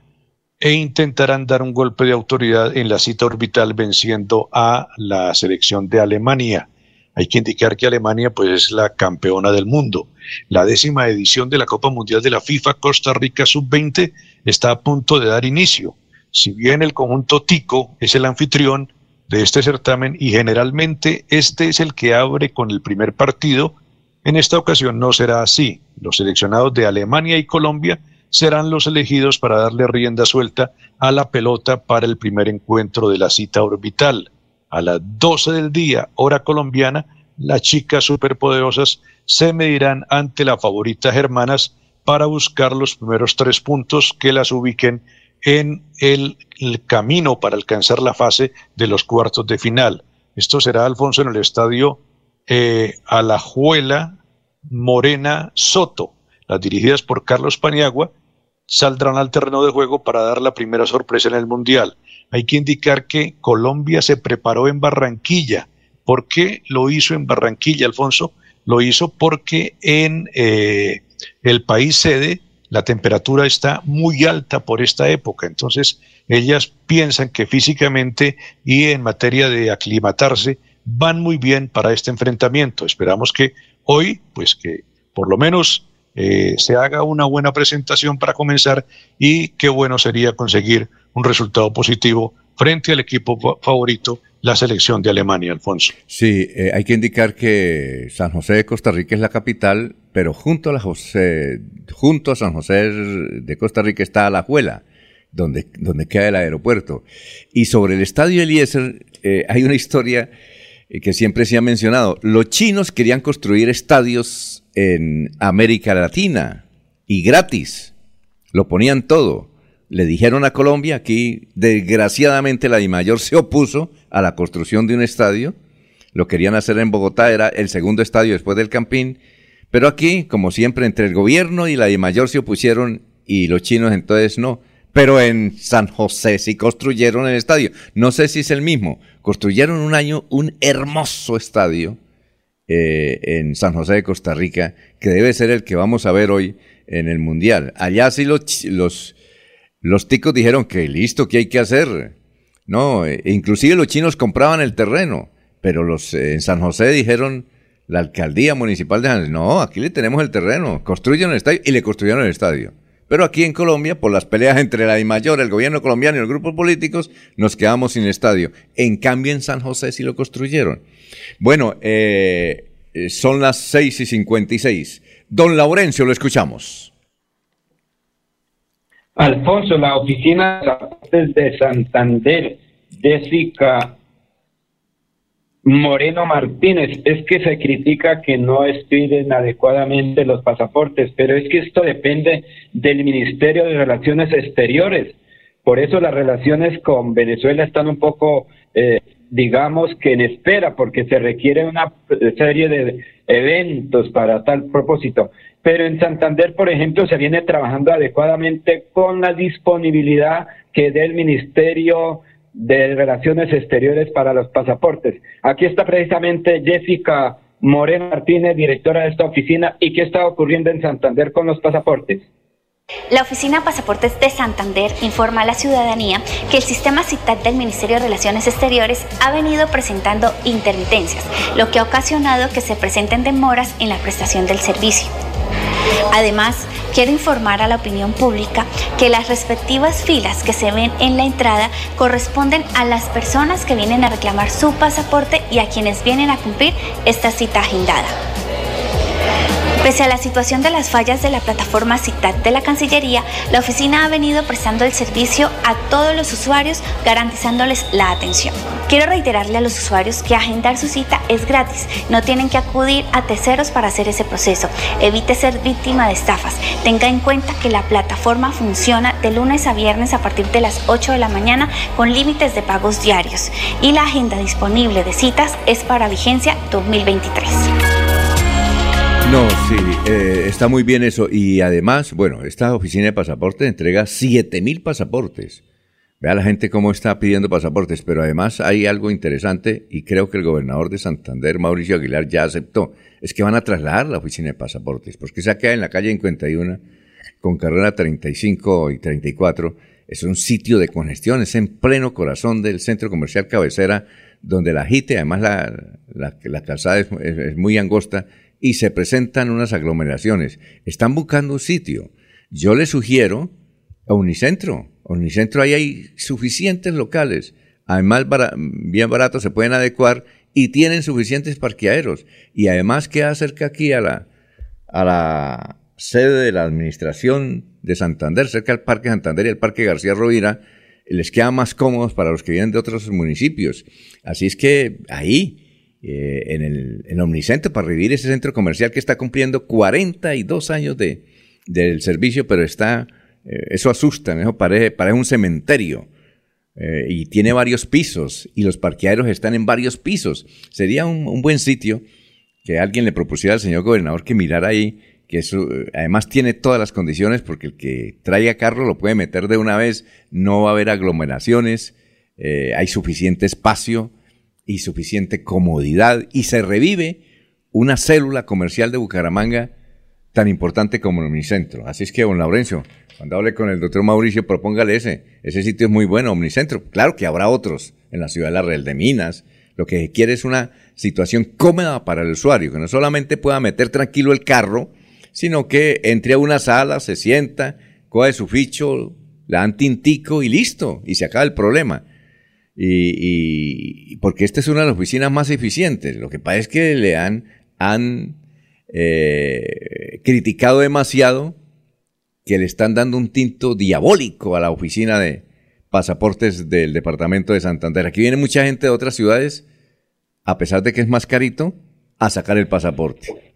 e intentarán dar un golpe de autoridad en la cita orbital venciendo a la selección de Alemania. Hay que indicar que Alemania pues, es la campeona del mundo. La décima edición de la Copa Mundial de la FIFA Costa Rica Sub-20 está a punto de dar inicio. Si bien el conjunto Tico es el anfitrión de este certamen y generalmente este es el que abre con el primer partido, en esta ocasión no será así. Los seleccionados de Alemania y Colombia serán los elegidos para darle rienda suelta a la pelota para el primer encuentro de la cita orbital a las 12 del día, hora colombiana, las chicas superpoderosas se medirán ante las favoritas germanas para buscar los primeros tres puntos que las ubiquen en el, camino para alcanzar la fase de los cuartos de final. Esto será, Alfonso, en el estadio eh, Alajuela Morena Soto. Las dirigidas por Carlos Paniagua saldrán al terreno de juego para dar la primera sorpresa en el Mundial. Hay que indicar que Colombia se preparó en Barranquilla. ¿Por qué lo hizo en Barranquilla, Alfonso? Lo hizo porque en eh, el país sede la temperatura está muy alta por esta época. Entonces, ellas piensan que físicamente y en materia de aclimatarse van muy bien para este enfrentamiento. Esperamos que hoy, pues que por lo menos eh, se haga una buena presentación para comenzar y qué bueno sería conseguir un resultado positivo frente al equipo favorito, la selección de Alemania, Alfonso. Sí, eh, hay que indicar que San José de Costa Rica es la capital, pero junto a, la José, junto a San José de Costa Rica está Alajuela, donde, donde queda el aeropuerto. Y sobre el estadio Eliezer eh, hay una historia eh, que siempre se ha mencionado. Los chinos querían construir estadios en América Latina y gratis. Lo ponían todo le dijeron a Colombia, aquí desgraciadamente la DIMAYOR se opuso a la construcción de un estadio, lo querían hacer en Bogotá, era el segundo estadio después del Campín, pero aquí, como siempre, entre el gobierno y la DIMAYOR se opusieron y los chinos entonces no. Pero en San José sí construyeron el estadio. No sé si es el mismo. Construyeron un año un hermoso estadio eh, en San José de Costa Rica, que debe ser el que vamos a ver hoy en el Mundial. Allá sí los, los los ticos dijeron que listo, ¿qué hay que hacer? No, e inclusive los chinos compraban el terreno, pero los eh, en San José dijeron, la alcaldía municipal de San no, aquí le tenemos el terreno, construyen el estadio y le construyeron el estadio. Pero aquí en Colombia, por las peleas entre la mayor, el gobierno colombiano y los grupos políticos, nos quedamos sin estadio. En cambio, en San José sí lo construyeron. Bueno, eh, eh, son las seis y cincuenta y seis. Don Laurencio, lo escuchamos. Alfonso, la oficina de Santander, Jessica Moreno Martínez, es que se critica que no expiden adecuadamente los pasaportes, pero es que esto depende del Ministerio de Relaciones Exteriores. Por eso las relaciones con Venezuela están un poco, eh, digamos que en espera, porque se requiere una serie de eventos para tal propósito pero en Santander, por ejemplo, se viene trabajando adecuadamente con la disponibilidad que dé el Ministerio de Relaciones Exteriores para los pasaportes. Aquí está precisamente Jessica Moreno Martínez, directora de esta oficina, y qué está ocurriendo en Santander con los pasaportes. La Oficina Pasaportes de Santander informa a la ciudadanía que el sistema CITAC del Ministerio de Relaciones Exteriores ha venido presentando intermitencias, lo que ha ocasionado que se presenten demoras en la prestación del servicio. Además, quiero informar a la opinión pública que las respectivas filas que se ven en la entrada corresponden a las personas que vienen a reclamar su pasaporte y a quienes vienen a cumplir esta cita agendada. Pese a la situación de las fallas de la plataforma CITAT de la Cancillería, la oficina ha venido prestando el servicio a todos los usuarios, garantizándoles la atención. Quiero reiterarle a los usuarios que agendar su cita es gratis, no tienen que acudir a terceros para hacer ese proceso. Evite ser víctima de estafas. Tenga en cuenta que la plataforma funciona de lunes a viernes a partir de las 8 de la mañana con límites de pagos diarios y la agenda disponible de citas es para vigencia 2023. No, sí, eh, está muy bien eso. Y además, bueno, esta oficina de pasaporte entrega 7 mil pasaportes. Vea la gente cómo está pidiendo pasaportes, pero además hay algo interesante y creo que el gobernador de Santander, Mauricio Aguilar, ya aceptó. Es que van a trasladar la oficina de pasaportes, porque se queda en la calle 51 con carrera 35 y 34. Es un sitio de congestión, es en pleno corazón del centro comercial cabecera, donde la JITE, además la, la, calzada es muy angosta, y se presentan unas aglomeraciones. Están buscando un sitio. Yo les sugiero a Unicentro. A Unicentro ahí hay suficientes locales. Además, bien baratos, se pueden adecuar y tienen suficientes parqueaderos. Y además queda cerca aquí a la, a la sede de la administración de Santander, cerca del Parque Santander y el Parque García Rovira, les queda más cómodos para los que vienen de otros municipios. Así es que ahí eh, en, el, en Omnicentro para revivir ese centro comercial que está cumpliendo 42 años de, del servicio, pero está, eh, eso asusta, eso parece, parece un cementerio. Eh, y tiene varios pisos y los parqueaderos están en varios pisos. Sería un, buen sitio que alguien le propusiera al señor gobernador que mirara ahí, que eso, además tiene todas las condiciones porque el que traiga carro lo puede meter de una vez, no va a haber aglomeraciones, hay suficiente espacio, y suficiente comodidad y se revive una célula comercial de Bucaramanga tan importante como el Omnicentro. Así es que, don Laurencio, cuando hable con el doctor Mauricio, propóngale ese. Ese sitio es muy bueno, Omnicentro. Claro que habrá otros en la ciudad de la Real de Minas. Lo que quiere es una situación cómoda para el usuario, que no solamente pueda meter tranquilo el carro, sino que entre a una sala, se sienta, coge su ficho, le dan tintico y listo, y se acaba el problema. Y, porque esta es una de las oficinas más eficientes. Lo que pasa es que le han, han eh, criticado demasiado que le están dando un tinto diabólico a la oficina de pasaportes del departamento de Santander. Aquí viene mucha gente de otras ciudades, a pesar de que es más carito, a sacar el pasaporte.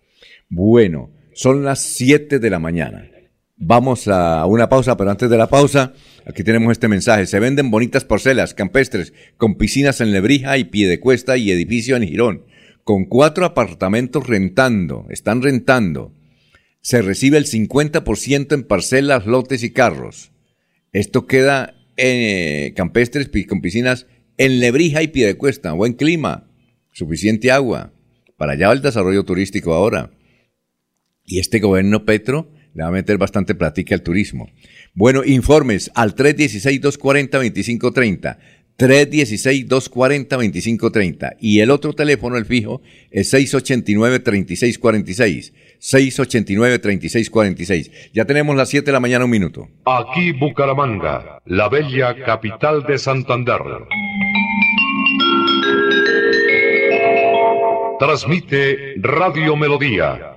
Bueno, son las 7 de la mañana. Vamos a una pausa, pero antes de la pausa, aquí tenemos este mensaje. Se venden bonitas parcelas campestres con piscinas en Lebrija y Piedecuesta y edificio en Girón, con cuatro apartamentos rentando, están rentando. Se recibe el 50% en parcelas, lotes y carros. Esto queda en eh, campestres con piscinas en Lebrija y Piedecuesta, buen clima, suficiente agua. Para allá va el desarrollo turístico ahora. Y este gobierno Petro le va a meter bastante platica al turismo. Bueno, informes al 316-240-2530. 316-240-2530. Y el otro teléfono, el fijo, es 689-3646. 689-3646. Ya tenemos las 7 de la mañana, un minuto. Aquí Bucaramanga, la bella capital de Santander. Transmite Radio Melodía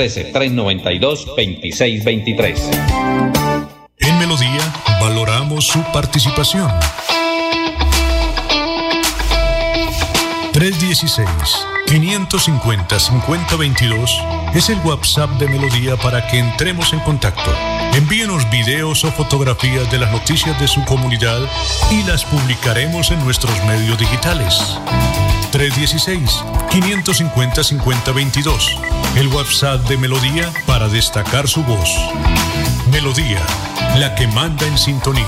313-392-2623. En Melodía valoramos su participación. 316-550-5022 es el WhatsApp de Melodía para que entremos en contacto. Envíenos videos o fotografías de las noticias de su comunidad y las publicaremos en nuestros medios digitales. 316-550-5022. El WhatsApp de Melodía para destacar su voz. Melodía, la que manda en sintonía.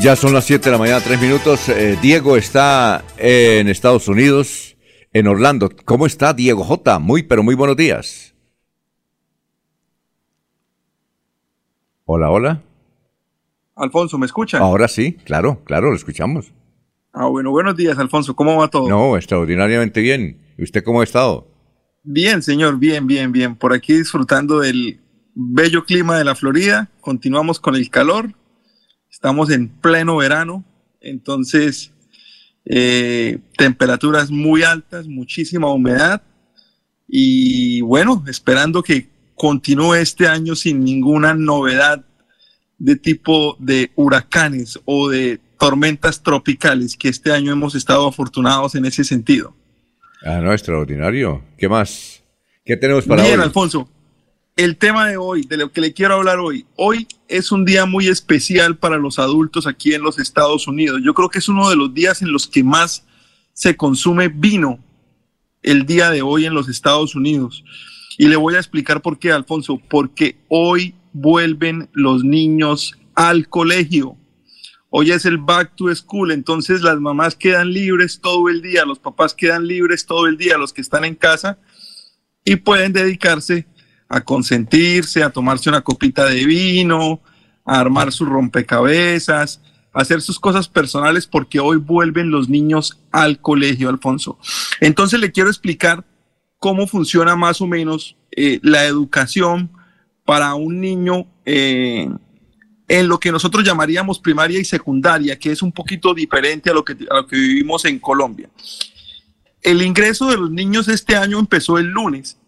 Ya son las 7 de la mañana, 3 minutos. Eh, Diego está en Estados Unidos, en Orlando. ¿Cómo está Diego J? Muy, pero muy buenos días. Hola, hola. Alfonso, ¿me escucha? Ahora sí, claro, claro, lo escuchamos. Ah, bueno, buenos días, Alfonso. ¿Cómo va todo? No, extraordinariamente bien. ¿Y usted cómo ha estado? Bien, señor, bien, bien, bien. Por aquí disfrutando del bello clima de la Florida. Continuamos con el calor Estamos en pleno verano, entonces eh, temperaturas muy altas, muchísima humedad y bueno, esperando que continúe este año sin ninguna novedad de tipo de huracanes o de tormentas tropicales, que este año hemos estado afortunados en ese sentido. Ah, no, extraordinario. ¿Qué más? ¿Qué tenemos para Bien, Alfonso el tema de hoy, de lo que le quiero hablar hoy, hoy es un día muy especial para los adultos aquí en los Estados Unidos. Yo creo que es uno de los días en los que más se consume vino el día de hoy en los Estados Unidos. Y le voy a explicar por qué, Alfonso, porque hoy vuelven los niños al colegio. Hoy es el back to school, entonces las mamás quedan libres todo el día, los papás quedan libres todo el día, los que están en casa, y pueden dedicarse a consentirse, a tomarse una copita de vino, a armar sus rompecabezas, a hacer sus cosas personales porque hoy vuelven los niños al colegio, Alfonso. Entonces le quiero explicar cómo funciona más o menos eh, la educación para un niño eh, en lo que nosotros llamaríamos primaria y secundaria, que es un poquito diferente a lo que, a lo que vivimos en Colombia. El ingreso de los niños este año empezó el lunes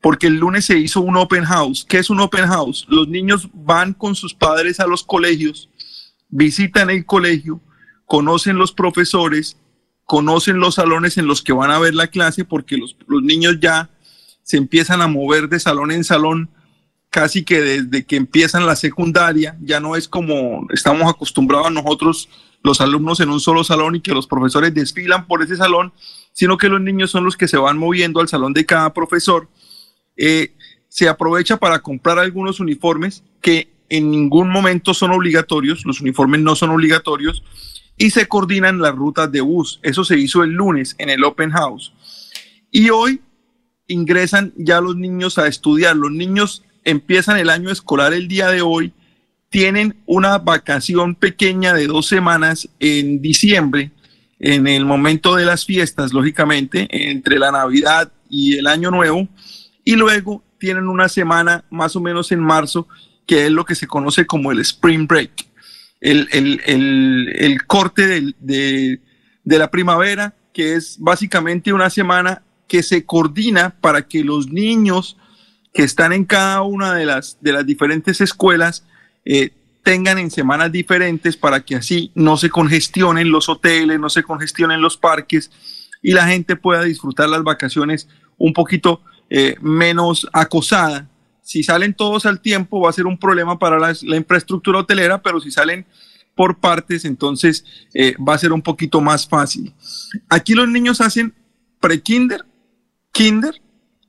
porque el lunes se hizo un open house. ¿Qué es un open house? Los niños van con sus padres a los colegios, visitan el colegio, conocen los profesores, conocen los salones en los que van a ver la clase, porque los, niños ya se empiezan a mover de salón en salón casi que desde que empiezan la secundaria, ya no es como estamos acostumbrados nosotros los alumnos en un solo salón y que los profesores desfilan por ese salón, sino que los niños son los que se van moviendo al salón de cada profesor eh, se aprovecha para comprar algunos uniformes que en ningún momento son obligatorios, los uniformes no son obligatorios, y se coordinan las rutas de bus. Eso se hizo el lunes en el Open House. Y hoy ingresan ya los niños a estudiar. Los niños empiezan el año escolar el día de hoy, tienen una vacación pequeña de dos semanas en diciembre, en el momento de las fiestas, lógicamente, entre la Navidad y el Año Nuevo y luego tienen una semana más o menos en marzo, que es lo que se conoce como el Spring Break, el, corte de, la primavera, que es básicamente una semana que se coordina para que los niños que están en cada una de las, de las diferentes escuelas eh, tengan en semanas diferentes para que así no se congestionen los hoteles, no se congestionen los parques y la gente pueda disfrutar las vacaciones un poquito eh, menos acosada. Si salen todos al tiempo va a ser un problema para la, infraestructura hotelera, pero si salen por partes, entonces eh, va a ser un poquito más fácil. Aquí los niños hacen pre-kinder, kinder,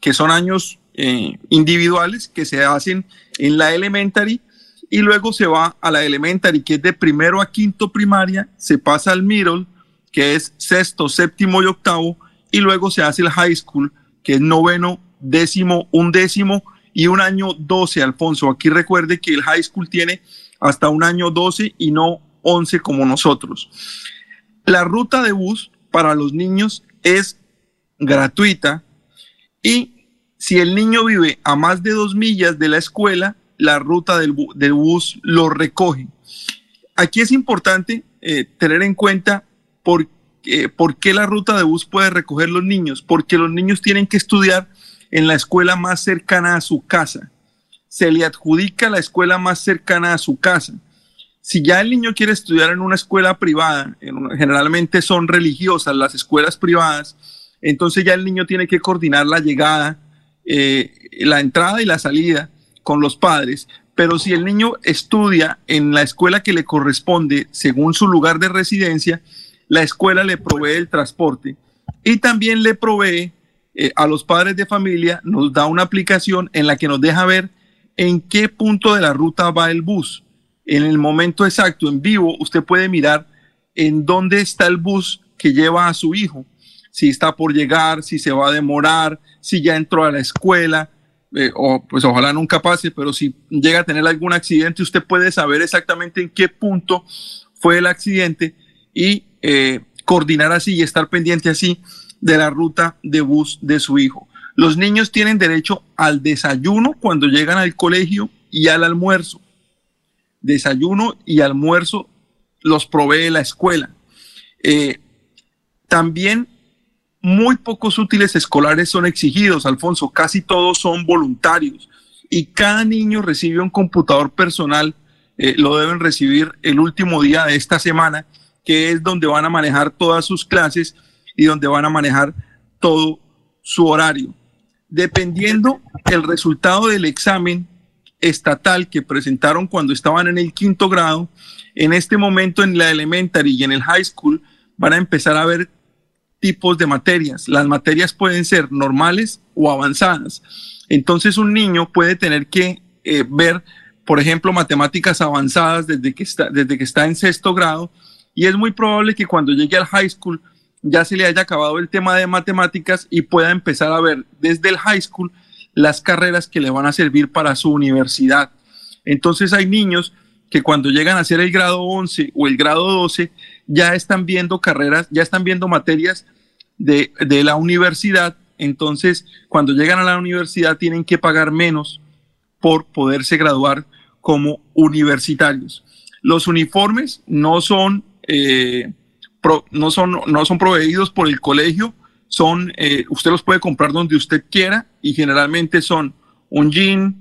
que son años eh, individuales que se hacen en la elementary y luego se va a la elementary, que es de primero a quinto primaria, se pasa al middle, que es sexto, séptimo y octavo, y luego se hace el high school, que es noveno, décimo, un décimo y un año 12, Alfonso. Aquí recuerde que el high school tiene hasta un año 12 y no 11 como nosotros. La ruta de bus para los niños es gratuita y si el niño vive a más de dos millas de la escuela, la ruta del, bus lo recoge. Aquí es importante eh, tener en cuenta por, por qué la ruta de bus puede recoger los niños, porque los niños tienen que estudiar en la escuela más cercana a su casa. se le adjudica la escuela más cercana a su casa. Si ya el niño quiere estudiar en una escuela privada, generalmente son religiosas las escuelas privadas, entonces ya el niño tiene que coordinar la llegada, eh, la entrada y la salida con los padres. Pero si el niño estudia en la escuela que le corresponde según su lugar de residencia, la escuela le provee el transporte y también le provee eh, a los padres de familia, nos da una aplicación en la que nos deja ver en qué punto de la ruta va el bus. En el momento exacto, en vivo, usted puede mirar en dónde está el bus que lleva a su hijo si está por llegar, si se va a demorar, si ya entró a la escuela, eh, o pues ojalá nunca pase, pero si llega a tener algún accidente, usted puede saber exactamente en qué punto fue el accidente y eh, coordinar así y estar pendiente así de la ruta de bus de su hijo. Los niños tienen derecho al desayuno cuando llegan al colegio y al almuerzo. Desayuno y almuerzo los provee la escuela. Eh, también muy pocos útiles escolares son exigidos, Alfonso, casi todos son voluntarios y cada niño recibe un computador personal, eh, lo deben recibir el último día de esta semana, que es donde van a manejar todas sus clases y donde van a manejar todo su horario. Dependiendo el resultado del examen estatal que presentaron cuando estaban en el quinto grado, en este momento en la elementary y en el high school van a empezar a ver tipos de materias. Las materias pueden ser normales o avanzadas. Entonces un niño puede tener que eh, ver, por ejemplo, matemáticas avanzadas desde que, está, desde que está en sexto grado y es muy probable que cuando llegue al high school ya se le haya acabado el tema de matemáticas y pueda empezar a ver desde el high school las carreras que le van a servir para su universidad. Entonces hay niños que cuando llegan a ser el grado 11 o el grado 12 ya están viendo carreras, ya están viendo materias de, la universidad. Entonces, cuando llegan a la universidad tienen que pagar menos por poderse graduar como universitarios. Los uniformes no son, eh, no son, no son proveídos por el colegio, son, eh, usted los puede comprar donde usted quiera y generalmente son un jean,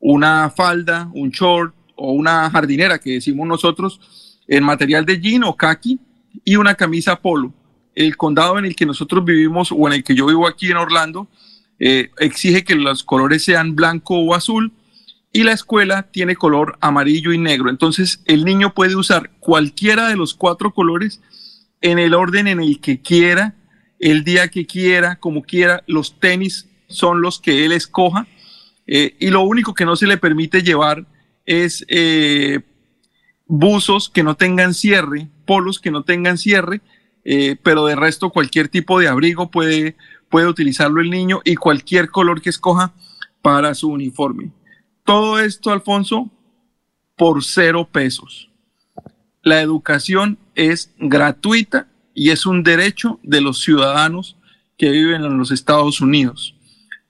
una falda, un short o una jardinera que decimos nosotros en material de jean o khaki y una camisa polo. El condado en el que nosotros vivimos o en el que yo vivo aquí en Orlando eh, exige que los colores sean blanco o azul y la escuela tiene color amarillo y negro. Entonces el niño puede usar cualquiera de los cuatro colores en el orden en el que quiera, el día que quiera, como quiera. Los tenis son los que él escoja eh, y lo único que no se le permite llevar es eh, buzos que no tengan cierre, polos que no tengan cierre, eh, pero de resto cualquier tipo de abrigo puede, puede utilizarlo el niño y cualquier color que escoja para su uniforme. Todo esto, Alfonso, por cero pesos. La educación es gratuita y es un derecho de los ciudadanos que viven en los Estados Unidos.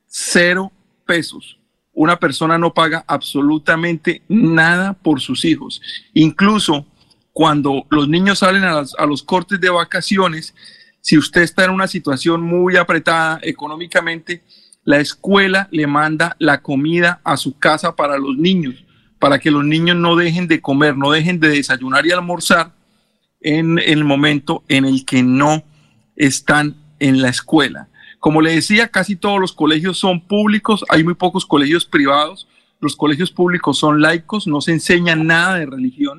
Cero pesos una persona no paga absolutamente nada por sus hijos. Incluso cuando los niños salen a, los cortes de vacaciones, si usted está en una situación muy apretada económicamente, la escuela le manda la comida a su casa para los niños, para que los niños no dejen de comer, no dejen de desayunar y almorzar en el momento en el que no están en la escuela. Como le decía, casi todos los colegios son públicos, hay muy pocos colegios privados. Los colegios públicos son laicos, no se enseña nada de religión.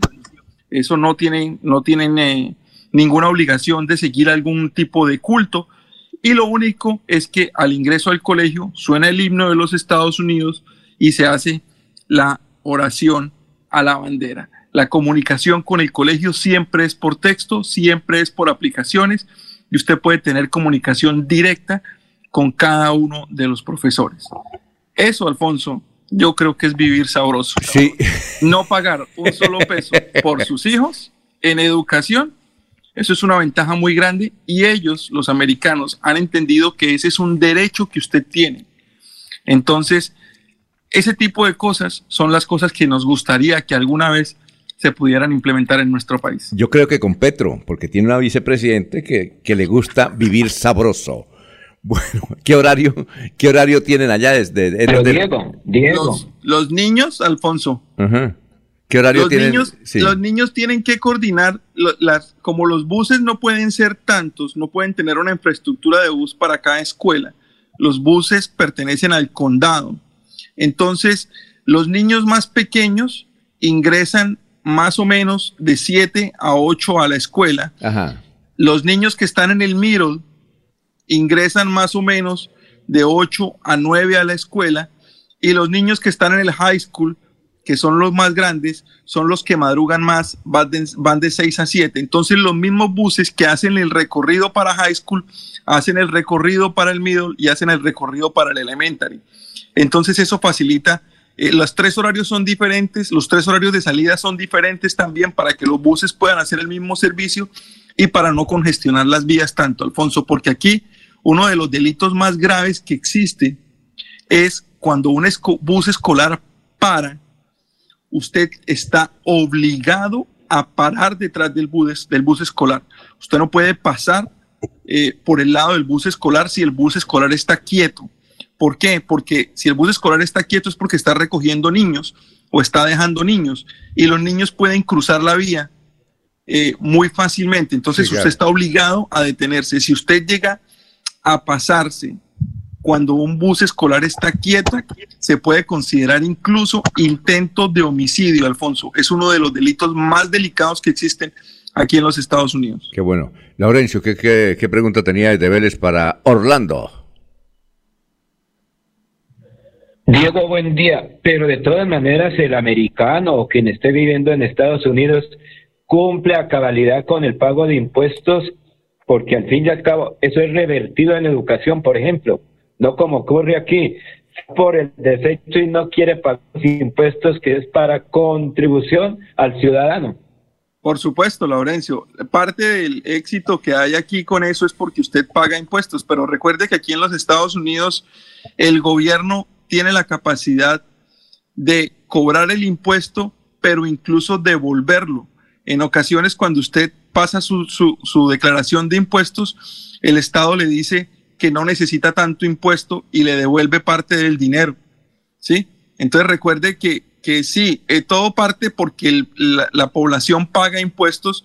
Eso no tienen, no tienen eh, ninguna obligación de seguir algún tipo de culto. Y lo único es que al ingreso al colegio suena el himno de los Estados Unidos y se hace la oración a la bandera. La comunicación con el colegio siempre es por texto, siempre es por aplicaciones y usted puede tener comunicación directa con cada uno de los profesores. Eso, Alfonso, yo creo que es vivir sabroso. Sí. No pagar un solo peso por sus hijos en educación, eso es una ventaja muy grande y ellos, los americanos, han entendido que ese es un derecho que usted tiene. Entonces, ese tipo de cosas son las cosas que nos gustaría que alguna vez se pudieran implementar en nuestro país. Yo creo que con Petro, porque tiene una vicepresidente que, que le gusta vivir sabroso. Bueno, ¿qué horario, qué horario tienen allá desde? Pero Diego, Diego. Los, los niños, Alfonso. Ajá. ¿Qué horario los tienen? Niños, Sí. Los niños tienen que coordinar, lo- las, como los buses no pueden ser tantos, no pueden tener una infraestructura de bus para cada escuela. Los buses pertenecen al condado. Entonces, los niños más pequeños ingresan más o menos de 7 a 8 a la escuela. Ajá. Los niños que están en el middle ingresan más o menos de 8 a 9 a la escuela y los niños que están en el high school, que son los más grandes, son los que madrugan más, van de, van de 6 a 7. Entonces los mismos buses que hacen el recorrido para high school, hacen el recorrido para el middle y hacen el recorrido para el elementary. Entonces eso facilita, eh, los tres horarios son diferentes, los tres horarios de salida son diferentes también para que los buses puedan hacer el mismo servicio y para no congestionar las vías tanto, Alfonso, porque aquí uno de los delitos más graves que existe es cuando un esco- bus escolar para, usted está obligado a parar detrás del bus, del bus escolar. Usted no puede pasar eh, por el lado del bus escolar si el bus escolar está quieto. ¿Por qué? Porque si el bus escolar está quieto es porque está recogiendo niños o está dejando niños y los niños pueden cruzar la vía eh, muy fácilmente. Entonces usted está obligado a detenerse. Si usted llega a pasarse cuando un bus escolar está quieto, se puede considerar incluso intento de homicidio, Alfonso. Es uno de los delitos más delicados que existen aquí en los Estados Unidos. Qué bueno. Laurencio, ¿qué, qué, qué pregunta tenía de Vélez para Orlando? Diego, buen día. Pero de todas maneras, el americano o quien esté viviendo en Estados Unidos cumple a cabalidad con el pago de impuestos, porque al fin y al cabo eso es revertido en educación, por ejemplo, no como ocurre aquí por el defecto y no quiere pagar impuestos que es para contribución al ciudadano. Por supuesto, Laurencio. Parte del éxito que hay aquí con eso es porque usted paga impuestos, pero recuerde que aquí en los Estados Unidos el gobierno tiene la capacidad de cobrar el impuesto, pero incluso devolverlo. En ocasiones, cuando usted pasa su, su, su declaración de impuestos, el Estado le dice que no necesita tanto impuesto y le devuelve parte del dinero. ¿Sí? Entonces recuerde que, que sí, eh, todo parte porque el- la, la población paga impuestos,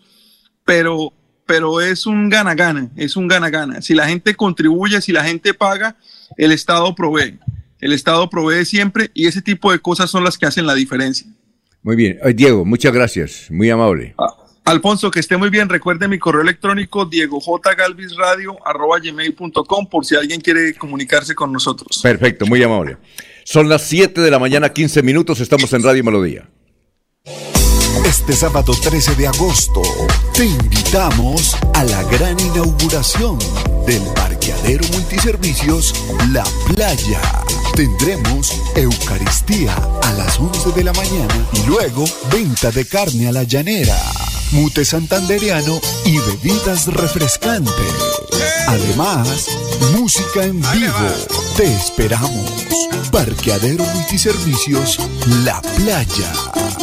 pero, pero es un gana-gana, es un gana-gana. Si la gente contribuye, si la gente paga, el Estado provee. El Estado provee siempre y ese tipo de cosas son las que hacen la diferencia. Muy bien. Diego, muchas gracias. Muy amable. Alfonso, que esté muy bien. Recuerde mi correo electrónico diegojgalvisradio.com por si alguien quiere comunicarse con nosotros. Perfecto, muy amable. Son las 7 de la mañana, 15 minutos. Estamos en Radio Melodía. Este sábado 13 de agosto te invitamos a la gran inauguración del parqueadero multiservicios La Playa. Tendremos Eucaristía a las 11 de la mañana y luego venta de carne a la llanera, mute santandereano y bebidas refrescantes. Además, música en vivo. Te esperamos. Parqueadero Multiservicios La Playa.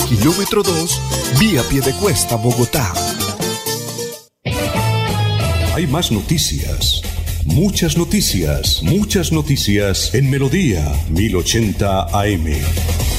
Kilómetro 2, vía Piedecuesta, Bogotá. Hay más noticias. Muchas noticias, muchas noticias en Melodía 1080 AM.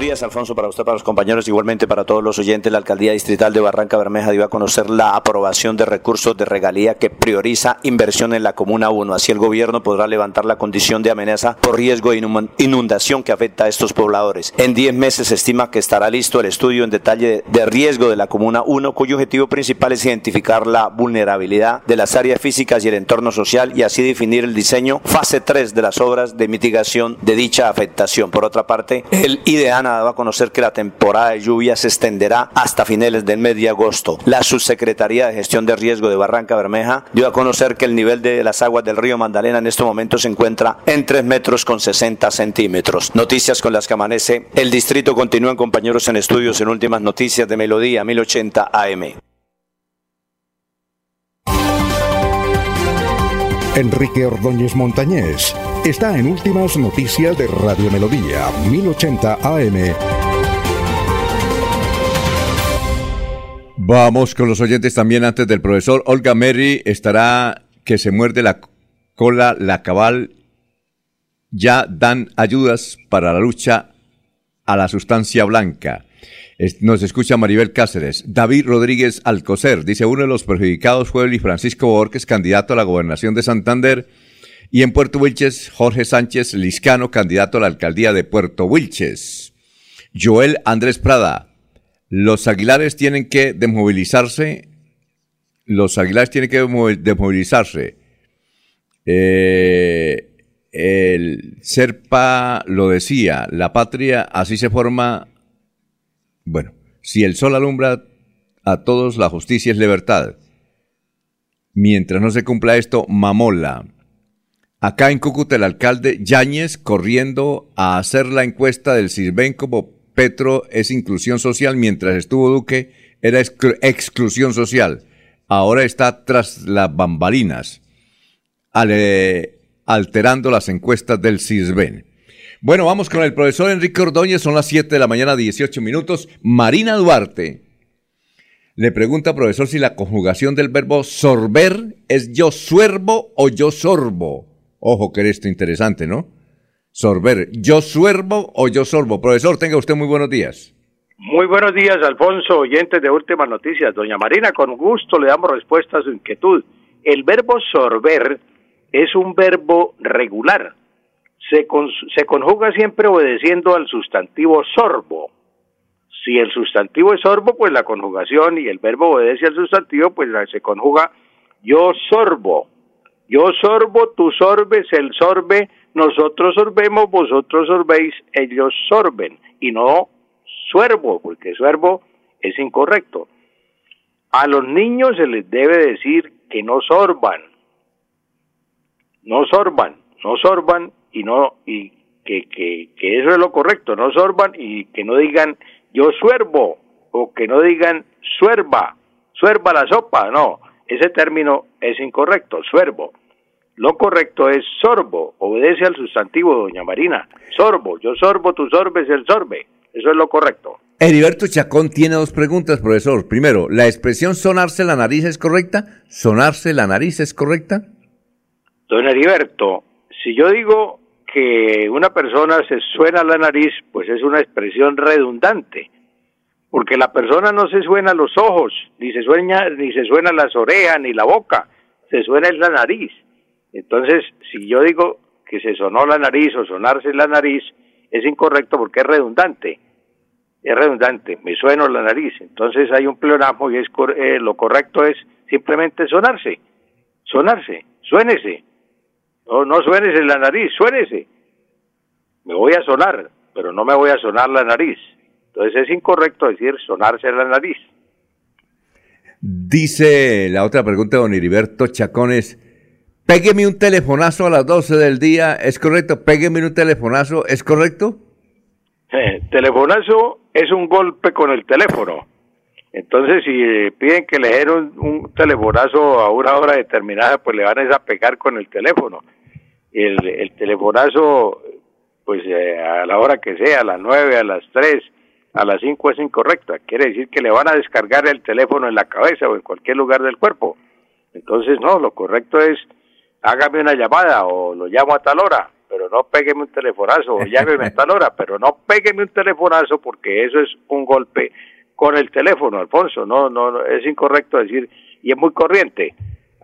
Días, Alfonso, para usted, para los compañeros, igualmente para todos los oyentes. La Alcaldía Distrital de Barranca Bermeja dio a conocer la aprobación de recursos de regalía que prioriza inversión en la Comuna 1. Así el gobierno podrá levantar la condición de amenaza por riesgo de inundación que afecta a estos pobladores. En 10 meses se estima que estará listo el estudio en detalle de riesgo de la Comuna 1, cuyo objetivo principal es identificar la vulnerabilidad de las áreas físicas y el entorno social y así definir el diseño fase 3 de las obras de mitigación de dicha afectación. Por otra parte, el IDEAN ha dado a conocer que la temporada de lluvia se extenderá hasta finales del mes de agosto. La Subsecretaría de Gestión de Riesgo de Barranca Bermeja dio a conocer que el nivel de las aguas del río Magdalena en este momento se encuentra en 3 metros con 60 centímetros. Noticias con las que amanece el distrito. Continúan compañeros en estudios en últimas noticias de Melodía 1080 AM. Enrique Ordóñez Montañés está en Últimas Noticias de Radio Melodía, 1080 AM. Vamos con los oyentes también antes del profesor. Olga Mary estará que se muerde la cola la cabal. Ya dan ayudas para la lucha a la sustancia blanca. Nos escucha Maribel Cáceres. David Rodríguez Alcocer dice, uno de los perjudicados fue Luis Francisco Borges, candidato a la gobernación de Santander. Y en Puerto Wilches, Jorge Sánchez Liscano, candidato a la alcaldía de Puerto Wilches. Joel Andrés Prada. Los aguilares tienen que desmovilizarse. Los aguilares tienen que desmovilizarse. Eh, el Serpa lo decía, la patria así se forma bueno, si el sol alumbra a todos, la justicia es libertad. Mientras no se cumpla esto, mamola. Acá en Cúcuta el alcalde Yáñez corriendo a hacer la encuesta del Sirven como Petro es inclusión social, mientras estuvo Duque era exclusión social. Ahora está tras las bambalinas, alterando las encuestas del CISBEN. Bueno, vamos con el profesor Enrique Ordóñez, son las 7 de la mañana, 18 minutos. Marina Duarte le pregunta, profesor, si la conjugación del verbo sorber es yo suervo o yo sorbo. Ojo, que esto interesante, ¿no? Sorber, yo suervo o yo sorbo. Profesor, tenga usted muy buenos días. Muy buenos días, Alfonso, oyentes de Últimas Noticias. Doña Marina, con gusto le damos respuesta a su inquietud. El verbo sorber es un verbo regular se, se conjuga siempre obedeciendo al sustantivo sorbo. Si el sustantivo es sorbo, pues la conjugación y el verbo obedece al sustantivo, pues se conjuga yo sorbo. Yo sorbo, tú sorbes, él sorbe, nosotros sorbemos, vosotros sorbéis, ellos sorben. Y no suerbo, porque suerbo es incorrecto. A los niños se les debe decir que no sorban. No sorban, no sorban y no y que, que, que eso es lo correcto, no sorban y que no digan yo suervo o que no digan suerva, suerva la sopa, no, ese término es incorrecto, suervo. Lo correcto es sorbo, obedece al sustantivo, doña Marina. Sorbo, yo sorbo, tú sorbes, el sorbe. Eso es lo correcto. Heriberto Chacón tiene dos preguntas, profesor. Primero, ¿la expresión sonarse la nariz es correcta? ¿Sonarse la nariz es correcta? Don Heriberto, si yo digo que una persona se suena la nariz, pues es una expresión redundante, porque la persona no se suena los ojos, ni se sueña, ni se suena las orejas, ni la boca, se suena es la nariz. Entonces, si yo digo que se sonó la nariz o sonarse la nariz, es incorrecto porque es redundante. Es redundante, me sueno la nariz. Entonces hay un pleonasmo y es eh, lo correcto es simplemente sonarse. Sonarse, suénese. No, no suénese la nariz, suénese. Me voy a sonar, pero no me voy a sonar la nariz. Entonces es incorrecto decir sonarse la nariz. Dice la otra pregunta de don Heriberto Chacones, pégueme un telefonazo a las 12 del día, ¿es correcto? Pégueme un telefonazo, ¿es correcto? Eh, telefonazo es un golpe con el teléfono. Entonces, si eh, piden que le den un, telefonazo a una hora determinada, pues le van a pegar con el teléfono el, el telefonazo, pues eh, a la hora que sea, a las nueve, a las tres, a las cinco es incorrecta. Quiere decir que le van a descargar el teléfono en la cabeza o en cualquier lugar del cuerpo. Entonces, no, lo correcto es hágame una llamada o lo llamo a tal hora, pero no pégueme un telefonazo o llámeme a tal hora, pero no pégueme un telefonazo porque eso es un golpe con el teléfono, Alfonso. No, no, es incorrecto decir, y es muy corriente.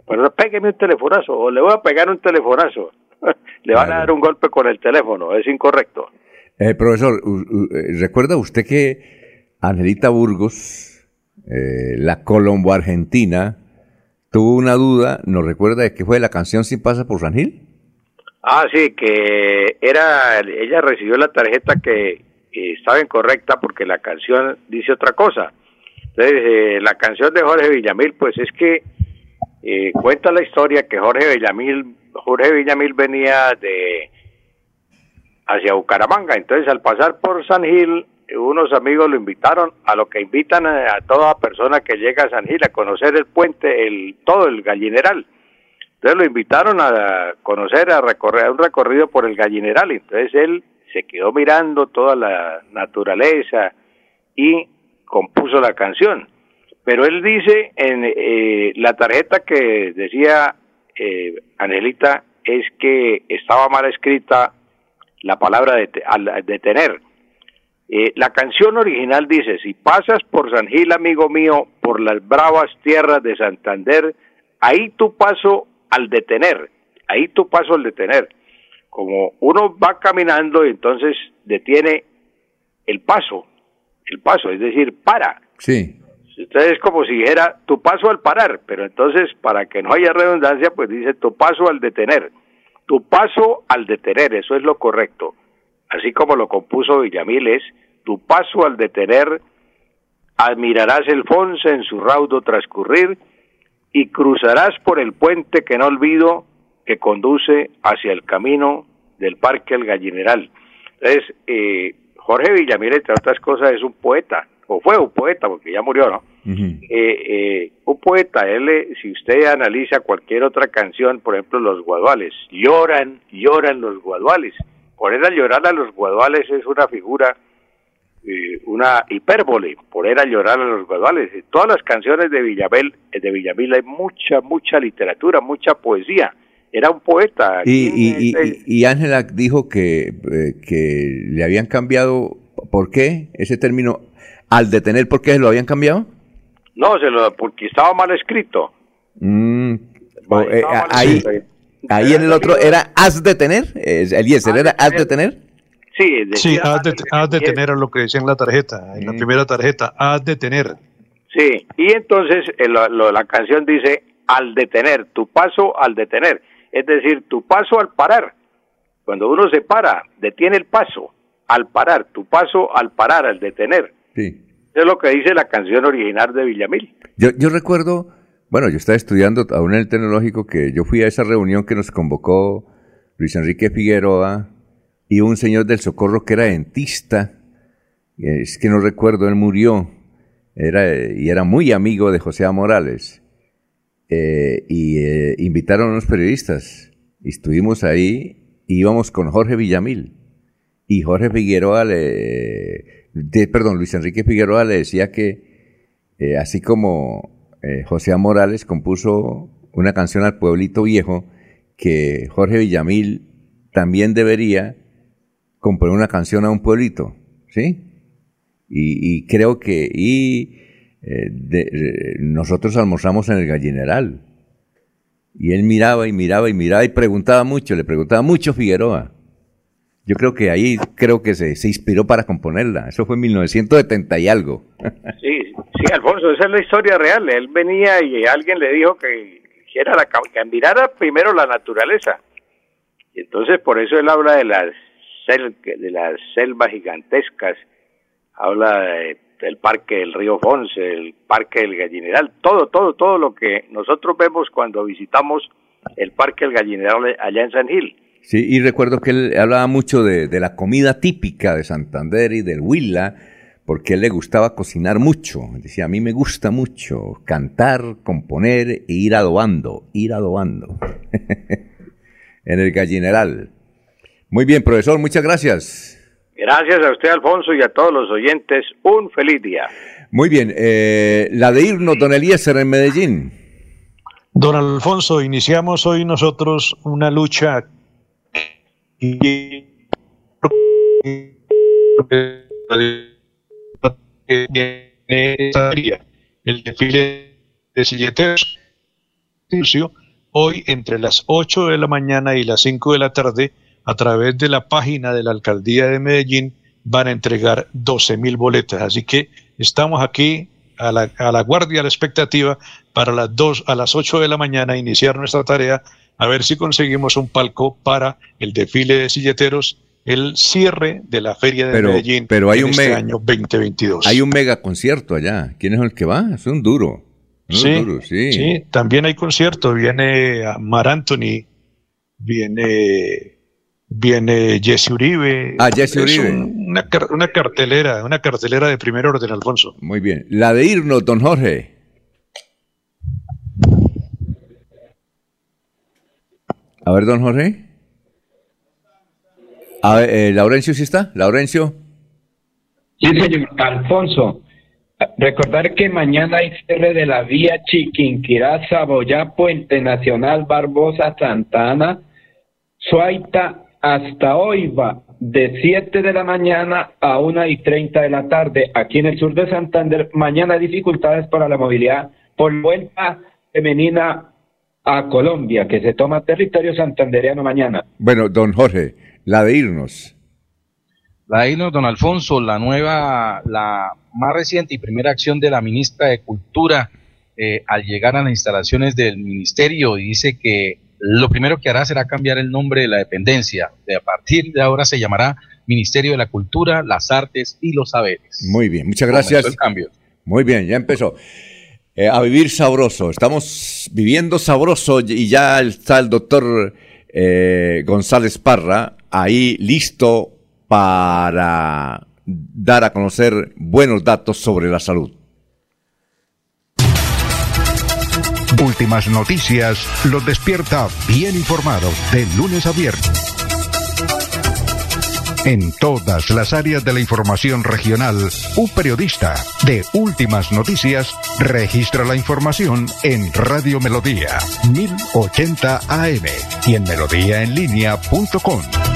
Pero pégueme un telefonazo o le voy a pegar un telefonazo. le van a dar un golpe con el teléfono, es incorrecto. Eh, profesor, eh, ¿recuerda usted que Angelita Burgos, eh, la colombo-argentina, tuvo una duda, ¿nos recuerda de qué fue la canción Sin pasa por San Gil? Ah, sí, que era, ella recibió la tarjeta que estaba incorrecta porque la canción dice otra cosa. Entonces, la canción de Jorge Villamil, pues es que cuenta la historia que Jorge Villamil Jorge Villamil venía de hacia Bucaramanga, entonces al pasar por San Gil, unos amigos lo invitaron a lo que invitan a, toda persona que llega a San Gil a conocer el puente, el todo el gallineral. Entonces lo invitaron a conocer, a recorrer a un recorrido por el gallineral. Entonces él se quedó mirando toda la naturaleza y compuso la canción. Pero él dice en eh, la tarjeta que decía eh, Angelita es que estaba mal escrita la palabra de, al detener. Eh, la canción original dice, si pasas por San Gil, amigo mío, por las bravas tierras de Santander, ahí tu paso al detener, ahí tu paso al detener. Como uno va caminando y entonces detiene el paso, el paso, es decir, para. Sí. Entonces es como si dijera tu paso al parar, pero entonces para que no haya redundancia, pues dice tu paso al detener. Tu paso al detener, eso es lo correcto. Así como lo compuso Villamil es tu paso al detener, admirarás el Fonse en su raudo transcurrir y cruzarás por el puente que no olvido que conduce hacia el camino del Parque El Gallineral. Entonces, eh, Jorge Villamil, entre otras cosas, es un poeta, o fue un poeta, porque ya murió, ¿no? eh, eh, un poeta, él, eh, si usted analiza cualquier otra canción, por ejemplo, Los Guaduales, lloran, lloran los Guaduales. Poner a llorar a los Guaduales es una figura, eh, una hipérbole, poner a llorar a los Guaduales. En todas las canciones de Villamil, eh, de Villamil hay mucha, mucha literatura, mucha poesía. Era un poeta. Y, y, y, y Ángela dijo que, eh, que le habían cambiado, ¿por qué? Ese término, al detener, ¿por qué lo habían cambiado? No, se lo, porque estaba mal escrito. Mm, eh, estaba mal escrito. ahí en el otro era has de tener, eh, Eliezer, ¿era has de tener? Sí, Sí, haz de, haz de tener a lo que decía en la tarjeta, en la primera tarjeta, haz de tener. Sí, y entonces eh, lo- lo- la canción dice al detener, tu paso al detener, es decir, tu paso al parar. Cuando uno se para, detiene el paso al parar, tu paso al parar, al detener. Sí. Eso es lo que dice la canción original de Villamil. Yo, yo recuerdo, bueno, yo estaba estudiando aún en el tecnológico que yo fui a esa reunión que nos convocó Luis Enrique Figueroa y un señor del Socorro que era dentista, es que no recuerdo, él murió, era, y era muy amigo de José. Morales. Eh, y eh, invitaron a unos periodistas, y estuvimos ahí, y íbamos con Jorge Villamil. Y Jorge Figueroa le, perdón, Luis Enrique Figueroa le decía que eh, así como eh, José. Morales compuso una canción al pueblito viejo, que Jorge Villamil también debería componer una canción a un pueblito, ¿sí? Y, creo que y eh, eh, nosotros almorzamos en el gallineral y él miraba y miraba y miraba y preguntaba mucho, le preguntaba mucho Figueroa. Yo creo que ahí creo que se, se inspiró para componerla. Eso fue en 1970 y algo. Sí, sí, Alfonso, esa es la historia real. Él venía y alguien le dijo que que primero la naturaleza. Y entonces por eso él habla de las de las selvas gigantescas, habla de- del parque del río Fonse, el parque del Gallineral, todo, todo, todo lo que nosotros vemos cuando visitamos el parque del Gallineral allá en San Gil. Sí, y recuerdo que él hablaba mucho de, de la comida típica de Santander y del Huila, porque él le gustaba cocinar mucho. Decía, a mí me gusta mucho cantar, componer e ir adobando, ir adobando. en el gallineral. Muy bien, profesor, muchas gracias. Gracias a usted, Alfonso, y a todos los oyentes. Un feliz día. Muy bien, eh, la de irnos, don Eliezer, en Medellín. Don Alfonso, iniciamos hoy nosotros una lucha y el desfile de silleteros. Hoy entre las 8 de la mañana y las 5 de la tarde a través de la página de la alcaldía de Medellín van a entregar 12 mil boletas. Así que estamos aquí a la, a la guardia, a la expectativa para las 2 a las 8 de la mañana iniciar nuestra tarea a ver si conseguimos un palco para el desfile de silleteros el cierre de la feria de Pero, Medellín pero hay en un este mega, año 2022 hay un mega concierto allá. ¿Quién es el que va? Es un duro. Sí, duro, sí. sí, también hay concierto, viene Mar Anthony, viene, viene Jesse Uribe. Ah, Jesse Es Uribe. un- una, una cartelera, una cartelera de primer orden, Alfonso. Muy bien. La de irnos, don Jorge. A ver, don Jorge. A ver, eh, Laurencio, ¿sí está? Laurencio. Sí, señor Alfonso. Recordar que mañana hay cierre de la vía Chiquinquirá, Saboyá, Puente Nacional, Barbosa, Santana, Suaita, hasta hoy va de 7 de la mañana a 1 y 30 de la tarde. Aquí en el sur de Santander, mañana dificultades para la movilidad por vuelta femenina a Colombia, que se toma territorio santandereano mañana. Bueno, don Jorge, la de irnos. La de irnos, don Alfonso, la nueva, la más reciente y primera acción de la ministra de Cultura eh, al llegar a las instalaciones del ministerio dice que lo primero que hará será cambiar el nombre de la dependencia. De a partir de ahora se llamará Ministerio de la Cultura, las Artes y los Saberes. Muy bien, muchas gracias. El cambio. Muy bien, ya empezó. Eh, a vivir sabroso. Estamos viviendo sabroso y ya está el doctor eh, González Parra ahí listo para dar a conocer buenos datos sobre la salud. Últimas noticias los despierta bien informados de lunes a viernes. En todas las áreas de la información regional, un periodista de Últimas Noticias registra la información en Radio Melodía 1080 AM y en melodíaenlínea.com.